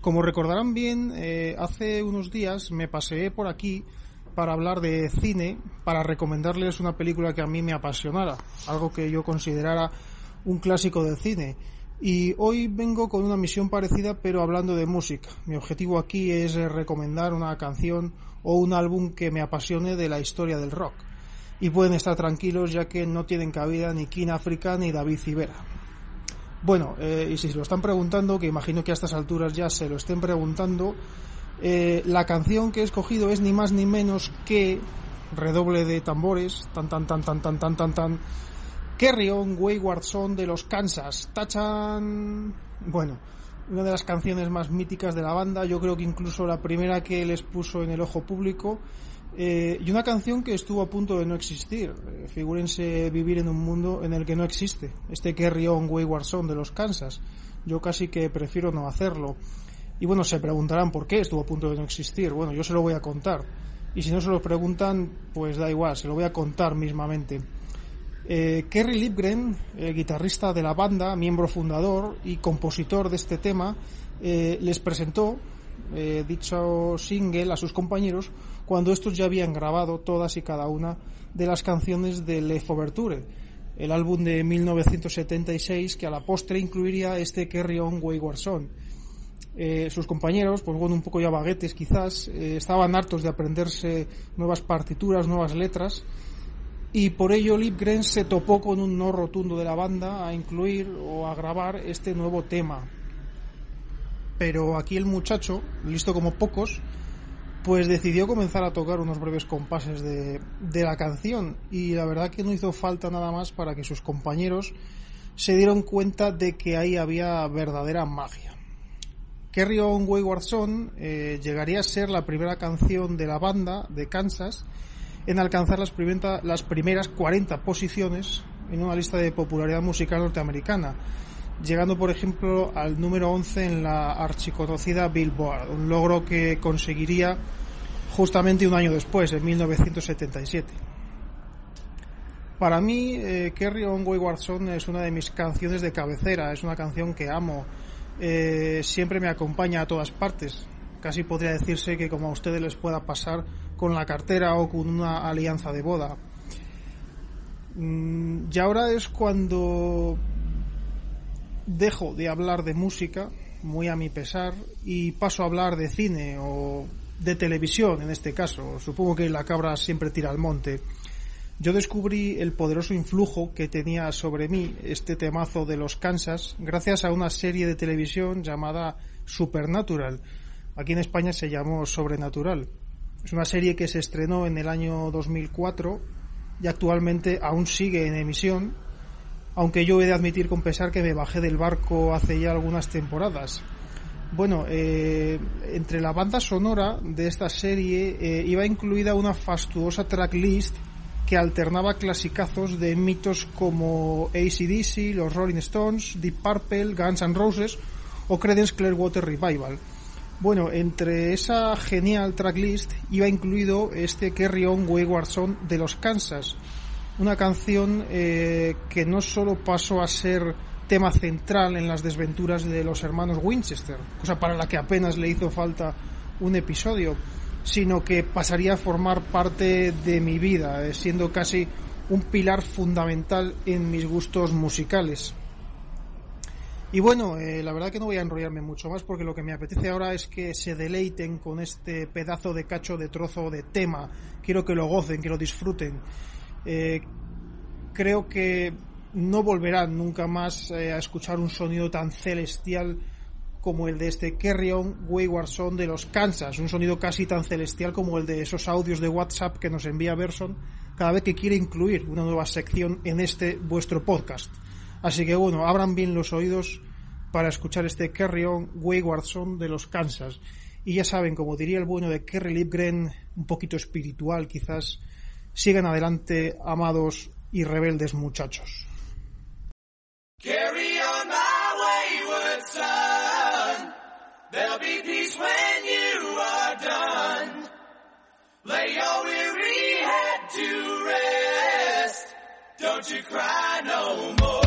Como recordarán bien, eh, hace unos días me paseé por aquí para hablar de cine, para recomendarles una película que a mí me apasionara, algo que yo considerara un clásico del cine. Y hoy vengo con una misión parecida, pero hablando de música. Mi objetivo aquí es eh, recomendar una canción o un álbum que me apasione de la historia del rock. Y pueden estar tranquilos ya que no tienen cabida ni King Africa ni David Civera. Bueno, eh, y si se lo están preguntando, que imagino que a estas alturas ya se lo estén preguntando, eh, la canción que he escogido es ni más ni menos que redoble de tambores, tan tan tan tan tan tan tan tan Carry On Wayward Son de los Kansas. Tachan. Bueno, una de las canciones más míticas de la banda, yo creo que incluso la primera que les puso en el ojo público. Eh, y una canción que estuvo a punto de no existir. Eh, figúrense vivir en un mundo en el que no existe. Este Carry On Wayward de los Kansas. Yo casi que prefiero no hacerlo. Y bueno, se preguntarán por qué estuvo a punto de no existir. Bueno, yo se lo voy a contar. Y si no se lo preguntan, pues da igual, se lo voy a contar mismamente. Eh, Kerry Lipgren, guitarrista de la banda, miembro fundador y compositor de este tema, eh, les presentó eh, dicho single a sus compañeros cuando estos ya habían grabado todas y cada una de las canciones de Le Fouverture, el álbum de 1976 que a la postre incluiría este Carry On Wayward Son. Sus compañeros, pues bueno, un poco ya baguetes quizás, estaban hartos de aprenderse nuevas partituras, nuevas letras, y por ello Lipgren se topó con un no rotundo de la banda a incluir o a grabar este nuevo tema. Pero aquí el muchacho, listo como pocos, pues decidió comenzar a tocar unos breves compases de, de la canción y la verdad que no hizo falta nada más para que sus compañeros se dieron cuenta de que ahí había verdadera magia. Carry On Wayward Son eh, llegaría a ser la primera canción de la banda de Kansas en alcanzar las, las primeras 40 posiciones en una lista de popularidad musical norteamericana, llegando por ejemplo al número 11 en la archiconocida Billboard, un logro que conseguiría justamente un año después, en 1977. Para mí, eh, Carry On Wayward Son es una de mis canciones de cabecera, es una canción que amo, eh, siempre me acompaña a todas partes. Casi podría decirse que como a ustedes les pueda pasar con la cartera o con una alianza de boda. Mm, y ahora es cuando dejo de hablar de música, muy a mi pesar, y paso a hablar de cine o de televisión en este caso. Supongo que la cabra siempre tira al monte. Yo descubrí el poderoso influjo que tenía sobre mí este temazo de los Kansas gracias a una serie de televisión llamada Supernatural. Aquí en España se llamó Sobrenatural. Es una serie que se estrenó en el año 2004 y actualmente aún sigue en emisión, aunque yo he de admitir con pesar que me bajé del barco hace ya algunas temporadas. Bueno, eh, entre la banda sonora de esta serie eh, iba incluida una fastuosa tracklist que alternaba clasicazos de mitos como ACDC, los Rolling Stones, Deep Purple, Guns N' Roses o Creedence Clearwater Revival. Bueno, entre esa genial tracklist iba incluido este Carry On Wayward Son de los Kansas, una canción eh, que no solo pasó a ser tema central en las desventuras de los hermanos Winchester, cosa para la que apenas le hizo falta un episodio, sino que pasaría a formar parte de mi vida, eh, siendo casi un pilar fundamental en mis gustos musicales. Y bueno, eh, la verdad que no voy a enrollarme mucho más porque lo que me apetece ahora es que se deleiten con este pedazo de cacho de trozo de tema. Quiero que lo gocen, que lo disfruten. Eh, creo que no volverán nunca más eh, a escuchar un sonido tan celestial como el de este Carry On Wayward Son de los Kansas, un sonido casi tan celestial como el de esos audios de WhatsApp que nos envía Berson cada vez que quiere incluir una nueva sección en este vuestro podcast. Así que bueno, abran bien los oídos para escuchar este Carry On Wayward de los Kansas. Y ya saben, como diría el bueno de Kerry Lipgren, un poquito espiritual quizás, Sigan adelante, amados y rebeldes muchachos. Carry on my wayward son. There'll be peace when you are done. Lay your weary head to rest. Don't you cry no more.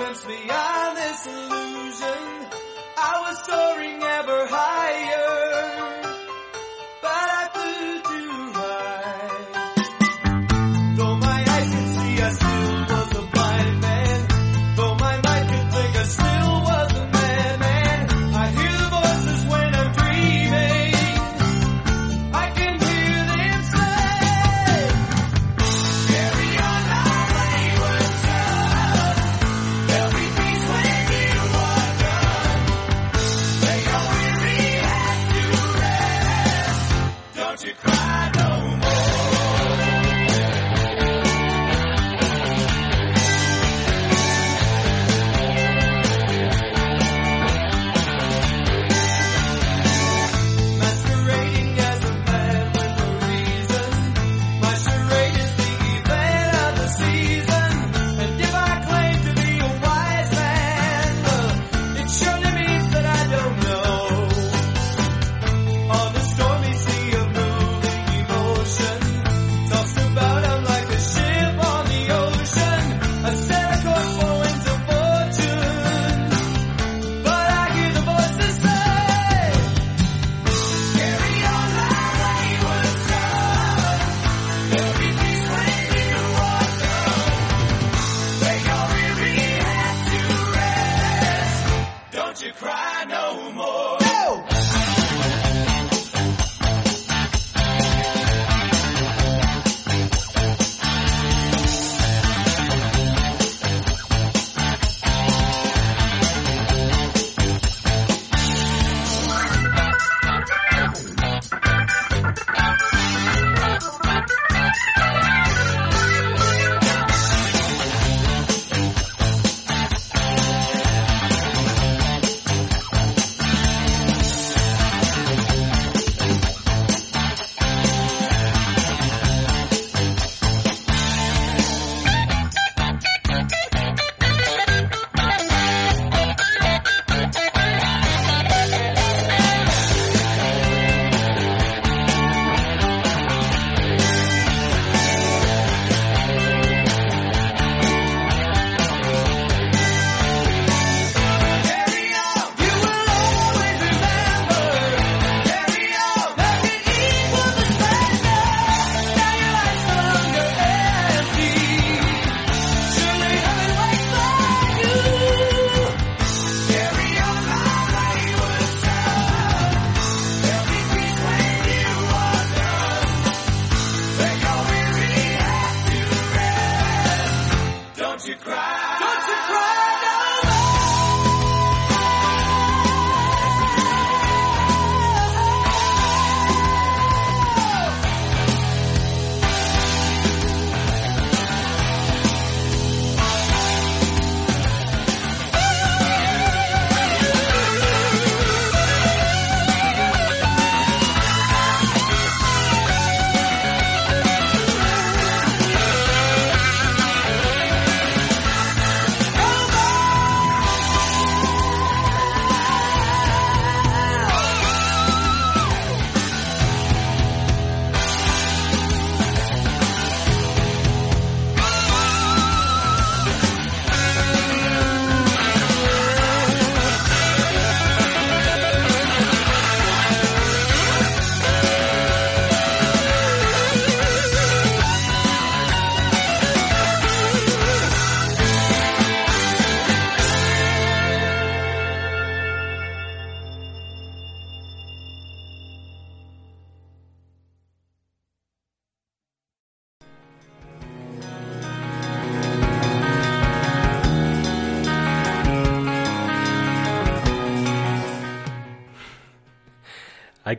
Glimpse beyond this illusion. I was soaring ever higher,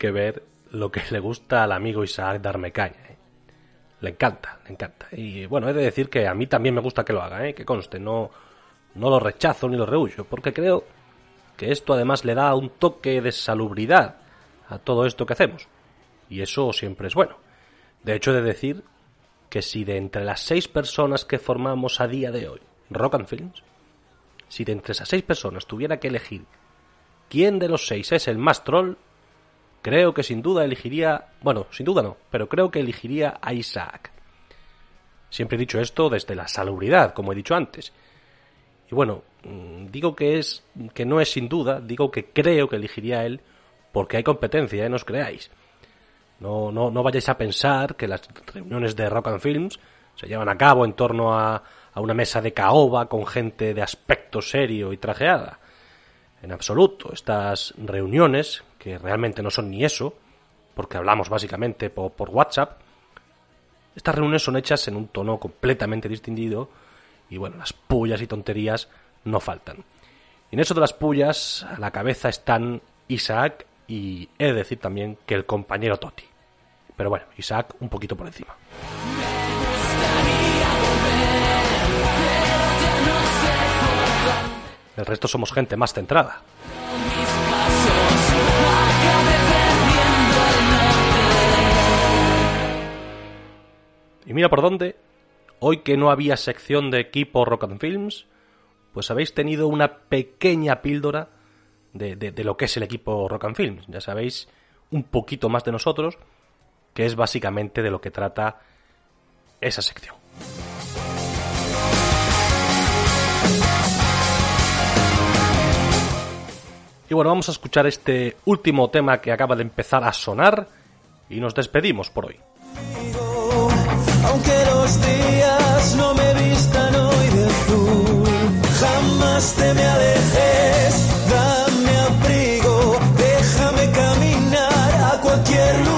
que ver lo que le gusta al amigo Isaac darme caña. ¿eh? Le encanta, le encanta. Y bueno, he de decir que a mí también me gusta que lo haga, ¿eh? que conste, no, no lo rechazo ni lo rehuyo, porque creo que esto además le da un toque de salubridad a todo esto que hacemos. Y eso siempre es bueno. De hecho, he de decir que si de entre las seis personas que formamos a día de hoy Rock and Films, si de entre esas seis personas tuviera que elegir quién de los seis es el más troll, creo que sin duda elegiría, bueno, sin duda no, pero creo que elegiría a Isaac. Siempre he dicho esto desde la salubridad, como he dicho antes. Y bueno, mm, digo que es que no es sin duda, digo que creo que elegiría a él porque hay competencia, ¿eh? no os creáis. No, no, no vayáis a pensar que las reuniones de Rock and Films se llevan a cabo en torno a, a una mesa de caoba con gente de aspecto serio y trajeada. En absoluto, estas reuniones, que realmente no son ni eso, porque hablamos básicamente por, WhatsApp, estas reuniones son hechas en un tono completamente distinguido y bueno, las pullas y tonterías no faltan. En eso de las pullas, a la cabeza están Isaac y he de decir también que el compañero Toti. Pero bueno, Isaac un poquito por encima. El resto somos gente más centrada. Y mira por dónde, hoy que no había sección de equipo Rock and Films, pues habéis tenido una pequeña píldora de, de, lo que es el equipo Rock and Films. Ya sabéis un poquito más de nosotros, que es básicamente de lo que trata esa sección. Y bueno, vamos a escuchar este último tema que acaba de empezar a sonar y nos despedimos por hoy. Aunque los días no me vistan hoy de azul, jamás te me alejes, dame abrigo, déjame caminar a cualquier lugar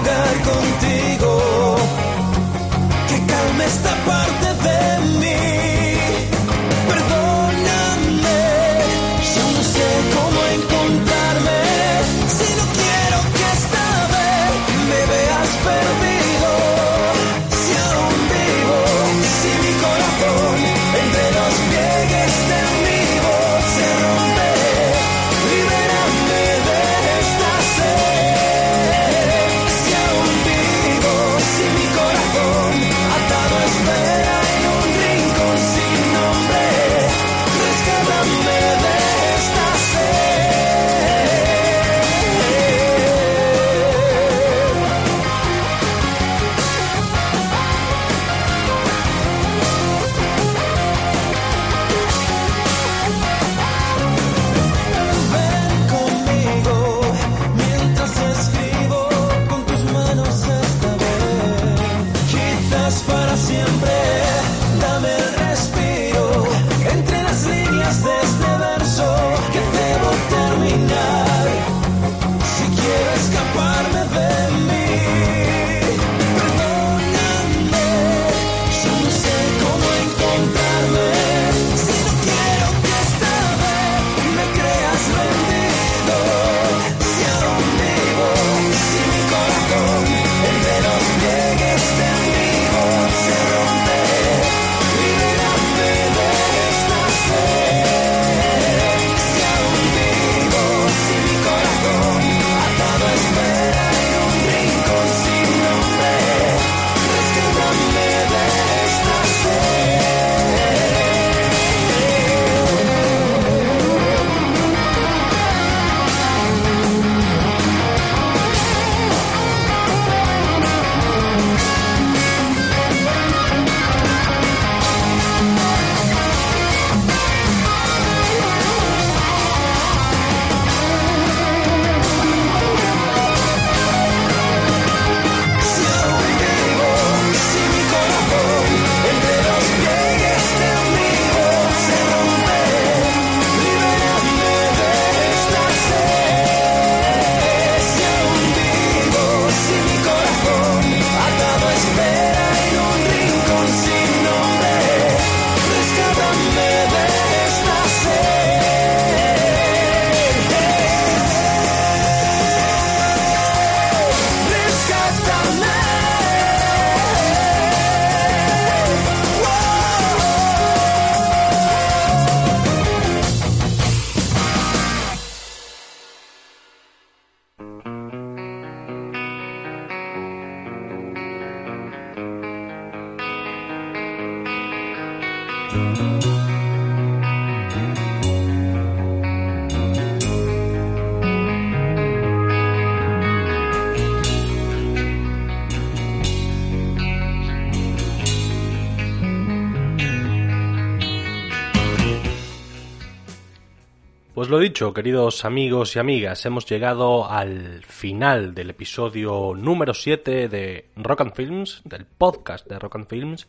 queridos amigos y amigas, hemos llegado al final del episodio número 7 de Rock and Films, del podcast de Rock and Films.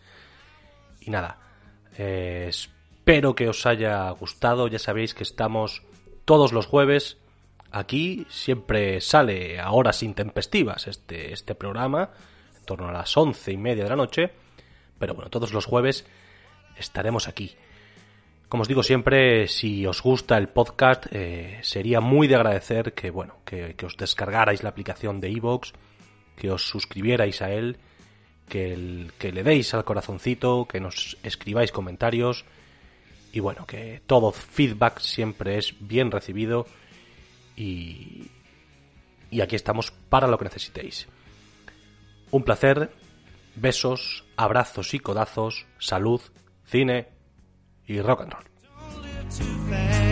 Y nada, eh, espero que os haya gustado. Ya sabéis que estamos todos los jueves. Aquí siempre sale a horas intempestivas este, este programa, en torno a las once y media de la noche. Pero bueno, todos los jueves estaremos aquí. Como os digo siempre, si os gusta el podcast, eh, sería muy de agradecer que, bueno, que, os descargarais la aplicación de iVoox, que os suscribierais a él, que, que le deis al corazoncito, que nos escribáis comentarios. Y bueno, que todo feedback siempre es bien recibido. Y, y aquí estamos para lo que necesitéis. Un placer, besos, abrazos y codazos, salud, cine y rock and roll.